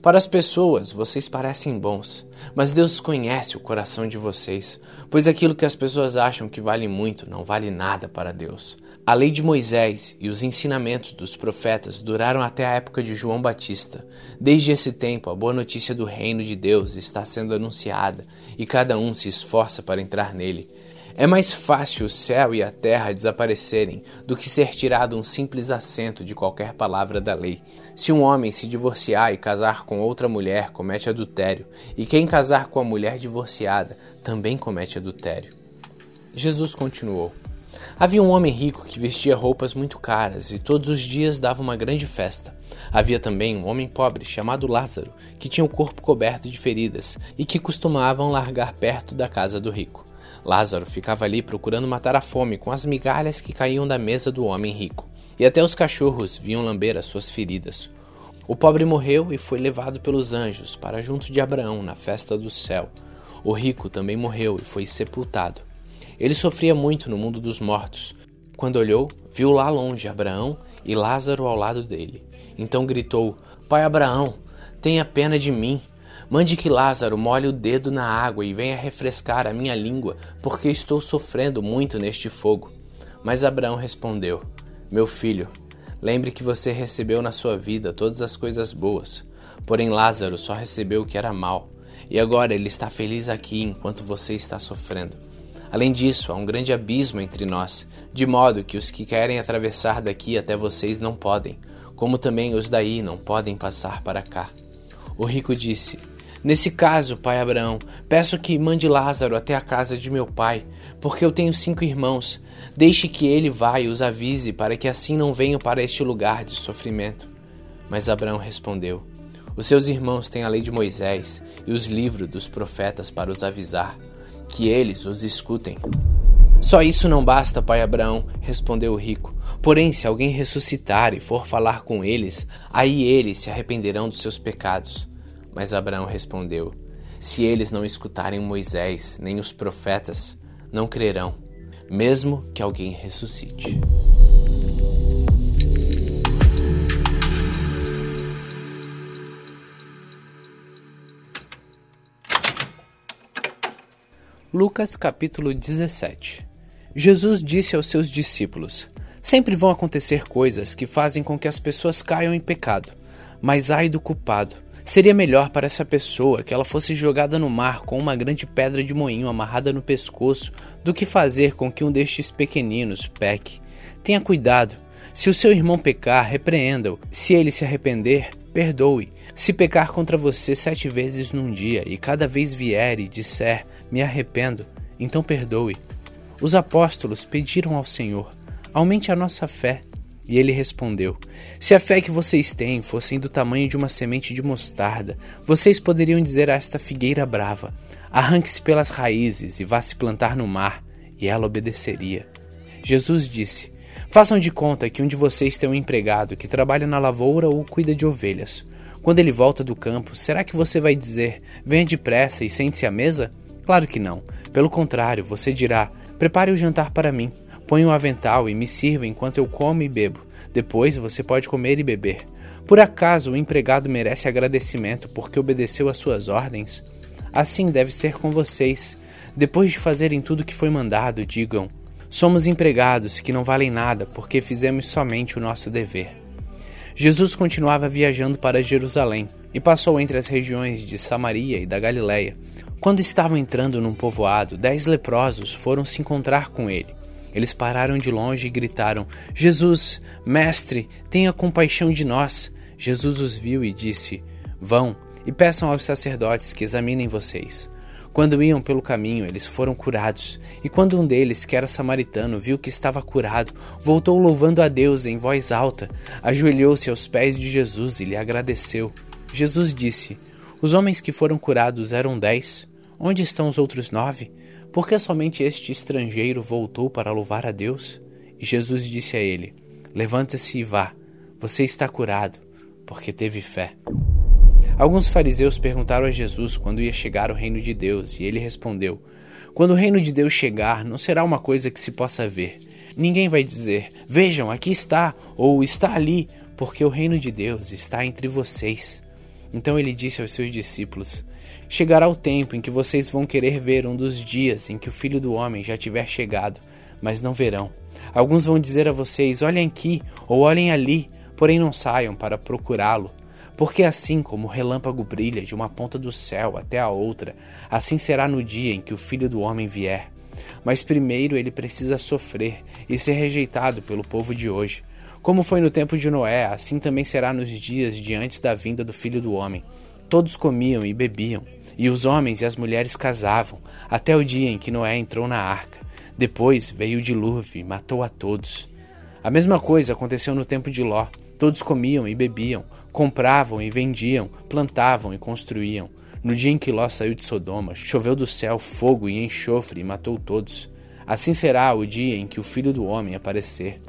S1: Para as pessoas vocês parecem bons, mas Deus conhece o coração de vocês, pois aquilo que as pessoas acham que vale muito não vale nada para Deus. A lei de Moisés e os ensinamentos dos profetas duraram até a época de João Batista. Desde esse tempo, a boa notícia do reino de Deus está sendo anunciada e cada um se esforça para entrar nele. É mais fácil o céu e a terra desaparecerem do que ser tirado um simples acento de qualquer palavra da lei. Se um homem se divorciar e casar com outra mulher, comete adultério, e quem casar com a mulher divorciada também comete adultério. Jesus continuou: Havia um homem rico que vestia roupas muito caras e todos os dias dava uma grande festa. Havia também um homem pobre chamado Lázaro, que tinha o corpo coberto de feridas e que costumavam largar perto da casa do rico. Lázaro ficava ali procurando matar a fome com as migalhas que caíam da mesa do homem rico, e até os cachorros vinham lamber as suas feridas. O pobre morreu e foi levado pelos anjos para junto de Abraão na festa do céu. O rico também morreu e foi sepultado. Ele sofria muito no mundo dos mortos. Quando olhou, viu lá longe Abraão e Lázaro ao lado dele. Então gritou: Pai Abraão, tenha pena de mim Mande que Lázaro molhe o dedo na água e venha refrescar a minha língua, porque estou sofrendo muito neste fogo. Mas Abraão respondeu: Meu filho, lembre que você recebeu na sua vida todas as coisas boas, porém Lázaro só recebeu o que era mal, e agora ele está feliz aqui enquanto você está sofrendo. Além disso, há um grande abismo entre nós, de modo que os que querem atravessar daqui até vocês não podem, como também os daí não podem passar para cá. O rico disse: Nesse caso, pai Abraão, peço que mande Lázaro até a casa de meu pai, porque eu tenho cinco irmãos. Deixe que ele vá e os avise, para que assim não venham para este lugar de sofrimento. Mas Abraão respondeu: Os seus irmãos têm a lei de Moisés e os livros dos profetas para os avisar, que eles os escutem. Só isso não basta, pai Abraão, respondeu o rico. Porém, se alguém ressuscitar e for falar com eles, aí eles se arrependerão dos seus pecados. Mas Abraão respondeu: Se eles não escutarem Moisés nem os profetas, não crerão, mesmo que alguém ressuscite. Lucas capítulo 17 Jesus disse aos seus discípulos: Sempre vão acontecer coisas que fazem com que as pessoas caiam em pecado, mas ai do culpado Seria melhor para essa pessoa que ela fosse jogada no mar com uma grande pedra de moinho amarrada no pescoço do que fazer com que um destes pequeninos peque. Tenha cuidado. Se o seu irmão pecar, repreenda-o. Se ele se arrepender, perdoe. Se pecar contra você sete vezes num dia e cada vez vier e disser, me arrependo, então perdoe. Os apóstolos pediram ao Senhor, aumente a nossa fé. E ele respondeu: Se a fé que vocês têm fosse do tamanho de uma semente de mostarda, vocês poderiam dizer a esta figueira brava: Arranque-se pelas raízes e vá se plantar no mar, e ela obedeceria. Jesus disse: Façam de conta que um de vocês tem um empregado que trabalha na lavoura ou cuida de ovelhas. Quando ele volta do campo, será que você vai dizer: Venha depressa e sente-se à mesa? Claro que não. Pelo contrário, você dirá: Prepare o jantar para mim Põe um avental e me sirva enquanto eu como e bebo. Depois você pode comer e beber. Por acaso o empregado merece agradecimento porque obedeceu às suas ordens? Assim deve ser com vocês. Depois de fazerem tudo o que foi mandado, digam: Somos empregados que não valem nada porque fizemos somente o nosso dever. Jesus continuava viajando para Jerusalém e passou entre as regiões de Samaria e da Galiléia. Quando estavam entrando num povoado, dez leprosos foram se encontrar com ele. Eles pararam de longe e gritaram: Jesus, mestre, tenha compaixão de nós. Jesus os viu e disse: Vão e peçam aos sacerdotes que examinem vocês. Quando iam pelo caminho, eles foram curados. E quando um deles, que era samaritano, viu que estava curado, voltou louvando a Deus em voz alta, ajoelhou-se aos pés de Jesus e lhe agradeceu. Jesus disse: Os homens que foram curados eram dez. Onde estão os outros nove? Por que somente este estrangeiro voltou para louvar a Deus? E Jesus disse a ele: Levanta-se e vá. Você está curado, porque teve fé. Alguns fariseus perguntaram a Jesus quando ia chegar o reino de Deus, e ele respondeu: Quando o reino de Deus chegar, não será uma coisa que se possa ver. Ninguém vai dizer: Vejam, aqui está, ou está ali, porque o reino de Deus está entre vocês. Então ele disse aos seus discípulos: Chegará o tempo em que vocês vão querer ver um dos dias em que o filho do homem já tiver chegado, mas não verão. Alguns vão dizer a vocês: Olhem aqui, ou olhem ali, porém não saiam para procurá-lo. Porque assim como o relâmpago brilha de uma ponta do céu até a outra, assim será no dia em que o filho do homem vier. Mas primeiro ele precisa sofrer e ser rejeitado pelo povo de hoje. Como foi no tempo de Noé, assim também será nos dias de antes da vinda do filho do homem. Todos comiam e bebiam, e os homens e as mulheres casavam, até o dia em que Noé entrou na arca. Depois veio o dilúvio e matou a todos. A mesma coisa aconteceu no tempo de Ló. Todos comiam e bebiam, compravam e vendiam, plantavam e construíam. No dia em que Ló saiu de Sodoma, choveu do céu fogo e enxofre e matou todos. Assim será o dia em que o Filho do Homem aparecer.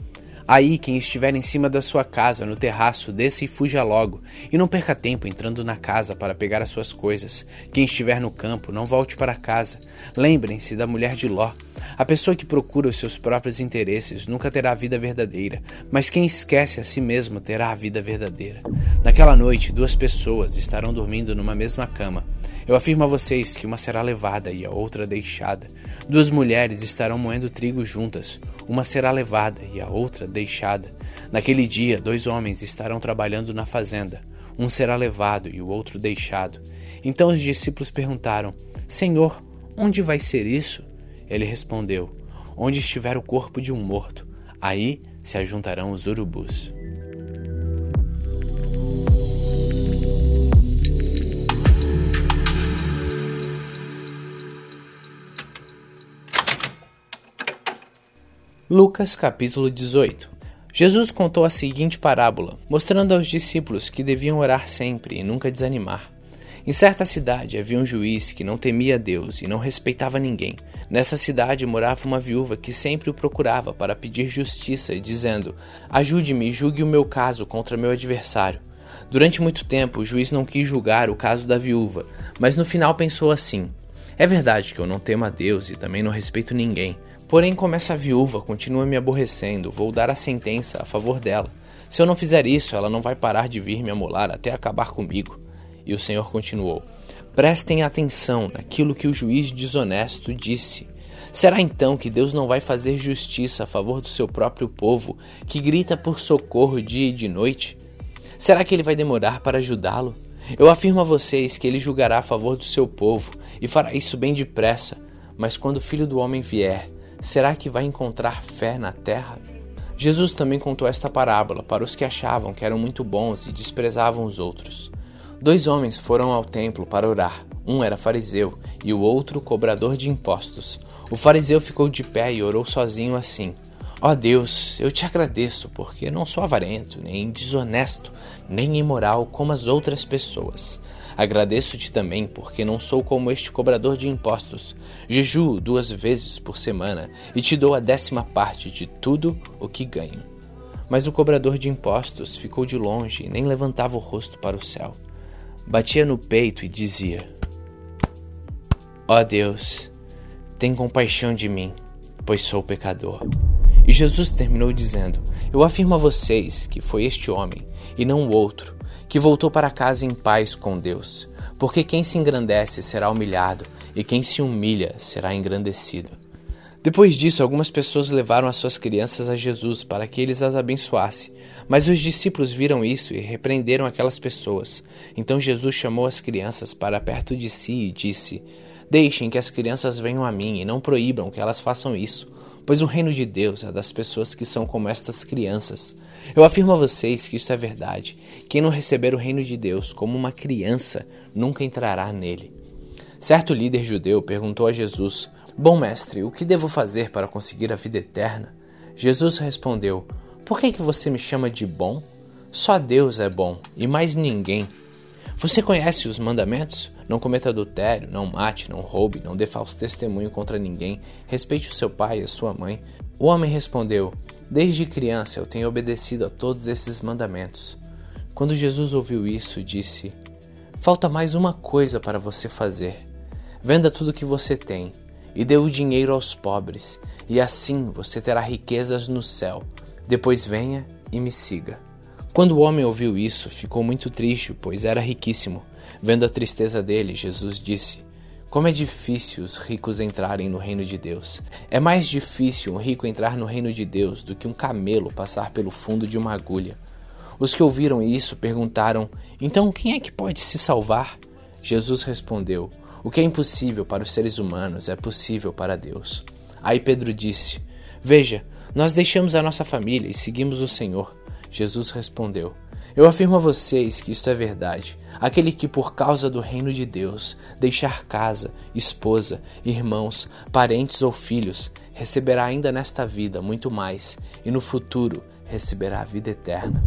S1: Aí, quem estiver em cima da sua casa, no terraço, desça e fuja logo, e não perca tempo entrando na casa para pegar as suas coisas. Quem estiver no campo, não volte para casa. Lembrem-se da mulher de Ló. A pessoa que procura os seus próprios interesses nunca terá a vida verdadeira, mas quem esquece a si mesmo terá a vida verdadeira. Naquela noite, duas pessoas estarão dormindo numa mesma cama. Eu afirmo a vocês que uma será levada e a outra deixada. Duas mulheres estarão moendo trigo juntas, uma será levada e a outra deixada. Naquele dia, dois homens estarão trabalhando na fazenda, um será levado e o outro deixado. Então os discípulos perguntaram: Senhor, onde vai ser isso? Ele respondeu: Onde estiver o corpo de um morto, aí se ajuntarão os urubus. Lucas capítulo 18 Jesus contou a seguinte parábola, mostrando aos discípulos que deviam orar sempre e nunca desanimar. Em certa cidade havia um juiz que não temia Deus e não respeitava ninguém. Nessa cidade morava uma viúva que sempre o procurava para pedir justiça, dizendo: Ajude-me e julgue o meu caso contra meu adversário. Durante muito tempo, o juiz não quis julgar o caso da viúva, mas no final pensou assim: É verdade que eu não temo a Deus e também não respeito ninguém. Porém, como essa viúva continua me aborrecendo, vou dar a sentença a favor dela. Se eu não fizer isso, ela não vai parar de vir me amolar até acabar comigo. E o Senhor continuou: Prestem atenção naquilo que o juiz desonesto disse. Será então que Deus não vai fazer justiça a favor do seu próprio povo, que grita por socorro dia e de noite? Será que ele vai demorar para ajudá-lo? Eu afirmo a vocês que ele julgará a favor do seu povo e fará isso bem depressa. Mas quando o filho do homem vier, será que vai encontrar fé na terra? Jesus também contou esta parábola para os que achavam que eram muito bons e desprezavam os outros. Dois homens foram ao templo para orar. Um era fariseu e o outro cobrador de impostos. O fariseu ficou de pé e orou sozinho assim: Ó oh Deus, eu te agradeço, porque não sou avarento, nem desonesto, nem imoral como as outras pessoas. Agradeço-te também, porque não sou como este cobrador de impostos. Jejuo duas vezes por semana e te dou a décima parte de tudo o que ganho. Mas o cobrador de impostos ficou de longe e nem levantava o rosto para o céu batia no peito e dizia: Ó oh Deus, tem compaixão de mim, pois sou pecador. E Jesus terminou dizendo: Eu afirmo a vocês que foi este homem, e não o outro, que voltou para casa em paz com Deus. Porque quem se engrandece será humilhado, e quem se humilha será engrandecido. Depois disso, algumas pessoas levaram as suas crianças a Jesus para que eles as abençoasse. Mas os discípulos viram isso e repreenderam aquelas pessoas. Então Jesus chamou as crianças para perto de si e disse: Deixem que as crianças venham a mim e não proíbam que elas façam isso, pois o reino de Deus é das pessoas que são como estas crianças. Eu afirmo a vocês que isso é verdade. Quem não receber o reino de Deus como uma criança nunca entrará nele. Certo líder judeu perguntou a Jesus: Bom mestre, o que devo fazer para conseguir a vida eterna? Jesus respondeu: Por que, que você me chama de bom? Só Deus é bom e mais ninguém. Você conhece os mandamentos? Não cometa adultério, não mate, não roube, não dê falso testemunho contra ninguém, respeite o seu pai e a sua mãe. O homem respondeu: Desde criança eu tenho obedecido a todos esses mandamentos. Quando Jesus ouviu isso, disse: Falta mais uma coisa para você fazer. Venda tudo o que você tem e dê o dinheiro aos pobres, e assim você terá riquezas no céu. Depois venha e me siga. Quando o homem ouviu isso, ficou muito triste, pois era riquíssimo. Vendo a tristeza dele, Jesus disse: Como é difícil os ricos entrarem no reino de Deus. É mais difícil um rico entrar no reino de Deus do que um camelo passar pelo fundo de uma agulha. Os que ouviram isso perguntaram: Então quem é que pode se salvar? Jesus respondeu: o que é impossível para os seres humanos é possível para Deus. Aí Pedro disse: Veja, nós deixamos a nossa família e seguimos o Senhor. Jesus respondeu: Eu afirmo a vocês que isto é verdade. Aquele que, por causa do reino de Deus, deixar casa, esposa, irmãos, parentes ou filhos, receberá ainda nesta vida muito mais, e no futuro receberá a vida eterna.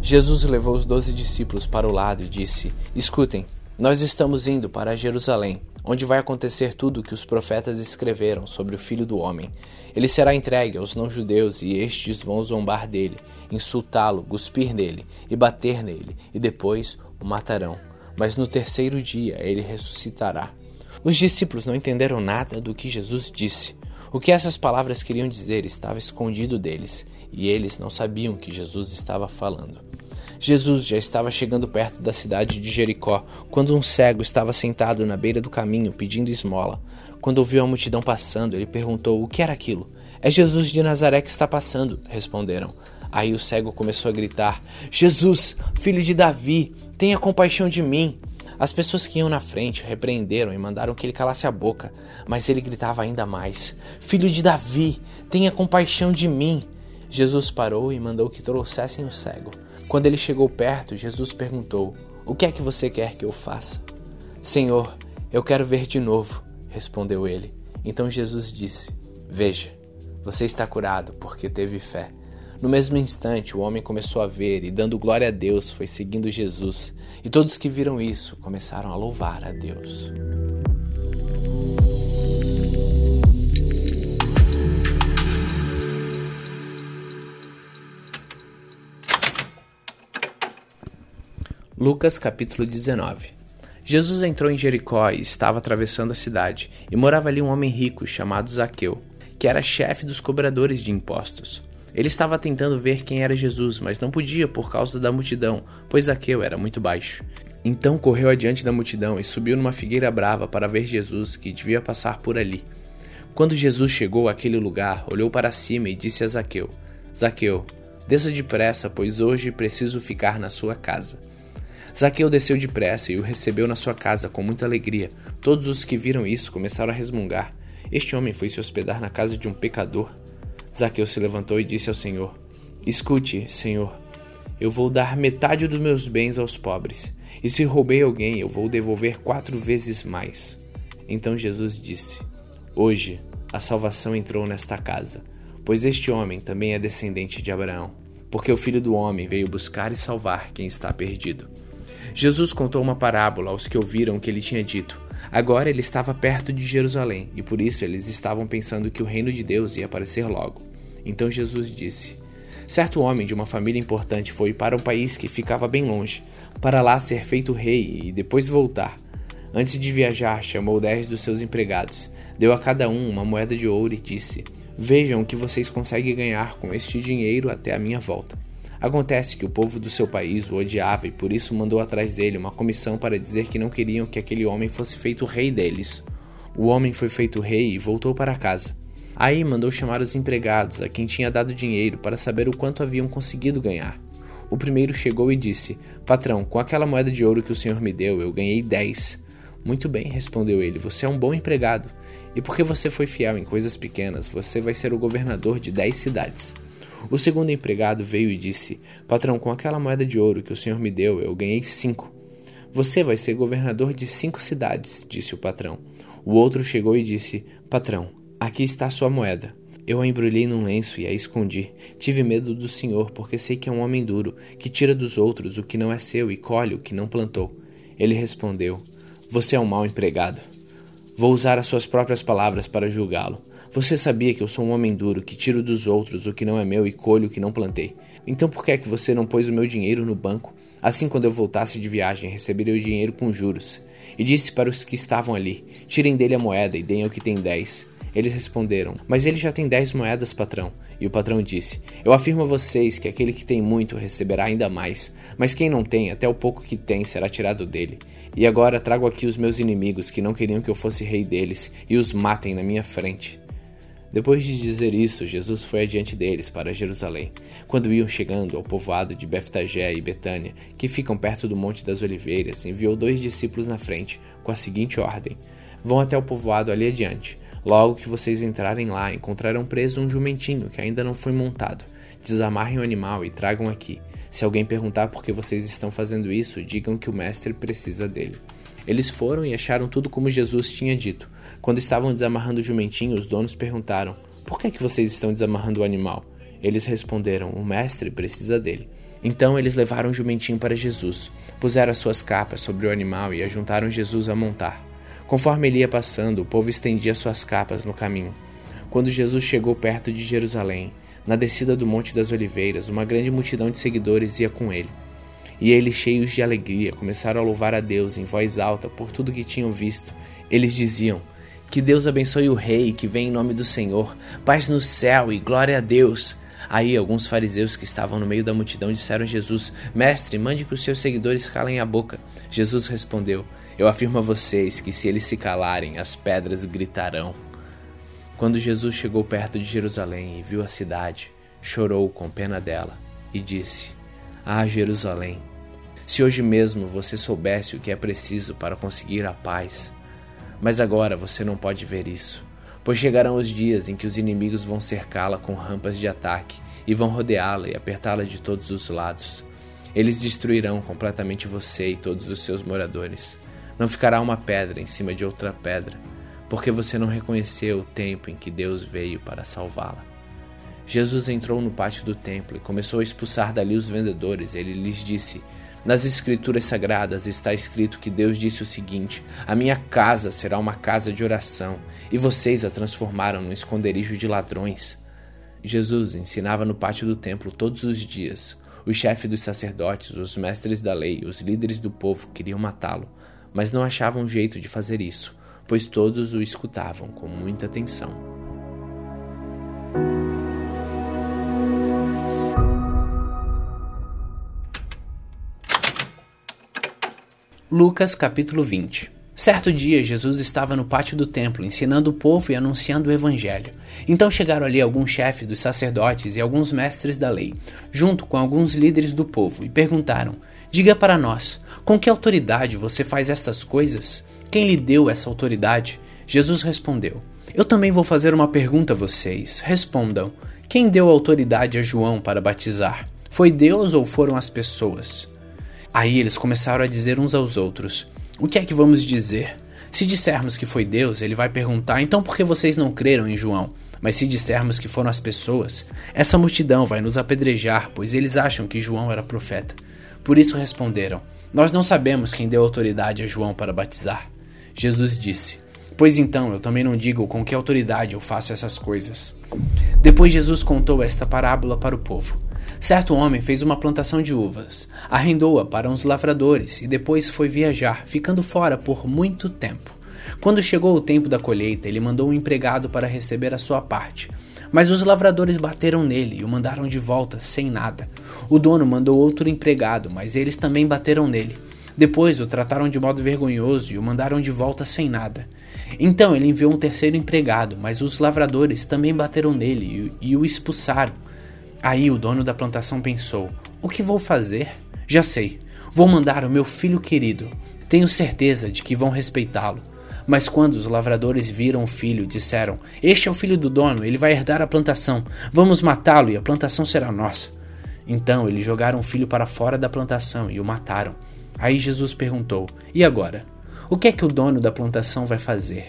S1: Jesus levou os doze discípulos para o lado e disse: Escutem. Nós estamos indo para Jerusalém, onde vai acontecer tudo o que os profetas escreveram sobre o Filho do Homem. Ele será entregue aos não-judeus e estes vão zombar dele, insultá-lo, cuspir nele e bater nele, e depois o matarão. Mas no terceiro dia ele ressuscitará. Os discípulos não entenderam nada do que Jesus disse. O que essas palavras queriam dizer estava escondido deles, e eles não sabiam que Jesus estava falando. Jesus já estava chegando perto da cidade de Jericó, quando um cego estava sentado na beira do caminho pedindo esmola. Quando ouviu a multidão passando, ele perguntou o que era aquilo. É Jesus de Nazaré que está passando, responderam. Aí o cego começou a gritar: Jesus, filho de Davi, tenha compaixão de mim. As pessoas que iam na frente repreenderam e mandaram que ele calasse a boca, mas ele gritava ainda mais: Filho de Davi, tenha compaixão de mim. Jesus parou e mandou que trouxessem o cego. Quando ele chegou perto, Jesus perguntou: O que é que você quer que eu faça? Senhor, eu quero ver de novo, respondeu ele. Então Jesus disse: Veja, você está curado porque teve fé. No mesmo instante, o homem começou a ver e, dando glória a Deus, foi seguindo Jesus. E todos que viram isso começaram a louvar a Deus. Lucas capítulo 19 Jesus entrou em Jericó e estava atravessando a cidade, e morava ali um homem rico chamado Zaqueu, que era chefe dos cobradores de impostos. Ele estava tentando ver quem era Jesus, mas não podia por causa da multidão, pois Zaqueu era muito baixo. Então correu adiante da multidão e subiu numa figueira brava para ver Jesus, que devia passar por ali. Quando Jesus chegou àquele lugar, olhou para cima e disse a Zaqueu: Zaqueu, desça depressa, pois hoje preciso ficar na sua casa. Zaqueu desceu depressa e o recebeu na sua casa com muita alegria. Todos os que viram isso começaram a resmungar. Este homem foi se hospedar na casa de um pecador. Zaqueu se levantou e disse ao Senhor: Escute, Senhor, eu vou dar metade dos meus bens aos pobres, e se roubei alguém, eu vou devolver quatro vezes mais. Então Jesus disse: Hoje a salvação entrou nesta casa, pois este homem também é descendente de Abraão, porque o filho do homem veio buscar e salvar quem está perdido. Jesus contou uma parábola aos que ouviram o que ele tinha dito. Agora ele estava perto de Jerusalém e por isso eles estavam pensando que o reino de Deus ia aparecer logo. Então Jesus disse: Certo homem de uma família importante foi para um país que ficava bem longe, para lá ser feito rei e depois voltar. Antes de viajar, chamou dez dos seus empregados, deu a cada um uma moeda de ouro e disse: Vejam o que vocês conseguem ganhar com este dinheiro até a minha volta. Acontece que o povo do seu país o odiava e por isso mandou atrás dele uma comissão para dizer que não queriam que aquele homem fosse feito rei deles. O homem foi feito rei e voltou para casa. Aí mandou chamar os empregados, a quem tinha dado dinheiro, para saber o quanto haviam conseguido ganhar. O primeiro chegou e disse: Patrão, com aquela moeda de ouro que o senhor me deu, eu ganhei dez. Muito bem, respondeu ele, você é um bom empregado. E porque você foi fiel em coisas pequenas, você vai ser o governador de dez cidades. O segundo empregado veio e disse: Patrão, com aquela moeda de ouro que o senhor me deu, eu ganhei cinco. Você vai ser governador de cinco cidades, disse o patrão. O outro chegou e disse: Patrão, aqui está sua moeda. Eu a embrulhei num lenço e a escondi. Tive medo do senhor, porque sei que é um homem duro, que tira dos outros o que não é seu e colhe o que não plantou. Ele respondeu: você é um mau empregado. Vou usar as suas próprias palavras para julgá-lo. Você sabia que eu sou um homem duro, que tiro dos outros o que não é meu e colho o que não plantei. Então por que é que você não pôs o meu dinheiro no banco? Assim, quando eu voltasse de viagem, receberia o dinheiro com juros. E disse para os que estavam ali: Tirem dele a moeda e deem ao que tem dez. Eles responderam: Mas ele já tem dez moedas, patrão. E o patrão disse: Eu afirmo a vocês que aquele que tem muito receberá ainda mais, mas quem não tem, até o pouco que tem será tirado dele. E agora trago aqui os meus inimigos que não queriam que eu fosse rei deles e os matem na minha frente. Depois de dizer isso, Jesus foi adiante deles para Jerusalém. Quando iam chegando ao povoado de Beftagé e Betânia, que ficam perto do Monte das Oliveiras, enviou dois discípulos na frente, com a seguinte ordem: Vão até o povoado ali adiante. Logo que vocês entrarem lá, encontrarão preso um jumentinho que ainda não foi montado. Desamarrem o animal e tragam aqui. Se alguém perguntar por que vocês estão fazendo isso, digam que o mestre precisa dele. Eles foram e acharam tudo como Jesus tinha dito. Quando estavam desamarrando o jumentinho, os donos perguntaram: Por que, é que vocês estão desamarrando o animal? Eles responderam: O mestre precisa dele. Então eles levaram o jumentinho para Jesus, puseram as suas capas sobre o animal e ajuntaram Jesus a montar. Conforme ele ia passando, o povo estendia suas capas no caminho. Quando Jesus chegou perto de Jerusalém, na descida do Monte das Oliveiras, uma grande multidão de seguidores ia com ele. E eles, cheios de alegria, começaram a louvar a Deus em voz alta por tudo que tinham visto. Eles diziam: Que Deus abençoe o Rei que vem em nome do Senhor, paz no céu e glória a Deus. Aí alguns fariseus que estavam no meio da multidão disseram a Jesus: Mestre, mande que os seus seguidores calem a boca. Jesus respondeu: eu afirmo a vocês que se eles se calarem, as pedras gritarão. Quando Jesus chegou perto de Jerusalém e viu a cidade, chorou com pena dela e disse: Ah, Jerusalém, se hoje mesmo você soubesse o que é preciso para conseguir a paz. Mas agora você não pode ver isso, pois chegarão os dias em que os inimigos vão cercá-la com rampas de ataque e vão rodeá-la e apertá-la de todos os lados. Eles destruirão completamente você e todos os seus moradores. Não ficará uma pedra em cima de outra pedra, porque você não reconheceu o tempo em que Deus veio para salvá-la. Jesus entrou no pátio do templo e começou a expulsar dali os vendedores. Ele lhes disse: Nas Escrituras Sagradas está escrito que Deus disse o seguinte: A minha casa será uma casa de oração, e vocês a transformaram num esconderijo de ladrões. Jesus ensinava no pátio do templo todos os dias. O chefe dos sacerdotes, os mestres da lei, os líderes do povo queriam matá-lo, mas não achavam jeito de fazer isso, pois todos o escutavam com muita atenção. Lucas capítulo 20 Certo dia, Jesus estava no pátio do templo, ensinando o povo e anunciando o evangelho. Então chegaram ali alguns chefes dos sacerdotes e alguns mestres da lei, junto com alguns líderes do povo, e perguntaram: Diga para nós, com que autoridade você faz estas coisas? Quem lhe deu essa autoridade? Jesus respondeu: Eu também vou fazer uma pergunta a vocês. Respondam: Quem deu autoridade a João para batizar? Foi Deus ou foram as pessoas? Aí eles começaram a dizer uns aos outros: O que é que vamos dizer? Se dissermos que foi Deus, ele vai perguntar: Então por que vocês não creram em João? Mas se dissermos que foram as pessoas, essa multidão vai nos apedrejar, pois eles acham que João era profeta. Por isso responderam: Nós não sabemos quem deu autoridade a João para batizar. Jesus disse: Pois então eu também não digo com que autoridade eu faço essas coisas. Depois Jesus contou esta parábola para o povo. Certo homem fez uma plantação de uvas, arrendou-a para uns lavradores e depois foi viajar, ficando fora por muito tempo. Quando chegou o tempo da colheita, ele mandou um empregado para receber a sua parte. Mas os lavradores bateram nele e o mandaram de volta sem nada. O dono mandou outro empregado, mas eles também bateram nele. Depois o trataram de modo vergonhoso e o mandaram de volta sem nada. Então ele enviou um terceiro empregado, mas os lavradores também bateram nele e, e o expulsaram. Aí o dono da plantação pensou: O que vou fazer? Já sei. Vou mandar o meu filho querido. Tenho certeza de que vão respeitá-lo. Mas quando os lavradores viram o filho, disseram: Este é o filho do dono, ele vai herdar a plantação. Vamos matá-lo e a plantação será nossa. Então eles jogaram o filho para fora da plantação e o mataram. Aí Jesus perguntou: E agora? O que é que o dono da plantação vai fazer?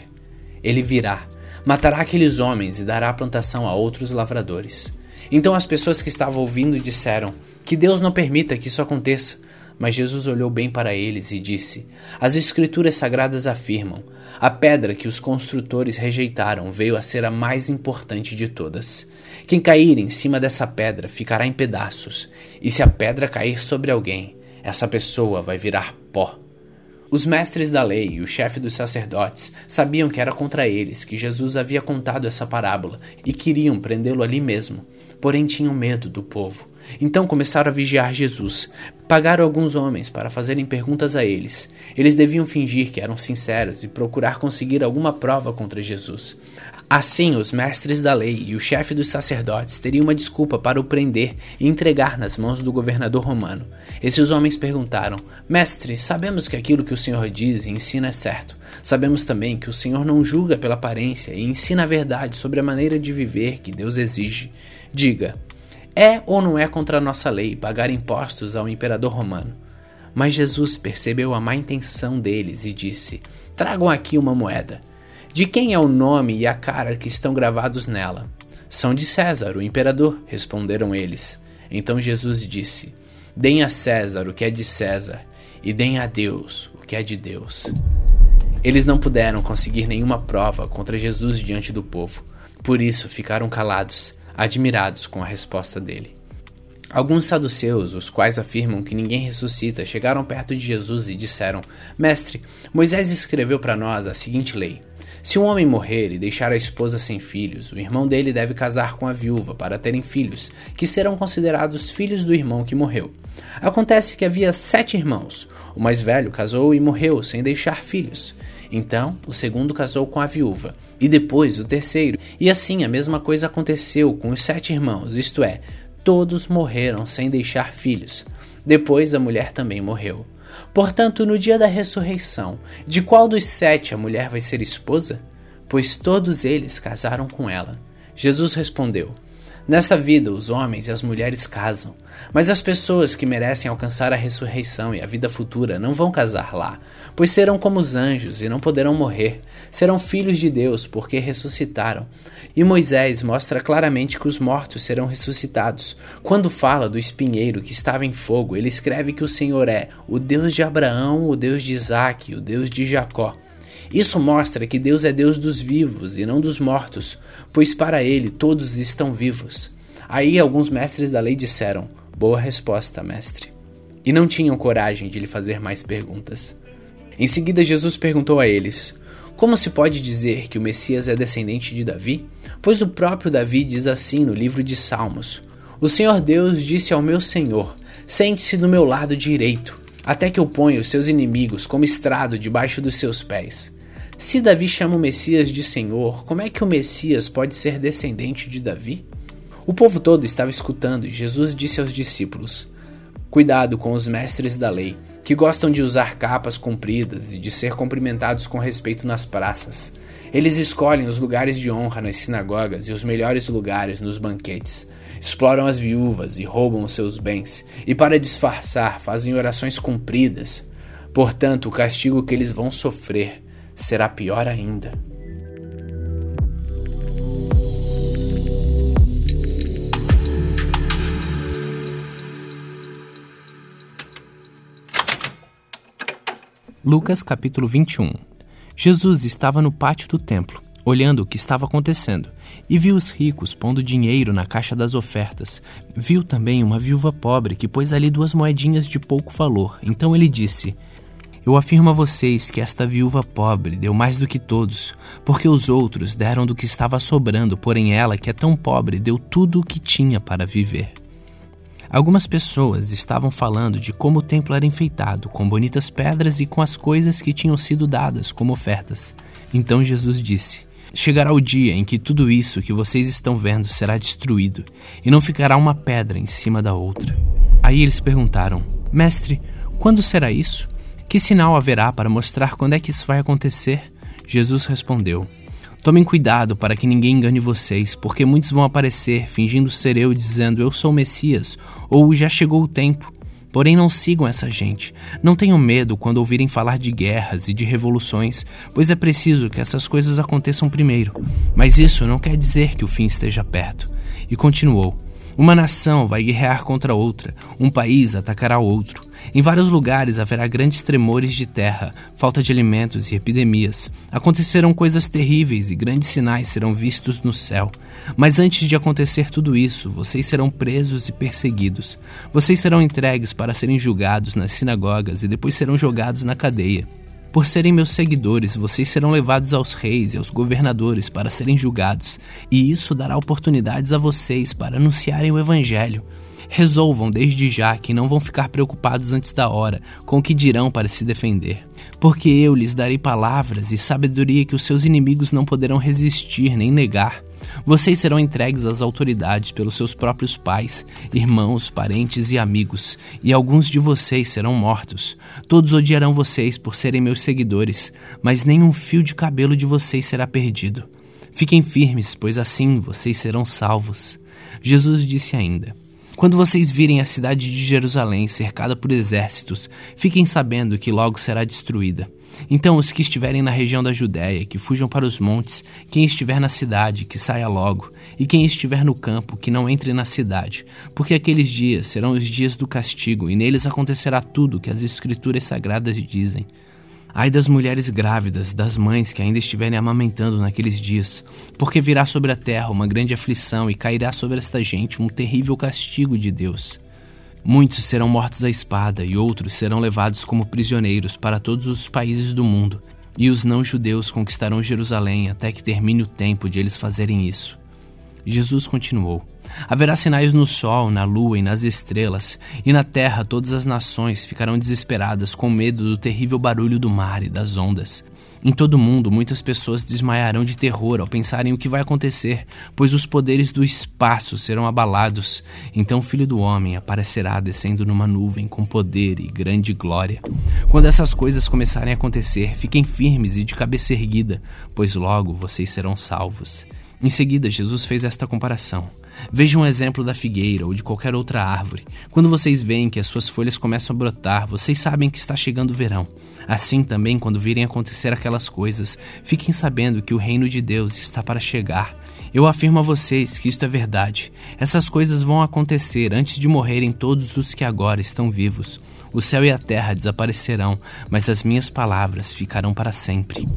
S1: Ele virá, matará aqueles homens e dará a plantação a outros lavradores. Então as pessoas que estavam ouvindo disseram: Que Deus não permita que isso aconteça. Mas Jesus olhou bem para eles e disse: As Escrituras sagradas afirmam: a pedra que os construtores rejeitaram veio a ser a mais importante de todas. Quem cair em cima dessa pedra ficará em pedaços, e se a pedra cair sobre alguém, essa pessoa vai virar pó. Os mestres da lei e o chefe dos sacerdotes sabiam que era contra eles que Jesus havia contado essa parábola e queriam prendê-lo ali mesmo, porém tinham medo do povo. Então começaram a vigiar Jesus. Pagaram alguns homens para fazerem perguntas a eles. Eles deviam fingir que eram sinceros e procurar conseguir alguma prova contra Jesus. Assim, os mestres da lei e o chefe dos sacerdotes teriam uma desculpa para o prender e entregar nas mãos do governador romano. Esses homens perguntaram: Mestre, sabemos que aquilo que o Senhor diz e ensina é certo. Sabemos também que o Senhor não julga pela aparência e ensina a verdade sobre a maneira de viver que Deus exige. Diga, é ou não é contra a nossa lei pagar impostos ao imperador romano? Mas Jesus percebeu a má intenção deles e disse: Tragam aqui uma moeda. De quem é o nome e a cara que estão gravados nela? São de César, o imperador, responderam eles. Então Jesus disse: Deem a César o que é de César, e deem a Deus o que é de Deus. Eles não puderam conseguir nenhuma prova contra Jesus diante do povo, por isso ficaram calados admirados com a resposta dele. Alguns saduceus, os quais afirmam que ninguém ressuscita, chegaram perto de Jesus e disseram: Mestre, Moisés escreveu para nós a seguinte lei: Se um homem morrer e deixar a esposa sem filhos, o irmão dele deve casar com a viúva para terem filhos, que serão considerados filhos do irmão que morreu. Acontece que havia sete irmãos. O mais velho casou e morreu sem deixar filhos. Então, o segundo casou com a viúva, e depois o terceiro. E assim a mesma coisa aconteceu com os sete irmãos, isto é, todos morreram sem deixar filhos. Depois a mulher também morreu. Portanto, no dia da ressurreição, de qual dos sete a mulher vai ser esposa? Pois todos eles casaram com ela. Jesus respondeu: Nesta vida, os homens e as mulheres casam, mas as pessoas que merecem alcançar a ressurreição e a vida futura não vão casar lá, pois serão como os anjos e não poderão morrer. Serão filhos de Deus, porque ressuscitaram. E Moisés mostra claramente que os mortos serão ressuscitados. Quando fala do espinheiro que estava em fogo, ele escreve que o Senhor é o Deus de Abraão, o Deus de Isaque, o Deus de Jacó. Isso mostra que Deus é Deus dos vivos e não dos mortos, pois para ele todos estão vivos. Aí alguns mestres da lei disseram: Boa resposta, mestre. E não tinham coragem de lhe fazer mais perguntas. Em seguida, Jesus perguntou a eles: Como se pode dizer que o Messias é descendente de Davi? Pois o próprio Davi diz assim no livro de Salmos: O Senhor Deus disse ao meu Senhor: Sente-se do meu lado direito, até que eu ponha os seus inimigos como estrado debaixo dos seus pés. Se Davi chama o Messias de Senhor, como é que o Messias pode ser descendente de Davi? O povo todo estava escutando e Jesus disse aos discípulos: Cuidado com os mestres da lei, que gostam de usar capas compridas e de ser cumprimentados com respeito nas praças. Eles escolhem os lugares de honra nas sinagogas e os melhores lugares nos banquetes. Exploram as viúvas e roubam os seus bens, e para disfarçar fazem orações compridas. Portanto, o castigo que eles vão sofrer será pior ainda.
S2: Lucas capítulo 21 Jesus estava no pátio do templo, olhando o que estava acontecendo, e viu os ricos pondo dinheiro na caixa das ofertas. Viu também uma viúva pobre que pôs ali duas moedinhas de pouco valor. Então ele disse: eu afirmo a vocês que esta viúva pobre deu mais do que todos, porque os outros deram do que estava sobrando, porém ela, que é tão pobre, deu tudo o que tinha para viver. Algumas pessoas estavam falando de como o templo era enfeitado com bonitas pedras e com as coisas que tinham sido dadas como ofertas. Então Jesus disse: Chegará o dia em que tudo isso que vocês estão vendo será destruído, e não ficará uma pedra em cima da outra. Aí eles perguntaram: Mestre, quando será isso? Que sinal haverá para mostrar quando é que isso vai acontecer? Jesus respondeu: Tomem cuidado para que ninguém engane vocês, porque muitos vão aparecer fingindo ser eu, dizendo eu sou o Messias, ou já chegou o tempo. Porém, não sigam essa gente. Não tenham medo quando ouvirem falar de guerras e de revoluções, pois é preciso que essas coisas aconteçam primeiro. Mas isso não quer dizer que o fim esteja perto. E continuou: uma nação vai guerrear contra outra, um país atacará outro. Em vários lugares haverá grandes tremores de terra, falta de alimentos e epidemias. Acontecerão coisas terríveis e grandes sinais serão vistos no céu. Mas antes de acontecer tudo isso, vocês serão presos e perseguidos. Vocês serão entregues para serem julgados nas sinagogas e depois serão jogados na cadeia. Por serem meus seguidores, vocês serão levados aos reis e aos governadores para serem julgados, e isso dará oportunidades a vocês para anunciarem o Evangelho. Resolvam desde já que não vão ficar preocupados antes da hora com o que dirão para se defender, porque eu lhes darei palavras e sabedoria que os seus inimigos não poderão resistir nem negar. Vocês serão entregues às autoridades pelos seus próprios pais, irmãos, parentes e amigos, e alguns de vocês serão mortos. Todos odiarão vocês por serem meus seguidores, mas nenhum fio de cabelo de vocês será perdido. Fiquem firmes, pois assim vocês serão salvos. Jesus disse ainda: quando vocês virem a cidade de Jerusalém cercada por exércitos, fiquem sabendo que logo será destruída. Então, os que estiverem na região da Judéia, que fujam para os montes, quem estiver na cidade, que saia logo, e quem estiver no campo, que não entre na cidade, porque aqueles dias serão os dias do castigo, e neles acontecerá tudo que as Escrituras sagradas dizem. Ai das mulheres grávidas, das mães que ainda estiverem amamentando naqueles dias, porque virá sobre a terra uma grande aflição e cairá sobre esta gente um terrível castigo de Deus. Muitos serão mortos à espada e outros serão levados como prisioneiros para todos os países do mundo, e os não-judeus conquistarão Jerusalém até que termine o tempo de eles fazerem isso. Jesus continuou: Haverá sinais no sol, na lua e nas estrelas, e na terra todas as nações ficarão desesperadas com medo do terrível barulho do mar e das ondas. Em todo o mundo, muitas pessoas desmaiarão de terror ao pensarem o que vai acontecer, pois os poderes do espaço serão abalados. Então o Filho do Homem aparecerá descendo numa nuvem com poder e grande glória. Quando essas coisas começarem a acontecer, fiquem firmes e de cabeça erguida, pois logo vocês serão salvos. Em seguida, Jesus fez esta comparação. Vejam um exemplo da figueira ou de qualquer outra árvore. Quando vocês veem que as suas folhas começam a brotar, vocês sabem que está chegando o verão. Assim também, quando virem acontecer aquelas coisas, fiquem sabendo que o reino de Deus está para chegar. Eu afirmo a vocês que isto é verdade. Essas coisas vão acontecer antes de morrerem todos os que agora estão vivos. O céu e a terra desaparecerão, mas as minhas palavras ficarão para sempre.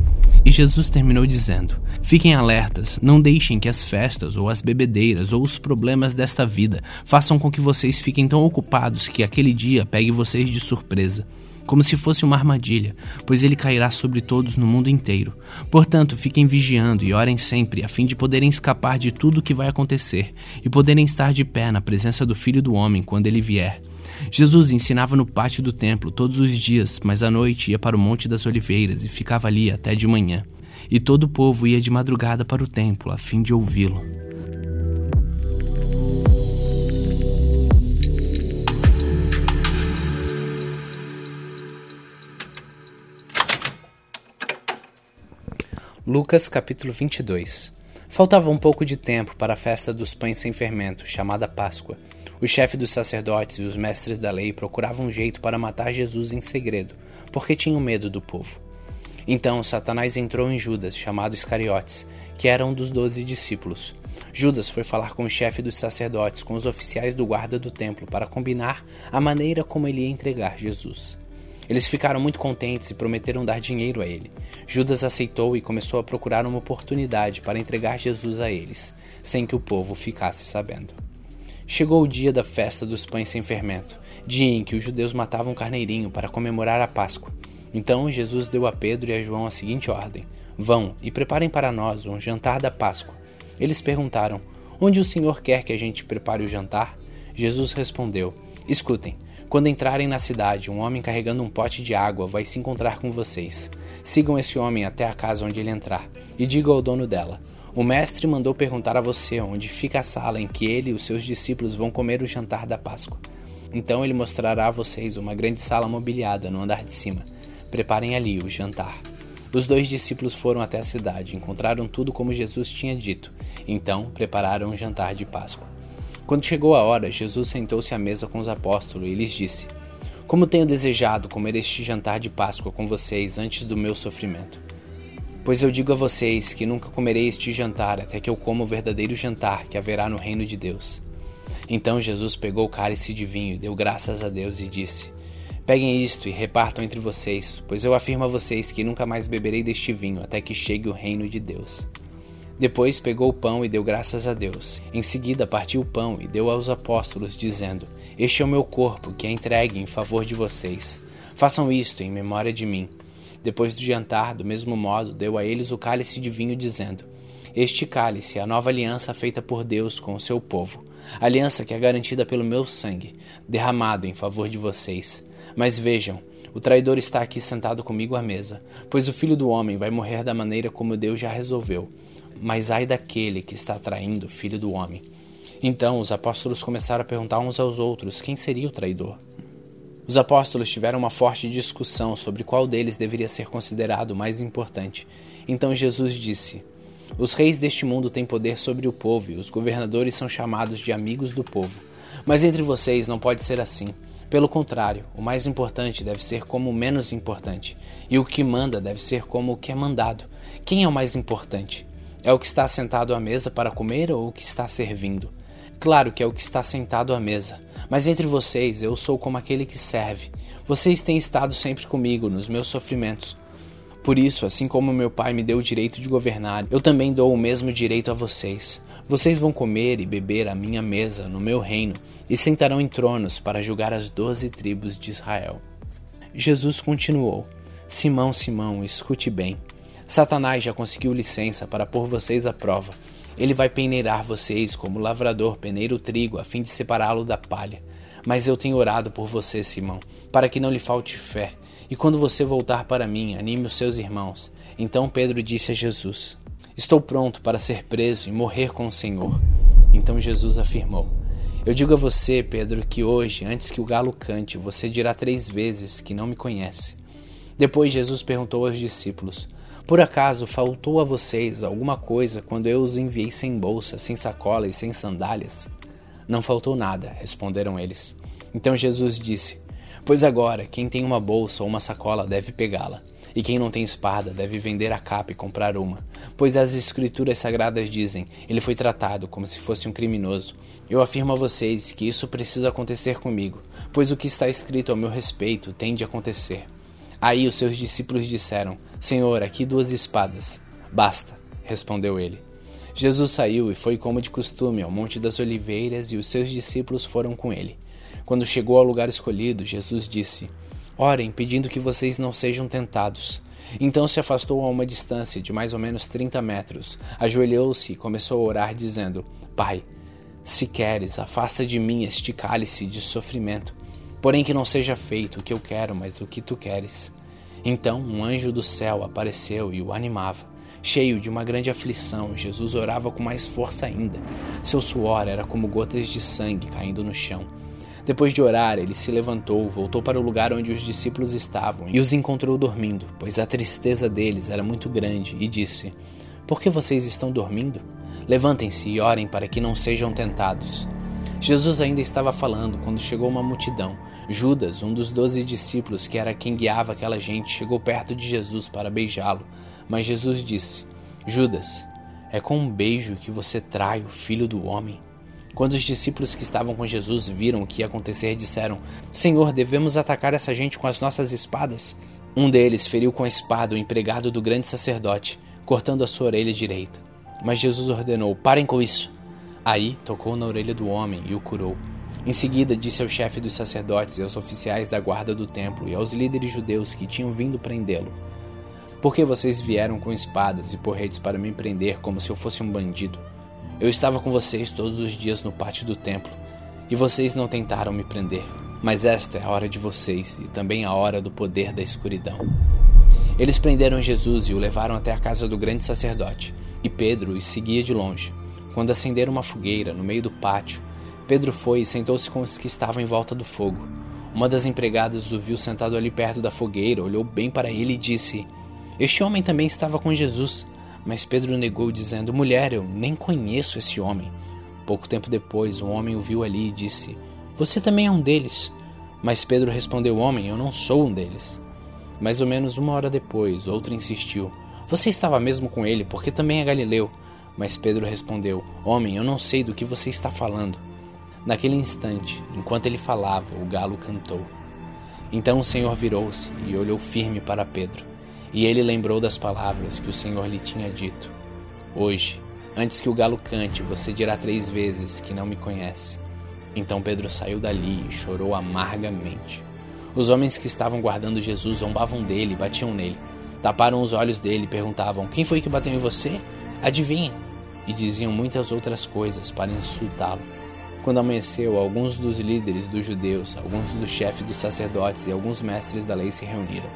S2: E Jesus terminou dizendo: Fiquem alertas, não deixem que as festas, ou as bebedeiras, ou os problemas desta vida façam com que vocês fiquem tão ocupados que aquele dia pegue vocês de surpresa como se fosse uma armadilha, pois ele cairá sobre todos no mundo inteiro. Portanto, fiquem vigiando e orem sempre, a fim de poderem escapar de tudo o que vai acontecer e poderem estar de pé na presença do Filho do Homem quando ele vier. Jesus ensinava no pátio do templo todos os dias, mas à noite ia para o Monte das Oliveiras e ficava ali até de manhã. E todo o povo ia de madrugada para o templo a fim de ouvi-lo.
S1: Lucas capítulo 22 Faltava um pouco de tempo para a festa dos pães sem fermento, chamada Páscoa. O chefe dos sacerdotes e os mestres da lei procuravam um jeito para matar Jesus em segredo, porque tinham medo do povo. Então Satanás entrou em Judas, chamado Iscariotes, que era um dos doze discípulos. Judas foi falar com o chefe dos sacerdotes, com os oficiais do guarda do templo, para combinar a maneira como ele ia entregar Jesus. Eles ficaram muito contentes e prometeram dar dinheiro a ele. Judas aceitou e começou a procurar uma oportunidade para entregar Jesus a eles, sem que o povo ficasse sabendo. Chegou o dia da festa dos pães sem fermento, dia em que os judeus matavam carneirinho para comemorar a Páscoa. Então Jesus deu a Pedro e a João a seguinte ordem: Vão e preparem para nós um jantar da Páscoa. Eles perguntaram: Onde o Senhor quer que a gente prepare o jantar? Jesus respondeu: Escutem. Quando entrarem na cidade, um homem carregando um pote de água vai se encontrar com vocês. Sigam esse homem até a casa onde ele entrar e digam ao dono dela: O mestre mandou perguntar a você onde fica a sala em que ele e os seus discípulos vão comer o jantar da Páscoa. Então ele mostrará a vocês uma grande sala mobiliada no andar de cima. Preparem ali o jantar. Os dois discípulos foram até a cidade, encontraram tudo como Jesus tinha dito. Então prepararam um jantar de Páscoa. Quando chegou a hora, Jesus sentou-se à mesa com os apóstolos e lhes disse: Como tenho desejado comer este jantar de Páscoa com vocês antes do meu sofrimento. Pois eu digo a vocês que nunca comerei este jantar até que eu coma o verdadeiro jantar que haverá no reino de Deus. Então Jesus pegou o cálice de vinho deu graças a Deus e disse: Peguem isto e repartam entre vocês, pois eu afirmo a vocês que nunca mais beberei deste vinho até que chegue o reino de Deus. Depois pegou o pão e deu graças a Deus. Em seguida partiu o pão e deu aos apóstolos, dizendo: Este é o meu corpo, que é entregue em favor de vocês. Façam isto em memória de mim. Depois do jantar, do mesmo modo, deu a eles o cálice de vinho, dizendo: Este cálice é a nova aliança feita por Deus com o seu povo. Aliança que é garantida pelo meu sangue, derramado em favor de vocês. Mas vejam, o traidor está aqui sentado comigo à mesa, pois o filho do homem vai morrer da maneira como Deus já resolveu mas ai daquele que está traindo o filho do homem. Então os apóstolos começaram a perguntar uns aos outros quem seria o traidor. Os apóstolos tiveram uma forte discussão sobre qual deles deveria ser considerado o mais importante. Então Jesus disse: Os reis deste mundo têm poder sobre o povo e os governadores são chamados de amigos do povo. Mas entre vocês não pode ser assim. Pelo contrário, o mais importante deve ser como o menos importante, e o que manda deve ser como o que é mandado. Quem é o mais importante? É o que está sentado à mesa para comer ou o que está servindo? Claro que é o que está sentado à mesa, mas entre vocês eu sou como aquele que serve. Vocês têm estado sempre comigo nos meus sofrimentos. Por isso, assim como meu pai me deu o direito de governar, eu também dou o mesmo direito a vocês. Vocês vão comer e beber à minha mesa no meu reino e sentarão em tronos para julgar as doze tribos de Israel. Jesus continuou: Simão, Simão, escute bem. Satanás já conseguiu licença para pôr vocês à prova. Ele vai peneirar vocês como o lavrador peneira o trigo a fim de separá-lo da palha. Mas eu tenho orado por você, Simão, para que não lhe falte fé. E quando você voltar para mim, anime os seus irmãos. Então Pedro disse a Jesus: Estou pronto para ser preso e morrer com o Senhor. Então Jesus afirmou: Eu digo a você, Pedro, que hoje, antes que o galo cante, você dirá três vezes que não me conhece. Depois Jesus perguntou aos discípulos: por acaso faltou a vocês alguma coisa quando eu os enviei sem bolsa, sem sacola e sem sandálias? Não faltou nada, responderam eles. Então Jesus disse: Pois agora, quem tem uma bolsa ou uma sacola deve pegá-la, e quem não tem espada deve vender a capa e comprar uma. Pois as Escrituras Sagradas dizem: Ele foi tratado como se fosse um criminoso. Eu afirmo a vocês que isso precisa acontecer comigo, pois o que está escrito ao meu respeito tem de acontecer. Aí os seus discípulos disseram: Senhor, aqui duas espadas. Basta, respondeu ele. Jesus saiu e foi como de costume ao Monte das Oliveiras e os seus discípulos foram com ele. Quando chegou ao lugar escolhido, Jesus disse: Orem, pedindo que vocês não sejam tentados. Então se afastou a uma distância de mais ou menos trinta metros, ajoelhou-se e começou a orar, dizendo: Pai, se queres, afasta de mim este cálice de sofrimento. Porém, que não seja feito o que eu quero, mas o que tu queres. Então um anjo do céu apareceu e o animava. Cheio de uma grande aflição, Jesus orava com mais força ainda. Seu suor era como gotas de sangue caindo no chão. Depois de orar, ele se levantou, voltou para o lugar onde os discípulos estavam e os encontrou dormindo, pois a tristeza deles era muito grande, e disse: Por que vocês estão dormindo? Levantem-se e orem para que não sejam tentados. Jesus ainda estava falando quando chegou uma multidão. Judas, um dos doze discípulos, que era quem guiava aquela gente, chegou perto de Jesus para beijá-lo. Mas Jesus disse: Judas, é com um beijo que você trai o filho do homem. Quando os discípulos que estavam com Jesus viram o que ia acontecer, disseram: Senhor, devemos atacar essa gente com as nossas espadas? Um deles feriu com a espada o empregado do grande sacerdote, cortando a sua orelha direita. Mas Jesus ordenou: Parem com isso. Aí tocou na orelha do homem e o curou. Em seguida, disse ao chefe dos sacerdotes e aos oficiais da guarda do templo e aos líderes judeus que tinham vindo prendê-lo: Por que vocês vieram com espadas e porretes para me prender como se eu fosse um bandido? Eu estava com vocês todos os dias no pátio do templo. E vocês não tentaram me prender, mas esta é a hora de vocês e também a hora do poder da escuridão. Eles prenderam Jesus e o levaram até a casa do grande sacerdote, e Pedro os seguia de longe. Quando acenderam uma fogueira no meio do pátio, Pedro foi e sentou-se com os que estavam em volta do fogo. Uma das empregadas o viu sentado ali perto da fogueira, olhou bem para ele e disse: Este homem também estava com Jesus. Mas Pedro negou, dizendo: Mulher, eu nem conheço esse homem. Pouco tempo depois, um homem o viu ali e disse: Você também é um deles. Mas Pedro respondeu: Homem, eu não sou um deles. Mais ou menos uma hora depois, outro insistiu: Você estava mesmo com ele, porque também é galileu. Mas Pedro respondeu: Homem, eu não sei do que você está falando. Naquele instante, enquanto ele falava, o galo cantou. Então o Senhor virou-se e olhou firme para Pedro. E ele lembrou das palavras que o Senhor lhe tinha dito: Hoje, antes que o galo cante, você dirá três vezes que não me conhece. Então Pedro saiu dali e chorou amargamente. Os homens que estavam guardando Jesus zombavam dele e batiam nele. Taparam os olhos dele e perguntavam: Quem foi que bateu em você? Adivinha? E diziam muitas outras coisas para insultá-lo. Quando amanheceu, alguns dos líderes dos judeus, alguns dos chefes dos sacerdotes e alguns mestres da lei se reuniram.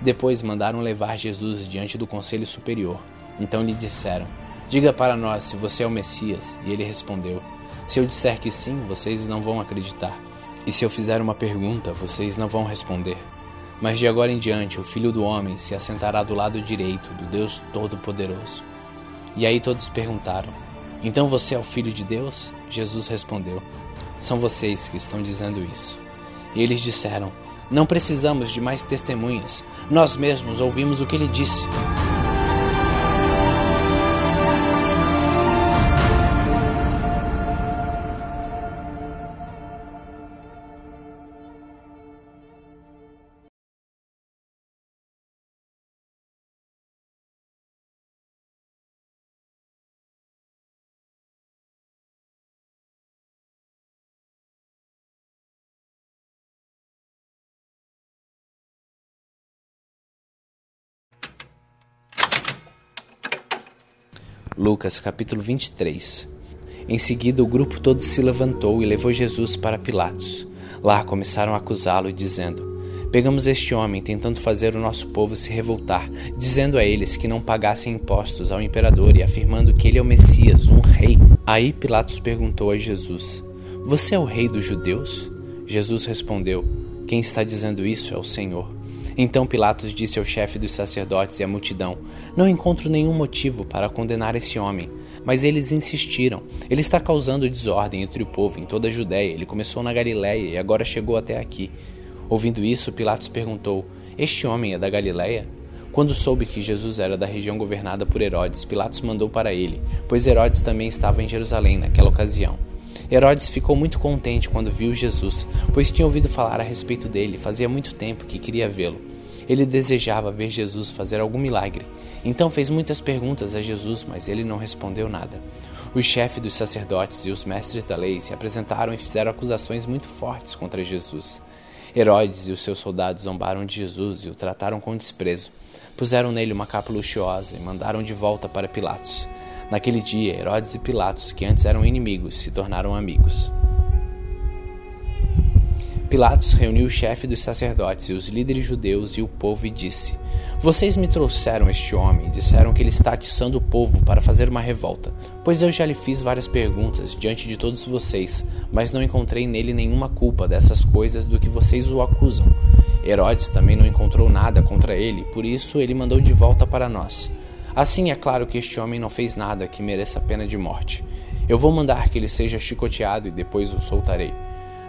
S1: Depois mandaram levar Jesus diante do conselho superior. Então lhe disseram: Diga para nós se você é o Messias. E ele respondeu: Se eu disser que sim, vocês não vão acreditar. E se eu fizer uma pergunta, vocês não vão responder. Mas de agora em diante, o filho do homem se assentará do lado direito do Deus Todo-Poderoso. E aí todos perguntaram: Então você é o filho de Deus? Jesus respondeu: São vocês que estão dizendo isso. E eles disseram: Não precisamos de mais testemunhas. Nós mesmos ouvimos o que ele disse. Lucas capítulo 23 Em seguida, o grupo todo se levantou e levou Jesus para Pilatos. Lá começaram a acusá-lo, dizendo: Pegamos este homem tentando fazer o nosso povo se revoltar, dizendo a eles que não pagassem impostos ao imperador e afirmando que ele é o Messias, um rei. Aí Pilatos perguntou a Jesus: Você é o rei dos judeus? Jesus respondeu: Quem está dizendo isso é o Senhor. Então Pilatos disse ao chefe dos sacerdotes e à multidão: Não encontro nenhum motivo para condenar esse homem. Mas eles insistiram. Ele está causando desordem entre o povo em toda a Judéia. Ele começou na Galiléia e agora chegou até aqui. Ouvindo isso, Pilatos perguntou: Este homem é da Galiléia? Quando soube que Jesus era da região governada por Herodes, Pilatos mandou para ele, pois Herodes também estava em Jerusalém naquela ocasião. Herodes ficou muito contente quando viu Jesus, pois tinha ouvido falar a respeito dele, fazia muito tempo que queria vê-lo. Ele desejava ver Jesus fazer algum milagre. Então fez muitas perguntas a Jesus, mas ele não respondeu nada. Os chefes dos sacerdotes e os mestres da lei se apresentaram e fizeram acusações muito fortes contra Jesus. Herodes e os seus soldados zombaram de Jesus e o trataram com desprezo. Puseram nele uma capa luxuosa e mandaram de volta para Pilatos. Naquele dia, Herodes e Pilatos, que antes eram inimigos, se tornaram amigos. Pilatos reuniu o chefe dos sacerdotes e os líderes judeus e o povo e disse: Vocês me trouxeram este homem disseram que ele está atiçando o povo para fazer uma revolta. Pois eu já lhe fiz várias perguntas diante de todos vocês, mas não encontrei nele nenhuma culpa dessas coisas do que vocês o acusam. Herodes também não encontrou nada contra ele, por isso ele mandou de volta para nós. Assim é claro que este homem não fez nada que mereça a pena de morte. Eu vou mandar que ele seja chicoteado e depois o soltarei.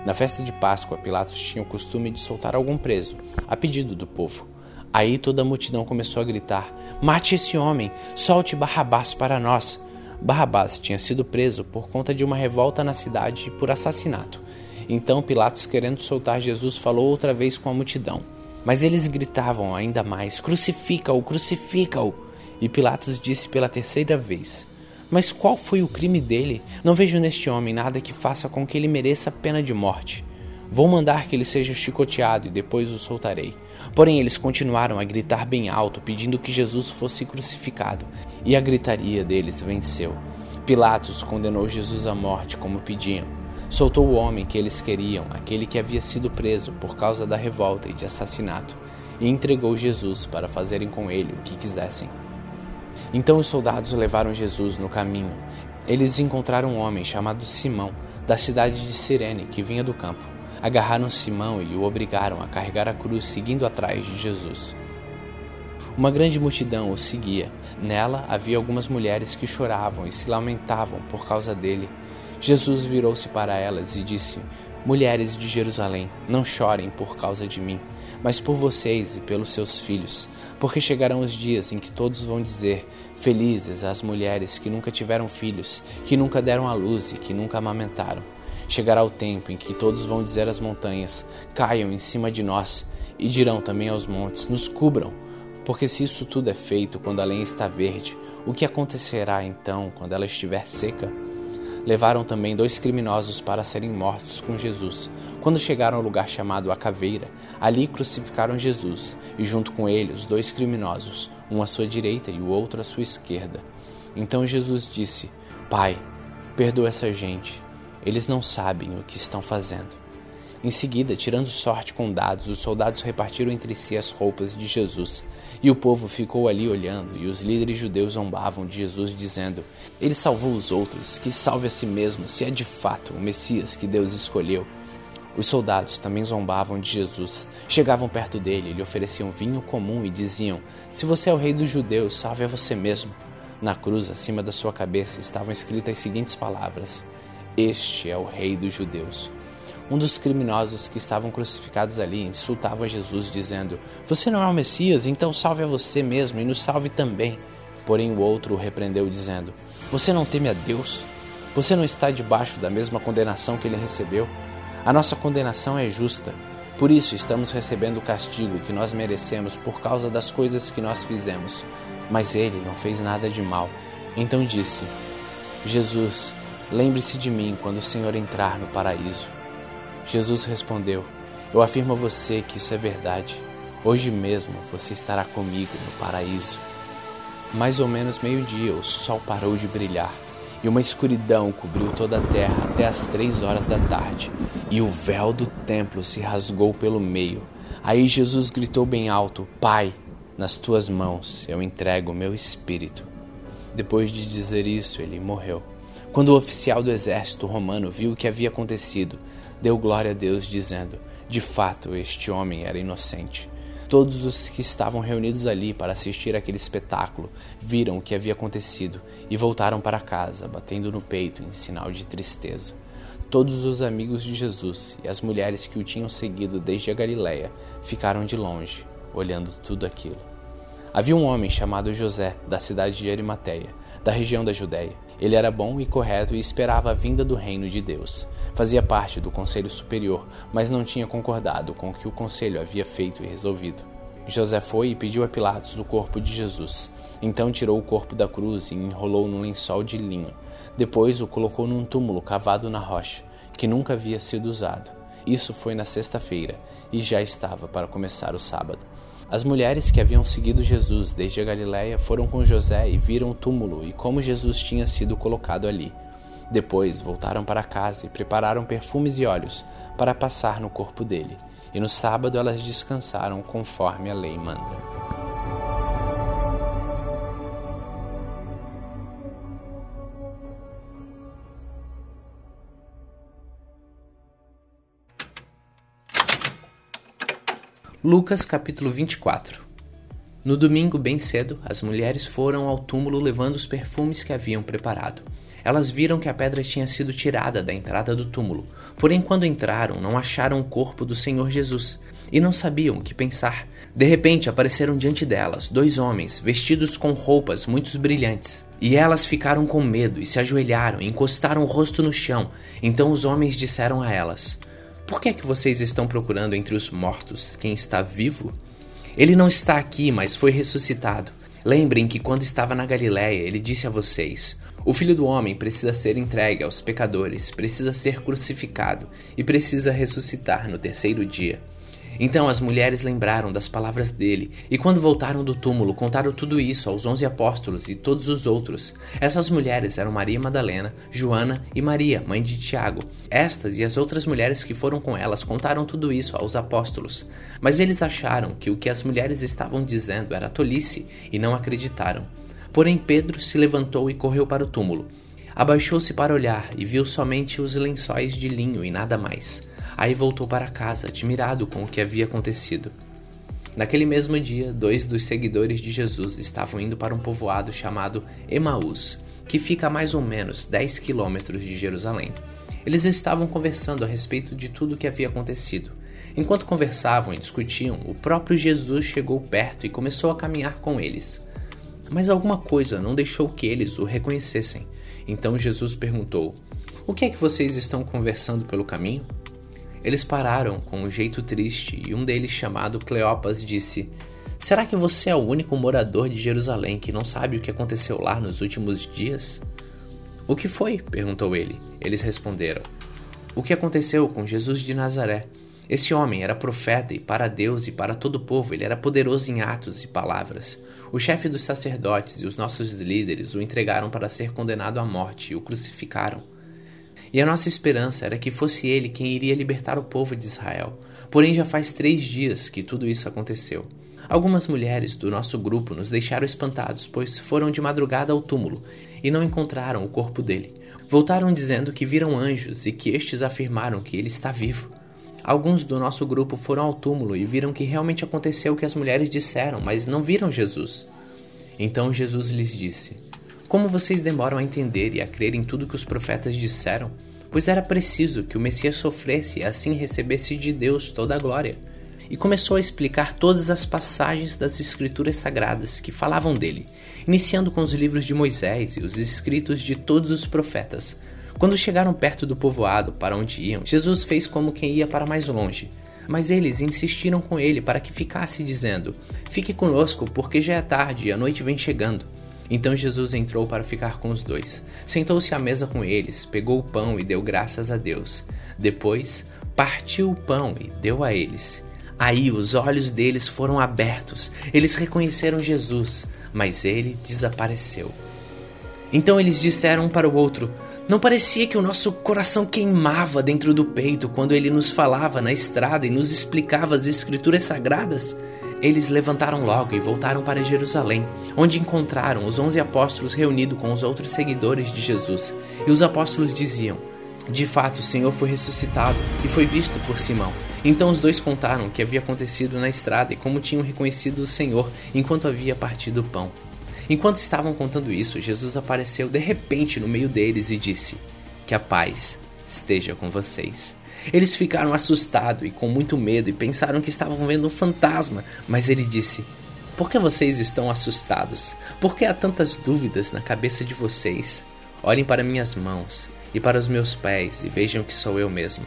S1: Na festa de Páscoa, Pilatos tinha o costume de soltar algum preso, a pedido do povo. Aí toda a multidão começou a gritar: Mate esse homem! Solte Barrabás para nós! Barrabás tinha sido preso por conta de uma revolta na cidade por assassinato. Então Pilatos, querendo soltar Jesus, falou outra vez com a multidão. Mas eles gritavam ainda mais: Crucifica-o! Crucifica-o! E Pilatos disse pela terceira vez: mas qual foi o crime dele? Não vejo neste homem nada que faça com que ele mereça pena de morte. Vou mandar que ele seja chicoteado e depois o soltarei. Porém, eles continuaram a gritar bem alto, pedindo que Jesus fosse crucificado, e a gritaria deles venceu. Pilatos condenou Jesus à morte, como pediam. soltou o homem que eles queriam, aquele que havia sido preso por causa da revolta e de assassinato, e entregou Jesus para fazerem com ele o que quisessem. Então os soldados levaram Jesus no caminho. Eles encontraram um homem chamado Simão, da cidade de Cirene, que vinha do campo. Agarraram Simão e o obrigaram a carregar a cruz, seguindo atrás de Jesus. Uma grande multidão o seguia. Nela havia algumas mulheres que choravam e se lamentavam por causa dele. Jesus virou-se para elas e disse: Mulheres de Jerusalém, não chorem por causa de mim, mas por vocês e pelos seus filhos, porque chegarão os dias em que todos vão dizer: Felizes as mulheres que nunca tiveram filhos, que nunca deram à luz e que nunca amamentaram. Chegará o tempo em que todos vão dizer às montanhas: Caiam em cima de nós, e dirão também aos montes: Nos cubram. Porque se isso tudo é feito quando a lenha está verde, o que acontecerá então quando ela estiver seca? Levaram também dois criminosos para serem mortos com Jesus. Quando chegaram ao lugar chamado A Caveira, ali crucificaram Jesus, e junto com ele os dois criminosos, um à sua direita e o outro à sua esquerda. Então Jesus disse: Pai, perdoa essa gente, eles não sabem o que estão fazendo. Em seguida, tirando sorte com dados, os soldados repartiram entre si as roupas de Jesus. E o povo ficou ali olhando, e os líderes judeus zombavam de Jesus, dizendo: Ele salvou os outros, que salve a si mesmo, se é de fato o Messias que Deus escolheu. Os soldados também zombavam de Jesus. Chegavam perto dele, lhe ofereciam vinho comum e diziam: Se você é o rei dos judeus, salve a você mesmo. Na cruz, acima da sua cabeça, estavam escritas as seguintes palavras: Este é o rei dos judeus. Um dos criminosos que estavam crucificados ali insultava Jesus, dizendo: Você não é o Messias, então salve a você mesmo e nos salve também. Porém, o outro o repreendeu, dizendo: Você não teme a Deus? Você não está debaixo da mesma condenação que ele recebeu? A nossa condenação é justa. Por isso estamos recebendo o castigo que nós merecemos por causa das coisas que nós fizemos. Mas ele não fez nada de mal. Então disse: Jesus, lembre-se de mim quando o Senhor entrar no paraíso. Jesus respondeu: Eu afirmo a você que isso é verdade. Hoje mesmo você estará comigo no paraíso. Mais ou menos meio-dia, o sol parou de brilhar e uma escuridão cobriu toda a terra até as três horas da tarde, e o véu do templo se rasgou pelo meio. Aí Jesus gritou bem alto: Pai, nas tuas mãos eu entrego o meu espírito. Depois de dizer isso, ele morreu. Quando o oficial do exército romano viu o que havia acontecido, deu glória a Deus, dizendo: De fato, este homem era inocente. Todos os que estavam reunidos ali para assistir aquele espetáculo viram o que havia acontecido e voltaram para casa, batendo no peito em sinal de tristeza. Todos os amigos de Jesus e as mulheres que o tinham seguido desde a Galiléia ficaram de longe, olhando tudo aquilo. Havia um homem chamado José, da cidade de Arimateia, da região da Judéia. Ele era bom e correto e esperava a vinda do reino de Deus. Fazia parte do Conselho Superior, mas não tinha concordado com o que o Conselho havia feito e resolvido. José foi e pediu a Pilatos o corpo de Jesus. Então tirou o corpo da cruz e enrolou num lençol de linho. Depois o colocou num túmulo cavado na rocha, que nunca havia sido usado. Isso foi na sexta-feira e já estava para começar o sábado. As mulheres que haviam seguido Jesus desde a Galiléia foram com José e viram o túmulo e como Jesus tinha sido colocado ali. Depois voltaram para casa e prepararam perfumes e óleos para passar no corpo dele. E no sábado elas descansaram conforme a lei manda. Lucas capítulo 24 No domingo, bem cedo, as mulheres foram ao túmulo levando os perfumes que haviam preparado. Elas viram que a pedra tinha sido tirada da entrada do túmulo, porém, quando entraram, não acharam o corpo do Senhor Jesus e não sabiam o que pensar. De repente, apareceram diante delas dois homens vestidos com roupas muito brilhantes. E elas ficaram com medo e se ajoelharam e encostaram o rosto no chão. Então os homens disseram a elas: por que é que vocês estão procurando entre os mortos quem está vivo? Ele não está aqui, mas foi ressuscitado. Lembrem que quando estava na Galiléia, ele disse a vocês: O filho do homem precisa ser entregue aos pecadores, precisa ser crucificado e precisa ressuscitar no terceiro dia. Então as mulheres lembraram das palavras dele, e quando voltaram do túmulo, contaram tudo isso aos onze apóstolos e todos os outros. Essas mulheres eram Maria Madalena, Joana e Maria, mãe de Tiago. Estas e as outras mulheres que foram com elas contaram tudo isso aos apóstolos. Mas eles acharam que o que as mulheres estavam dizendo era tolice e não acreditaram. Porém, Pedro se levantou e correu para o túmulo. Abaixou-se para olhar e viu somente os lençóis de linho e nada mais. Aí voltou para casa, admirado com o que havia acontecido. Naquele mesmo dia, dois dos seguidores de Jesus estavam indo para um povoado chamado Emaús, que fica a mais ou menos 10 quilômetros de Jerusalém. Eles estavam conversando a respeito de tudo o que havia acontecido. Enquanto conversavam e discutiam, o próprio Jesus chegou perto e começou a caminhar com eles. Mas alguma coisa não deixou que eles o reconhecessem. Então Jesus perguntou: O que é que vocês estão conversando pelo caminho? Eles pararam com um jeito triste e um deles, chamado Cleopas, disse: Será que você é o único morador de Jerusalém que não sabe o que aconteceu lá nos últimos dias? O que foi? perguntou ele. Eles responderam: O que aconteceu com Jesus de Nazaré? Esse homem era profeta e para Deus e para todo o povo ele era poderoso em atos e palavras. O chefe dos sacerdotes e os nossos líderes o entregaram para ser condenado à morte e o crucificaram. E a nossa esperança era que fosse ele quem iria libertar o povo de Israel. Porém, já faz três dias que tudo isso aconteceu. Algumas mulheres do nosso grupo nos deixaram espantados, pois foram de madrugada ao túmulo e não encontraram o corpo dele. Voltaram dizendo que viram anjos e que estes afirmaram que ele está vivo. Alguns do nosso grupo foram ao túmulo e viram que realmente aconteceu o que as mulheres disseram, mas não viram Jesus. Então Jesus lhes disse: como vocês demoram a entender e a crer em tudo que os profetas disseram? Pois era preciso que o Messias sofresse e assim recebesse de Deus toda a glória. E começou a explicar todas as passagens das Escrituras Sagradas que falavam dele, iniciando com os livros de Moisés e os escritos de todos os profetas. Quando chegaram perto do povoado para onde iam, Jesus fez como quem ia para mais longe. Mas eles insistiram com ele para que ficasse, dizendo: Fique conosco, porque já é tarde e a noite vem chegando. Então Jesus entrou para ficar com os dois. Sentou-se à mesa com eles, pegou o pão e deu graças a Deus. Depois, partiu o pão e deu a eles. Aí os olhos deles foram abertos. Eles reconheceram Jesus, mas ele desapareceu. Então eles disseram um para o outro: Não parecia que o nosso coração queimava dentro do peito quando ele nos falava na estrada e nos explicava as Escrituras sagradas? Eles levantaram logo e voltaram para Jerusalém, onde encontraram os onze apóstolos reunidos com os outros seguidores de Jesus. E os apóstolos diziam: De fato, o Senhor foi ressuscitado e foi visto por Simão. Então os dois contaram o que havia acontecido na estrada e como tinham reconhecido o Senhor enquanto havia partido o pão. Enquanto estavam contando isso, Jesus apareceu de repente no meio deles e disse: Que a paz esteja com vocês. Eles ficaram assustados e com muito medo e pensaram que estavam vendo um fantasma, mas ele disse: Por que vocês estão assustados? Por que há tantas dúvidas na cabeça de vocês? Olhem para minhas mãos e para os meus pés e vejam que sou eu mesmo.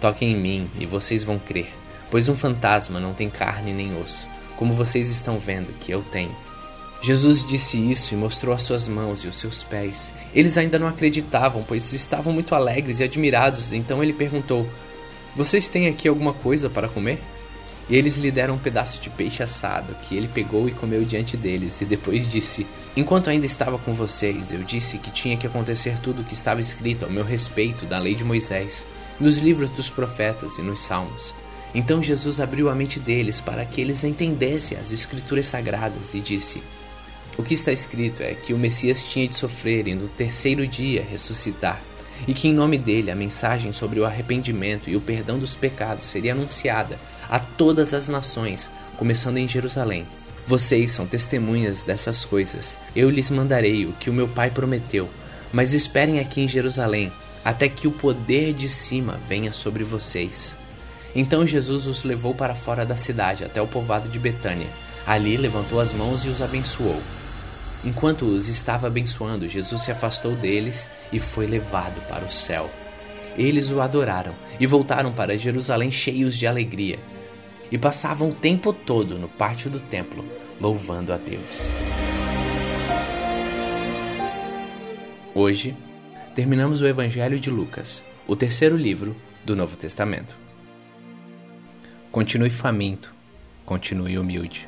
S1: Toquem em mim e vocês vão crer, pois um fantasma não tem carne nem osso, como vocês estão vendo que eu tenho. Jesus disse isso e mostrou as suas mãos e os seus pés. Eles ainda não acreditavam, pois estavam muito alegres e admirados. Então ele perguntou: Vocês têm aqui alguma coisa para comer? E eles lhe deram um pedaço de peixe assado, que ele pegou e comeu diante deles, e depois disse: Enquanto ainda estava com vocês, eu disse que tinha que acontecer tudo o que estava escrito ao meu respeito da lei de Moisés, nos livros dos profetas e nos salmos. Então Jesus abriu a mente deles para que eles entendessem as escrituras sagradas e disse: o que está escrito é que o Messias tinha de sofrer e no terceiro dia ressuscitar, e que em nome dele a mensagem sobre o arrependimento e o perdão dos pecados seria anunciada a todas as nações, começando em Jerusalém. Vocês são testemunhas dessas coisas. Eu lhes mandarei o que o meu Pai prometeu, mas esperem aqui em Jerusalém até que o poder de cima venha sobre vocês. Então Jesus os levou para fora da cidade, até o povoado de Betânia. Ali levantou as mãos e os abençoou. Enquanto os estava abençoando, Jesus se afastou deles e foi levado para o céu. Eles o adoraram e voltaram para Jerusalém cheios de alegria. E passavam o tempo todo no pátio do templo, louvando a Deus. Hoje, terminamos o Evangelho de Lucas, o terceiro livro do Novo Testamento. Continue faminto, continue humilde.